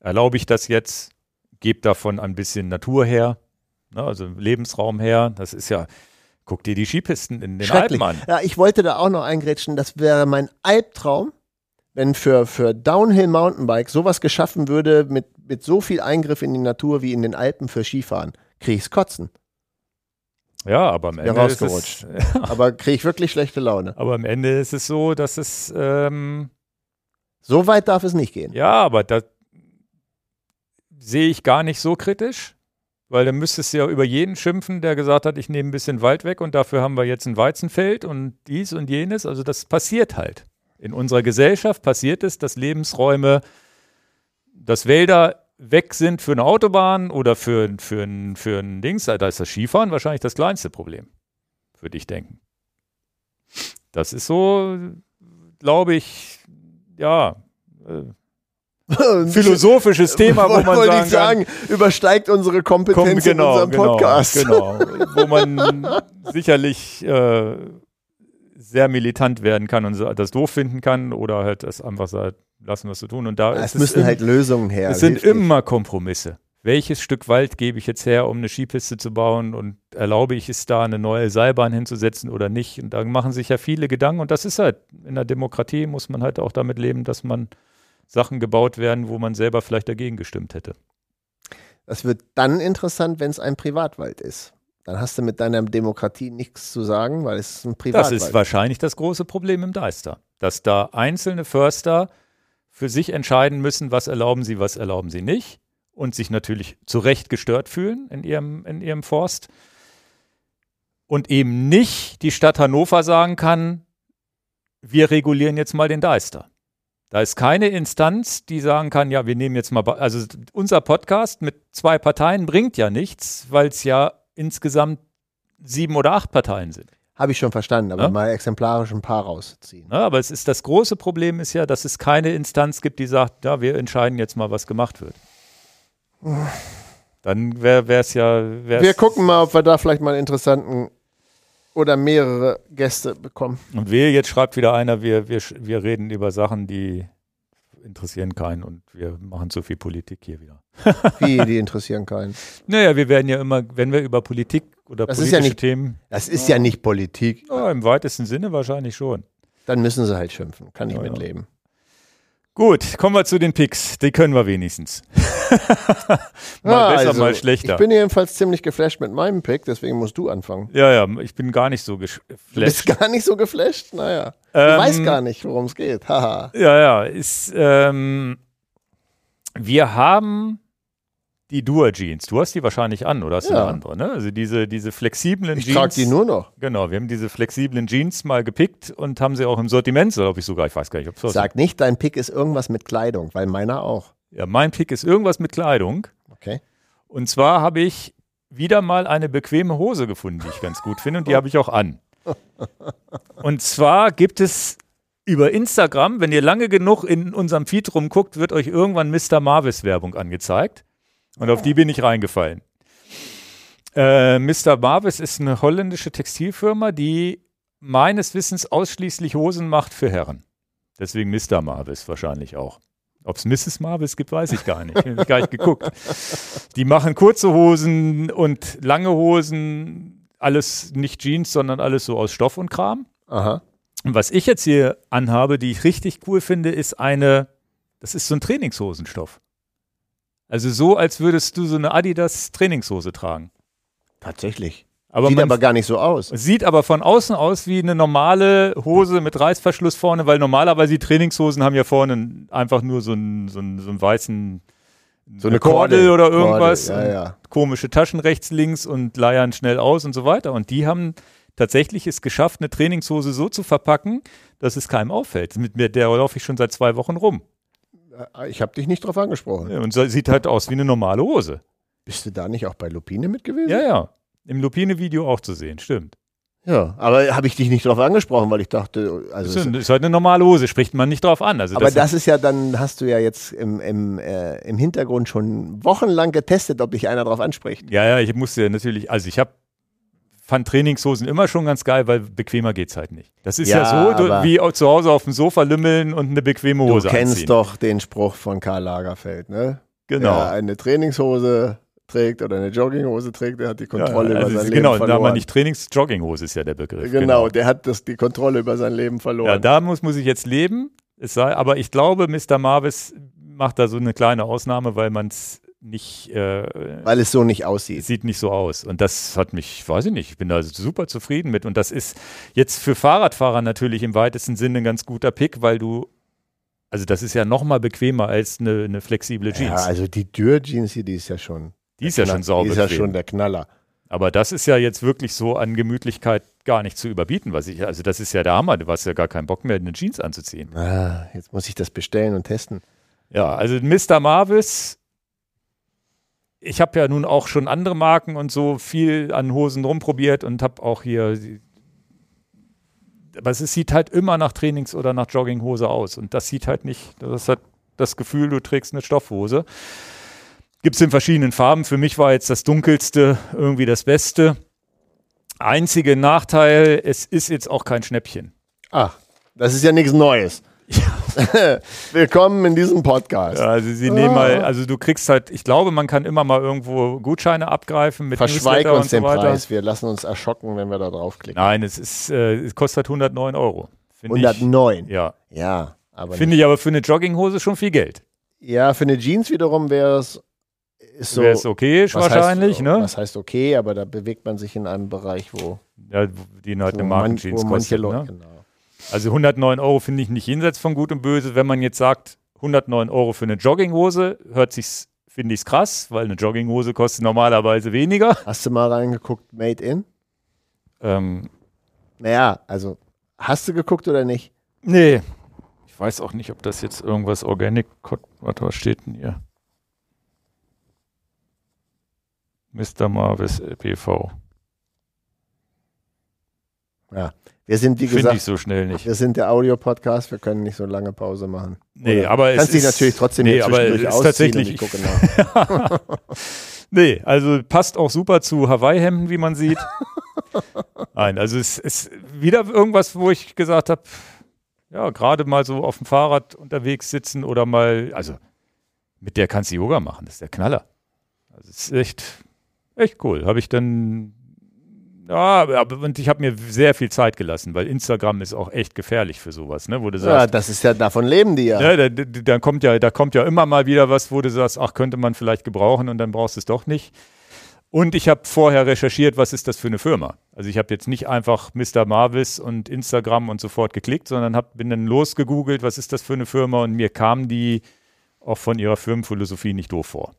erlaube ich das jetzt, gebe davon ein bisschen Natur her, ne, also Lebensraum her. Das ist ja, guck dir die Skipisten in den Alpen an. Ja, ich wollte da auch noch eingrätschen, das wäre mein Albtraum, wenn für, für Downhill Mountainbike sowas geschaffen würde mit, mit so viel Eingriff in die Natur wie in den Alpen für Skifahren, kriege ich's kotzen. Ja, aber am Ja, Ende ist rausgerutscht. es, Aber kriege ich wirklich schlechte Laune. aber am Ende ist es so, dass es ähm, So weit darf es nicht gehen. Ja, aber da sehe ich gar nicht so kritisch, weil dann müsstest du ja über jeden schimpfen, der gesagt hat, ich nehme ein bisschen Wald weg und dafür haben wir jetzt ein Weizenfeld und dies und jenes. Also das passiert halt. In unserer Gesellschaft passiert es, dass Lebensräume, dass Wälder weg sind für eine Autobahn oder für, für, ein, für ein Dings. Da ist das Skifahren wahrscheinlich das kleinste Problem, würde ich denken. Das ist so, glaube ich, ja, äh, philosophisches Thema, wo man Wollte sagen, ich sagen, übersteigt unsere kann, Kompetenz komm, genau, in unserem genau, Podcast. genau, wo man sicherlich äh, sehr militant werden kann und so- das doof finden kann oder halt es einfach sagt, lassen wir es so tun. Und da Es ist müssen im- halt Lösungen her. es sind nicht. immer Kompromisse. Welches Stück Wald gebe ich jetzt her, um eine Skipiste zu bauen und erlaube ich es da, eine neue Seilbahn hinzusetzen oder nicht? Und da machen sich ja viele Gedanken und das ist halt, in der Demokratie muss man halt auch damit leben, dass man Sachen gebaut werden, wo man selber vielleicht dagegen gestimmt hätte. Das wird dann interessant, wenn es ein Privatwald ist. Dann hast du mit deiner Demokratie nichts zu sagen, weil es ist ein Das Privatwald. ist wahrscheinlich das große Problem im Deister, dass da einzelne Förster für sich entscheiden müssen, was erlauben sie, was erlauben sie nicht und sich natürlich zu Recht gestört fühlen in ihrem, in ihrem Forst und eben nicht die Stadt Hannover sagen kann, wir regulieren jetzt mal den Deister. Da ist keine Instanz, die sagen kann, ja, wir nehmen jetzt mal, also unser Podcast mit zwei Parteien bringt ja nichts, weil es ja insgesamt sieben oder acht Parteien sind. Habe ich schon verstanden, aber Ja? mal exemplarisch ein paar rausziehen. Ne, aber es ist das große Problem ist ja, dass es keine Instanz gibt, die sagt, ja, wir entscheiden jetzt mal, was gemacht wird. Dann wäre es ja. Wär's, Wir gucken mal, ob wir da vielleicht mal einen interessanten oder mehrere Gäste bekommen. Und wehe, jetzt schreibt wieder einer, wir, wir, wir reden über Sachen, die interessieren keinen und wir machen zu viel Politik hier wieder. Wie, die interessieren keinen. Naja, wir werden ja immer, wenn wir über Politik oder Das politische ja nicht- Themen, Das ist ja nicht Politik. ja, im weitesten Sinne wahrscheinlich schon. Dann müssen sie halt schimpfen. Kann ich Ja, ja. mitleben. Gut, kommen wir zu den Picks. Die können wir wenigstens. mal Ah, besser, also, mal schlechter. Ich bin jedenfalls ziemlich geflasht mit meinem Pick, deswegen musst du anfangen. ja, ja, ich bin gar nicht so Du bist geflasht. gar nicht so geflasht? Naja. Ähm, weißt gar nicht, worum es geht. Haha. Ja, ja, ist, ähm, wir haben die Dua Jeans. Du hast die wahrscheinlich an, oder hast du Ja. eine andere, ne? Also diese, diese flexiblen Ich Jeans. trage die nur noch. Genau, wir haben diese flexiblen Jeans mal gepickt und haben sie auch im Sortiment, glaube ich sogar, ich weiß gar nicht, ob es Sag nicht, dein Pick ist irgendwas mit Kleidung, weil meiner auch. Ja, mein Pick ist irgendwas mit Kleidung. Okay. Und zwar habe ich wieder mal eine bequeme Hose gefunden, die ich ganz gut finde und die habe ich auch an. Und zwar gibt es über Instagram, wenn ihr lange genug in unserem Feed rumguckt, wird euch irgendwann Mr. Marvis Werbung angezeigt. Und auf die bin ich reingefallen. Äh, Mr. Marvis ist eine holländische Textilfirma, die meines Wissens ausschließlich Hosen macht für Herren. Deswegen Mr. Marvis wahrscheinlich auch. Ob es Mrs. Marvis gibt, weiß ich gar nicht. Ich habe gar nicht geguckt. Die machen kurze Hosen und lange Hosen, alles nicht Jeans, sondern alles so aus Stoff und Kram. Aha. Und was ich jetzt hier anhabe, die ich richtig cool finde, ist eine, das ist so ein Trainingshosenstoff. Also so, als würdest du so eine Adidas Trainingshose tragen. Tatsächlich. Aber Sieht aber gar nicht so aus. sieht aber von außen aus wie eine normale Hose mit Reißverschluss vorne, weil normalerweise die Trainingshosen haben ja vorne einfach nur so einen, so einen, so einen weißen So eine Kordel Kordel. oder irgendwas. Kordel, ja, ja. Komische Taschen rechts, links und leiern schnell aus und so weiter. Und die haben tatsächlich es geschafft, eine Trainingshose so zu verpacken, dass es keinem auffällt. Mit mir, der laufe ich schon seit zwei Wochen rum. Ich habe dich nicht drauf angesprochen. Und so, sieht halt aus wie eine normale Hose. Bist du da nicht auch bei Lupine mit gewesen? Ja, ja. Im Lupine-Video auch zu sehen, stimmt. Ja, aber habe ich dich nicht drauf angesprochen, weil ich dachte, Das also. ist, es- ist halt eine normale Hose, spricht man nicht drauf an. Also aber das ist ja dann, hast du ja jetzt im, im, äh, im Hintergrund schon wochenlang getestet, ob dich einer drauf anspricht. Ja, ja, ich musste natürlich, also ich habe fand Trainingshosen immer schon ganz geil, weil bequemer geht's halt nicht. Das ist ja, Ja, so du, wie zu Hause auf dem Sofa lümmeln und eine bequeme Du Hose kennst anziehen. doch den Spruch von Karl Lagerfeld, ne? Genau. Wer eine Trainingshose trägt oder eine Jogginghose trägt, der hat die Kontrolle ja, über also sein genau, Leben da verloren. man nicht Trainings-Jogginghose ist ja der Begriff. genau, der hat das, die Kontrolle über sein Leben verloren. Ja, da muss, muss ich jetzt leben. Es sei, aber ich glaube, Mr. Marvis macht da so eine kleine Ausnahme, weil man es nicht. Äh, weil es so nicht aussieht. Sieht nicht so aus. Und das hat mich, weiß ich nicht, ich bin da super zufrieden mit. Und das ist jetzt für Fahrradfahrer natürlich im weitesten Sinne ein ganz guter Pick, weil du also das ist ja noch mal bequemer als eine, eine flexible Jeans. Ja, also die Dürr-Jeans hier, die ist ja schon. Die ist ja schon sauber. Die ist ja schon der Knaller. Aber das ist ja jetzt wirklich so an Gemütlichkeit gar nicht zu überbieten, was ich, also das ist ja der Hammer. Du hast ja gar keinen Bock mehr, eine Jeans anzuziehen. Ah, jetzt muss ich das bestellen und testen. Ja, also Mr. Marvis, ich habe ja nun auch schon andere Marken und so viel an Hosen rumprobiert und habe auch hier aber es sieht halt immer nach Trainings- oder nach Jogginghose aus. Und das sieht halt nicht, das hat das Gefühl, du trägst eine Stoffhose. Gibt es in verschiedenen Farben. Für mich war jetzt das dunkelste irgendwie das Beste. Einziger Nachteil, es ist jetzt auch kein Schnäppchen. Ach, das ist ja nichts Neues. Willkommen in diesem Podcast. Ja, also sie nehmen mal, also du kriegst halt, ich glaube, man kann immer mal irgendwo Gutscheine abgreifen mit Verschweig uns den so Preis, wir lassen uns erschocken, wenn wir da draufklicken. Nein, es ist, äh, es kostet 109 Euro. 109? Ich, ja. Ja. Finde ich aber für eine Jogginghose schon viel Geld. Ja, für eine Jeans wiederum wäre es so. Wäre es okay, wahrscheinlich, heißt, ne? Was heißt okay, aber da bewegt man sich in einem Bereich, wo. Ja, die halt eine Markenjeans kostet. Ne? Genau. Also 109 Euro finde ich nicht jenseits von Gut und Böse. Wenn man jetzt sagt, 109 Euro für eine Jogginghose, hört sich finde ich es krass, weil eine Jogginghose kostet normalerweise weniger. Hast du mal reingeguckt, Made in? Ähm, naja, also hast du geguckt oder nicht? Nee. Ich weiß auch nicht, ob das jetzt irgendwas Organic, warte, was steht denn hier? Mr. Marvis PV. Ja, wir sind, wie Find gesagt, ich so schnell nicht. wir sind der Audio-Podcast, wir können nicht so lange Pause machen. Nee, Oder aber kannst es dich natürlich trotzdem nee, aber es ist tatsächlich, ich gucke nee, also passt auch super zu Hawaii-Hemden, wie man sieht. Nein, also es ist wieder irgendwas, wo ich gesagt habe, ja, gerade mal so auf dem Fahrrad unterwegs sitzen oder mal, also mit der kannst du Yoga machen, das ist der Knaller. Also es ist echt, echt cool. Habe ich dann ja, aber und ich habe mir sehr viel Zeit gelassen, weil Instagram ist auch echt gefährlich für sowas, ne? Wo du sagst, ja, das ist ja, davon leben die ja. ja da, da, kommt ja. Da kommt ja immer mal wieder was, wo du sagst, ach, könnte man vielleicht gebrauchen und dann brauchst du es doch nicht. Und ich habe vorher recherchiert, was ist das für eine Firma. Also ich habe jetzt nicht einfach Mr. Marvis und Instagram und sofort geklickt, sondern hab, bin dann losgegoogelt, was ist das für eine Firma und mir kam die auch von ihrer Firmenphilosophie nicht doof vor.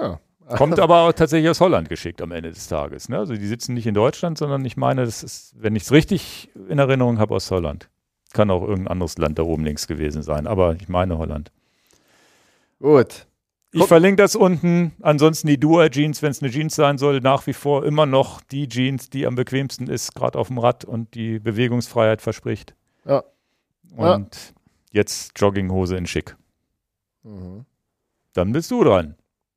Ja. Kommt aber auch tatsächlich aus Holland geschickt am Ende des Tages. Ne? Also die sitzen nicht in Deutschland, sondern ich meine, das ist, wenn ich es richtig in Erinnerung habe, aus Holland. Kann auch irgendein anderes Land da oben links gewesen sein, aber ich meine Holland. Gut. Ich verlinke das unten. Ansonsten die Dual Jeans, wenn es eine Jeans sein soll, nach wie vor immer noch die Jeans, die am bequemsten ist, gerade auf dem Rad und die Bewegungsfreiheit verspricht. Ja. Und ja. jetzt Jogginghose in Schick. Mhm. Dann bist du dran.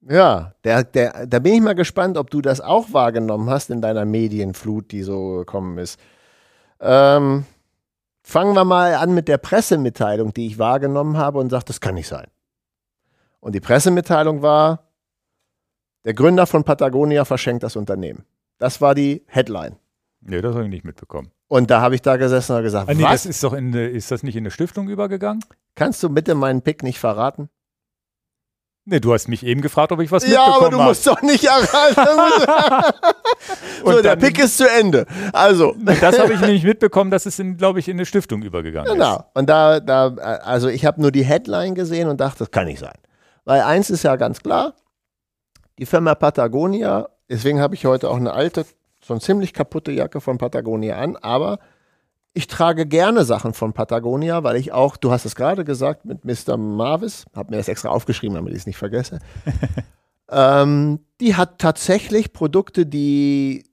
Ja, der, der, da bin ich mal gespannt, ob du das auch wahrgenommen hast in deiner Medienflut, die so gekommen ist. Ähm, fangen wir mal an mit der Pressemitteilung, die ich wahrgenommen habe und sage, das kann nicht sein. Und die Pressemitteilung war, der Gründer von Patagonia verschenkt das Unternehmen. Das war die Headline. Nee, das habe ich nicht mitbekommen. Und da habe ich da gesessen und gesagt, ah, nee, was? Das ist, doch in, ist das nicht in eine Stiftung übergegangen? Kannst du bitte meinen Pick nicht verraten? Nee, du hast mich eben gefragt, ob ich was ja, mitbekommen habe. Ja, aber du musst doch nicht erreichen. so, der Pick ist zu Ende. Also. Das habe ich nämlich mitbekommen, dass es, glaube ich, in eine Stiftung übergegangen genau. ist. Genau. Und da, da, also ich habe nur die Headline gesehen und dachte, das kann nicht sein. Weil eins ist ja ganz klar, die Firma Patagonia, deswegen habe ich heute auch eine alte, schon ziemlich kaputte Jacke von Patagonia an, aber ich trage gerne Sachen von Patagonia, weil ich auch, du hast es gerade gesagt, mit Mr. Marvis, habe mir das extra aufgeschrieben, damit ich es nicht vergesse. ähm, die hat tatsächlich Produkte, die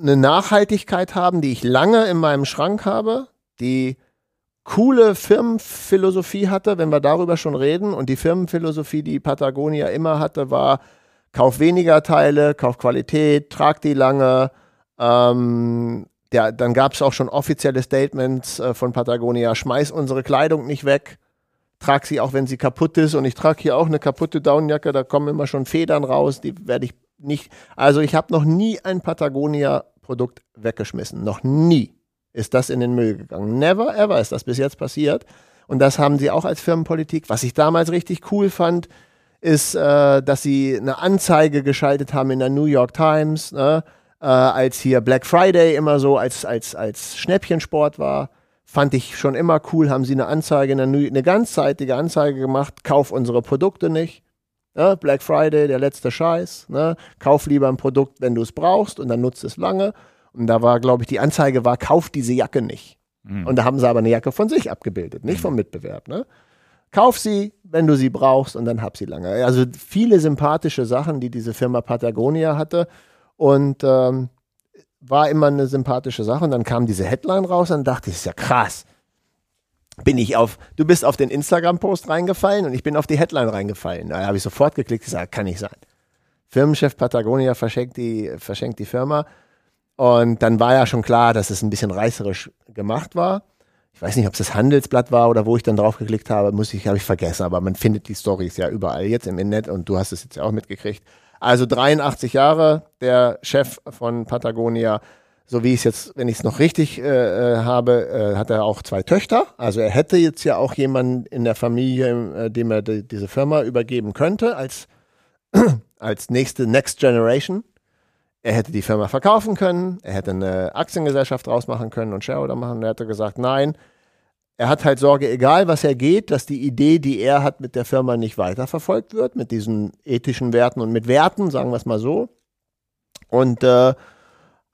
eine Nachhaltigkeit haben, die ich lange in meinem Schrank habe, die coole Firmenphilosophie hatte, wenn wir darüber schon reden. Und die Firmenphilosophie, die Patagonia immer hatte, war, kauf weniger Teile, kauf Qualität, trag die lange, ähm, der, dann gab es auch schon offizielle Statements äh, von Patagonia, schmeiß unsere Kleidung nicht weg, trag sie auch, wenn sie kaputt ist. Und ich trage hier auch eine kaputte Downjacke, da kommen immer schon Federn raus, die werde ich nicht. Also ich habe noch nie ein Patagonia-Produkt weggeschmissen. Noch nie ist das in den Müll gegangen. Never ever ist das bis jetzt passiert. Und das haben sie auch als Firmenpolitik. Was ich damals richtig cool fand, ist, äh, dass sie eine Anzeige geschaltet haben in der New York Times, ne? Äh, als hier Black Friday immer so als, als, als Schnäppchensport war. Fand ich schon immer cool, haben sie eine Anzeige, eine, eine ganzzeitige Anzeige gemacht, kauf unsere Produkte nicht. Ne? Black Friday, der letzte Scheiß. Ne? Kauf lieber ein Produkt, wenn du es brauchst und dann nutzt es lange. Und da war, glaube ich, die Anzeige war, kauf diese Jacke nicht. Mhm. Und da haben sie aber eine Jacke von sich abgebildet, nicht mhm. vom Mitbewerb. Ne? Kauf sie, wenn du sie brauchst und dann hab sie lange. Also viele sympathische Sachen, die diese Firma Patagonia hatte. Und ähm, war immer eine sympathische Sache. Und dann kam diese Headline raus und dachte ich, ist ja krass. Bin ich auf, du bist auf den Instagram-Post reingefallen und ich bin auf die Headline reingefallen. Da habe ich sofort geklickt, gesagt, kann nicht sein. Firmenchef Patagonia verschenkt die, verschenkt die Firma. Und dann war ja schon klar, dass es ein bisschen reißerisch gemacht war. Ich weiß nicht, ob es das Handelsblatt war oder wo ich dann drauf geklickt habe, muss ich, habe ich vergessen, aber man findet die Stories ja überall jetzt im Internet und du hast es jetzt ja auch mitgekriegt. Also 83 Jahre, der Chef von Patagonia, so wie ich es jetzt, wenn ich es noch richtig äh, äh, habe, äh, hat er auch zwei Töchter. Also er hätte jetzt ja auch jemanden in der Familie, äh, dem er die, diese Firma übergeben könnte als, als nächste Next Generation. Er hätte die Firma verkaufen können, er hätte eine Aktiengesellschaft draus machen können und Shareholder machen. Und er hätte gesagt, nein, er hat halt Sorge, egal was er geht, dass die Idee, die er hat, mit der Firma nicht weiterverfolgt wird, mit diesen ethischen Werten und mit Werten, sagen wir es mal so. Und äh,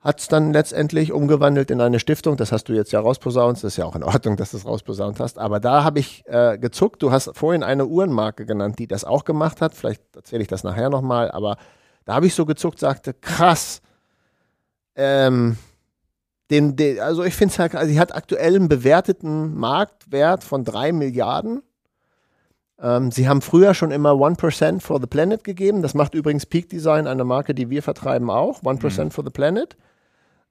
hat es dann letztendlich umgewandelt in eine Stiftung. Das hast du jetzt ja rausposaunt. Das ist ja auch in Ordnung, dass du es rausposaunt hast. Aber da habe ich äh, gezuckt. Du hast vorhin eine Uhrenmarke genannt, die das auch gemacht hat. Vielleicht erzähle ich das nachher nochmal. Aber da habe ich so gezuckt, sagte, krass. Ähm, den, den, also ich finde es halt, also sie hat aktuell einen bewerteten Marktwert von drei Milliarden. Ähm, sie haben früher schon immer 1% for the Planet gegeben. Das macht übrigens Peak Design, eine Marke, die wir vertreiben auch. 1% mhm. for the Planet.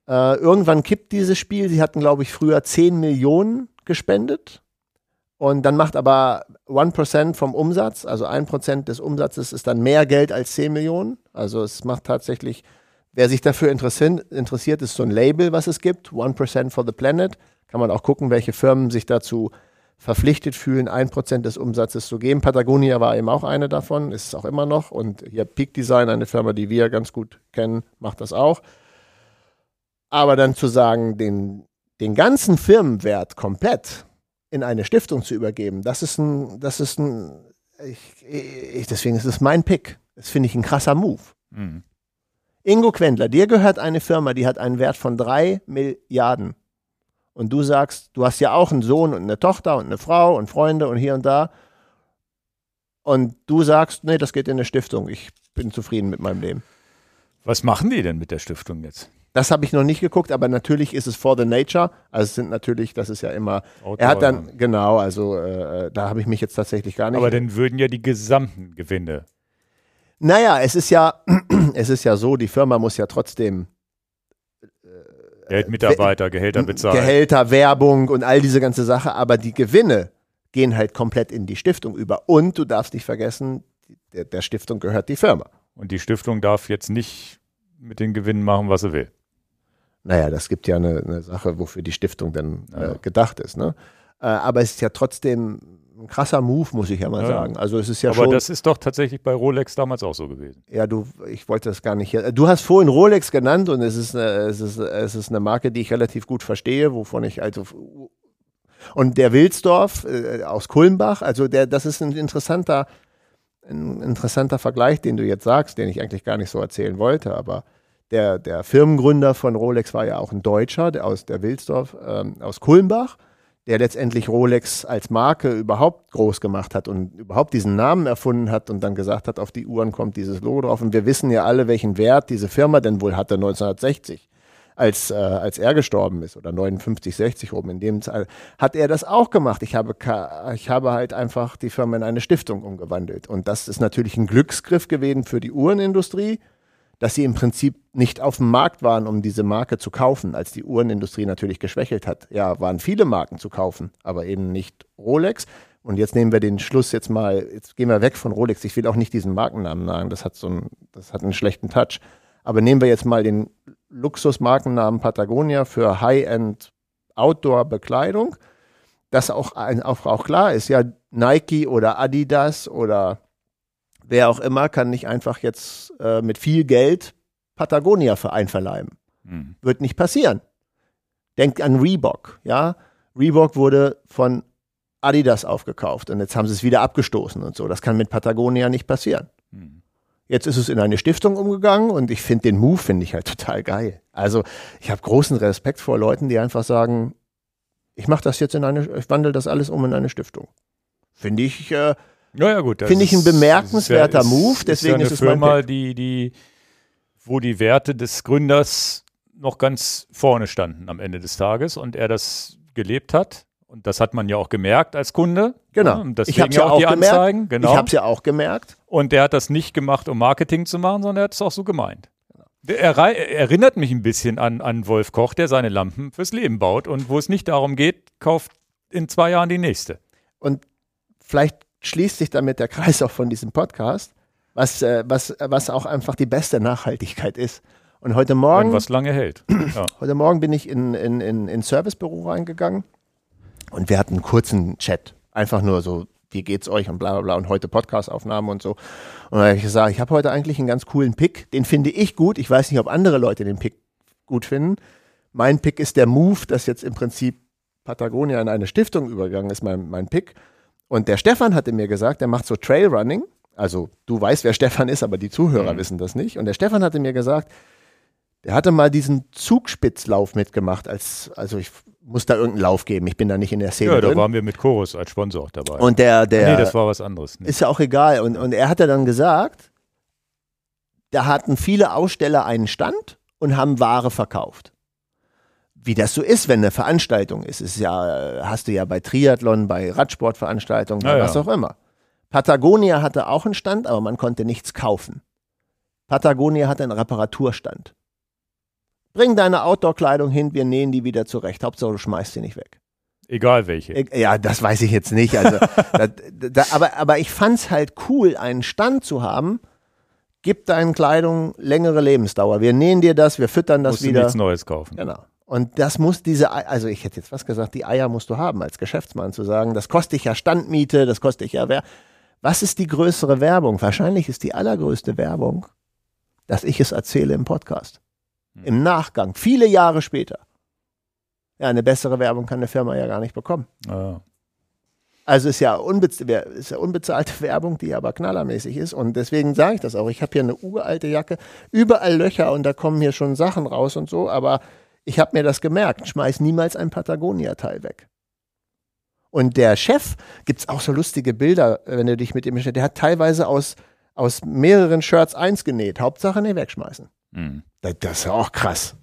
Äh, irgendwann kippt dieses Spiel. Sie hatten, glaube ich, früher 10 Millionen gespendet. Und dann macht aber 1% vom Umsatz, also 1% des Umsatzes ist dann mehr Geld als 10 Millionen. Also es macht tatsächlich, wer sich dafür interessiert, ist so ein Label, was es gibt, 1% for the Planet. Kann man auch gucken, welche Firmen sich dazu verpflichtet fühlen, 1% des Umsatzes zu geben. Patagonia war eben auch eine davon, ist es auch immer noch. Und hier Peak Design, eine Firma, die wir ganz gut kennen, macht das auch. Aber dann zu sagen, den, den ganzen Firmenwert komplett in eine Stiftung zu übergeben, das ist ein, das ist ein, ich, ich, deswegen ist es mein Pick. Das finde ich ein krasser Move. Mhm. Ingo Quendler, dir gehört eine Firma, die hat einen Wert von drei Milliarden. Und du sagst, du hast ja auch einen Sohn und eine Tochter und eine Frau und Freunde und hier und da. Und du sagst, nee, das geht in eine Stiftung. Ich bin zufrieden mit meinem Leben. Was machen die denn mit der Stiftung jetzt? Das habe ich noch nicht geguckt, aber natürlich ist es for the nature. Also es sind natürlich, das ist ja immer. Outdoor, er hat dann, genau, also äh, da habe ich mich jetzt tatsächlich gar nicht. Aber dann würden ja die gesamten Gewinne. Naja, es ist ja, es ist ja so, die Firma muss ja trotzdem äh, Geld, Mitarbeiter, Gehälter bezahlen. Gehälter, Werbung und all diese ganze Sache, aber die Gewinne gehen halt komplett in die Stiftung über. Und du darfst nicht vergessen, der, der Stiftung gehört die Firma. Und die Stiftung darf jetzt nicht mit den Gewinnen machen, was sie will. Naja, das gibt ja eine, eine Sache, wofür die Stiftung dann äh, gedacht ist. Ne? Äh, aber es ist ja trotzdem ein krasser Move, muss ich ja mal ja. sagen. Also es ist ja aber schon. das ist doch tatsächlich bei Rolex damals auch so gewesen. Ja, du, ich wollte das gar nicht. Du hast vorhin Rolex genannt und es ist, eine, es ist, es ist eine Marke, die ich relativ gut verstehe, wovon ich also und der Wilsdorf äh, aus Kulmbach, also der, das ist ein interessanter, ein interessanter Vergleich, den du jetzt sagst, den ich eigentlich gar nicht so erzählen wollte, aber der, der Firmengründer von Rolex war ja auch ein Deutscher, der aus der Wilsdorf, ähm, aus Kulmbach, der letztendlich Rolex als Marke überhaupt groß gemacht hat und überhaupt diesen Namen erfunden hat und dann gesagt hat, auf die Uhren kommt dieses Logo drauf. Und wir wissen ja alle, welchen Wert diese Firma denn wohl hatte 1960 als, äh, als er gestorben ist oder 59, 60 oben in dem Zeit, hat er das auch gemacht. Ich habe, ich habe halt einfach die Firma in eine Stiftung umgewandelt. Und das ist natürlich ein Glücksgriff gewesen für die Uhrenindustrie, dass sie im Prinzip nicht auf dem Markt waren, um diese Marke zu kaufen, als die Uhrenindustrie natürlich geschwächelt hat. Ja, waren viele Marken zu kaufen, aber eben nicht Rolex. Und jetzt nehmen wir den Schluss jetzt mal, jetzt gehen wir weg von Rolex. Ich will auch nicht diesen Markennamen sagen, das hat so einen, das hat einen schlechten Touch. Aber nehmen wir jetzt mal den Luxusmarkennamen Patagonia für High-End Outdoor-Bekleidung, dass auch, auch, auch klar ist, ja, Nike oder Adidas oder wer auch immer kann nicht einfach jetzt äh, mit viel Geld Patagonia für einverleiben. Hm. Wird nicht passieren. Denkt an Reebok, ja. Reebok wurde von Adidas aufgekauft und jetzt haben sie es wieder abgestoßen und so. Das kann mit Patagonia nicht passieren. Hm. Jetzt ist es in eine Stiftung umgegangen und ich finde den Move finde ich halt total geil. Also ich habe großen Respekt vor Leuten, die einfach sagen, ich mache das jetzt in eine, ich wandle das alles um in eine Stiftung. Finde ich, äh, Ja, ja, gut. Finde ich ein ist- bemerkenswerter ist Move, ist, deswegen ist, ist ja es eine mein Firma, die, die, wo die Werte des Gründers noch ganz vorne standen am Ende des Tages und er das gelebt hat. Und das hat man ja auch gemerkt als Kunde. genau. Ja, und ich habe ja auch auch die gemerkt. Anzeigen. Genau. Ich habe es ja auch gemerkt. Und der hat das nicht gemacht, um Marketing zu machen, sondern er hat es auch so gemeint. Er, er erinnert mich ein bisschen an, an Wolf Koch, der seine Lampen fürs Leben baut und wo es nicht darum geht, kauft in zwei Jahren die nächste. Und vielleicht schließt sich damit der Kreis auch von diesem Podcast, was, äh, was, was auch einfach die beste Nachhaltigkeit ist. Und heute Und Morgen, was lange hält. Ja. heute Morgen bin ich in in, in, in Servicebüro reingegangen und wir hatten einen kurzen Chat. Einfach nur so, wie geht's euch und bla bla bla und heute Podcastaufnahme und so. Und da habe ich gesagt, ich habe heute eigentlich einen ganz coolen Pick. Den finde ich gut. Ich weiß nicht, ob andere Leute den Pick gut finden. Mein Pick ist der Move, dass jetzt im Prinzip Patagonia in eine Stiftung übergegangen ist, mein, mein Pick. Und der Stefan hatte mir gesagt, der macht so Trailrunning. Also du weißt, wer Stefan ist, aber die Zuhörer Mhm. wissen das nicht. Und der Stefan hatte mir gesagt, der hatte mal diesen Zugspitzlauf mitgemacht, als, also ich muss da irgendeinen Lauf geben. Ich bin da nicht in der Szene ja, da drin. waren wir mit Chorus als Sponsor auch dabei. Und der, der nee, das war was anderes. Nee. ist ja auch egal. Und, und er hatte dann gesagt, da hatten viele Aussteller einen Stand und haben Ware verkauft. Wie das so ist, wenn eine Veranstaltung ist, ist ja, hast du ja bei Triathlon, bei Radsportveranstaltungen, Ja, ja. was auch immer. Patagonia hatte auch einen Stand, aber man konnte nichts kaufen. Patagonia hatte einen Reparaturstand. Bring deine Outdoor-Kleidung hin, wir nähen die wieder zurecht. Hauptsache, du schmeißt sie nicht weg. Egal welche. Ja, das weiß ich jetzt nicht. Also, da, da, aber, aber ich fand's halt cool, einen Stand zu haben. Gib deinen Kleidung längere Lebensdauer. Wir nähen dir das, wir füttern das Musst du wieder. nichts Neues kaufen. Genau. Und das muss diese, also ich hätte jetzt was gesagt, die Eier musst du haben als Geschäftsmann zu sagen, das kostet dich ja Standmiete, das kostet dich ja Wer Was ist die größere Werbung? Wahrscheinlich ist die allergrößte Werbung, dass ich es erzähle im Podcast. Hm. Im Nachgang, viele Jahre später. Ja, eine bessere Werbung kann eine Firma ja gar nicht bekommen. Ja. Also ist ja, ist ja unbezahlte Werbung, die aber knallermäßig ist. Und deswegen sage ich das auch. Ich habe hier eine uralte Jacke, überall Löcher und da kommen hier schon Sachen raus und so. Aber ich habe mir das gemerkt. Schmeiß niemals ein Patagonia-Teil weg. Und der Chef, gibt es auch so lustige Bilder, wenn du dich mit ihm beschäftigst, der hat teilweise aus, aus mehreren Shirts eins genäht. Hauptsache nicht wegschmeißen. Hm. Das, das ist ja auch krass.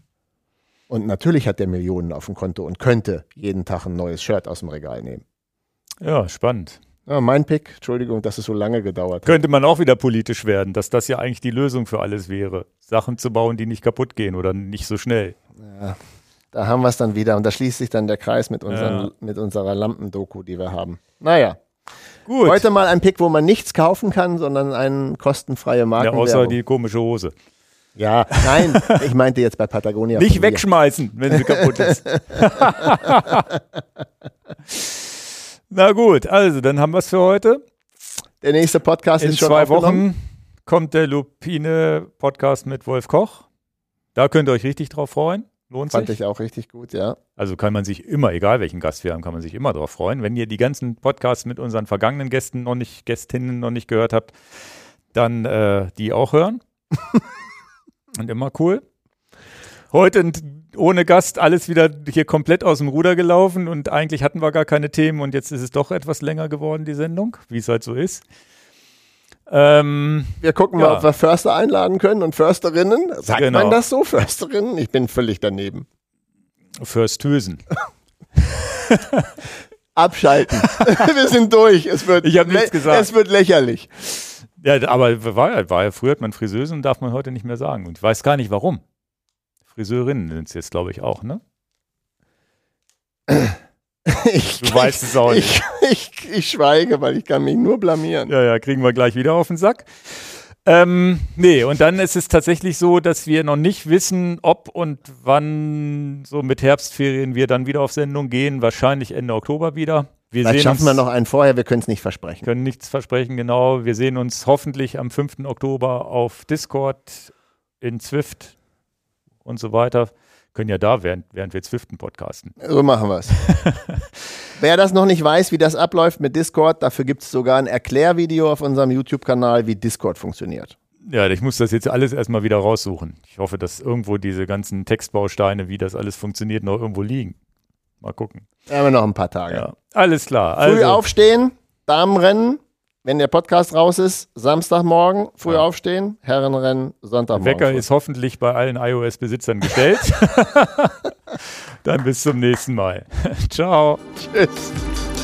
Und natürlich hat der Millionen auf dem Konto und könnte jeden Tag ein neues Shirt aus dem Regal nehmen. ja, spannend. Ja, mein Pick, Entschuldigung, dass es so lange gedauert hat. Könnte man auch wieder politisch werden, dass das ja eigentlich die Lösung für alles wäre. Sachen zu bauen, die nicht kaputt gehen oder nicht so schnell. Ja, da haben wir es dann wieder und da schließt sich dann der Kreis mit, unseren, Ja. mit unserer Lampendoku, die wir haben. Naja, Gut. heute mal ein Pick, wo man nichts kaufen kann, sondern eine kostenfreie ja, Marke. außer die komische Hose. Ja, nein, ich meinte jetzt bei Patagonia. Nicht wegschmeißen, wenn sie kaputt ist. Na gut, also dann haben wir es für heute. Der nächste Podcast In ist schon zwei aufgenommen. Wochen kommt der Lupine-Podcast mit Wolf Koch. Da könnt ihr euch richtig drauf freuen. Lohnt Fand sich. ich auch richtig gut, ja. Also kann man sich immer, egal welchen Gast wir haben, kann man sich immer drauf freuen. Wenn ihr die ganzen Podcasts mit unseren vergangenen Gästen noch nicht, Gästinnen noch nicht gehört habt, dann äh, die auch hören. Und immer cool. Heute ohne Gast alles wieder hier komplett aus dem Ruder gelaufen und eigentlich hatten wir gar keine Themen und jetzt ist es doch etwas länger geworden, die Sendung, wie es halt so ist. Ähm, Wir gucken Ja. mal, ob wir Förster einladen können und Försterinnen. Sagt Genau. man das so, Försterinnen? Ich bin völlig daneben. Förstösen. Abschalten. wir sind durch. Es wird, Ich hab nichts gesagt. Es wird lächerlich. Ja, aber war ja, war ja früher hat man Friseusen, darf man heute nicht mehr sagen. Und ich weiß gar nicht warum. Friseurinnen sind es jetzt, glaube ich, auch, ne? Ich, Du weißt es auch nicht. ich, ich, ich schweige, weil ich kann mich nur blamieren. Ja, ja, kriegen wir gleich wieder auf den Sack. Ähm, nee, und dann ist es tatsächlich so, dass wir noch nicht wissen, ob und wann so mit Herbstferien wir dann wieder auf Sendung gehen. Wahrscheinlich Ende Oktober wieder. Wir Vielleicht schaffen wir noch einen vorher, wir können es nicht versprechen. können nichts versprechen, genau. Wir sehen uns hoffentlich am 5. Oktober auf Discord, in Zwift und so weiter. Können ja da, während, während wir Zwiften podcasten. So machen wir es. Wer das noch nicht weiß, wie das abläuft mit Discord, dafür gibt es sogar ein Erklärvideo auf unserem YouTube-Kanal, wie Discord funktioniert. Ja, ich muss das jetzt alles erstmal wieder raussuchen. Ich hoffe, dass irgendwo diese ganzen Textbausteine, wie das alles funktioniert, noch irgendwo liegen. Mal gucken. Da haben wir noch ein paar Tage. Ja, alles klar. Früh Also, aufstehen, Damenrennen, wenn der Podcast raus ist, Samstagmorgen früh Ja. aufstehen, Herrenrennen, Sonntagmorgen. Wecker früh. ist hoffentlich bei allen iOS-Besitzern gestellt. Dann bis zum nächsten Mal. Ciao. Tschüss.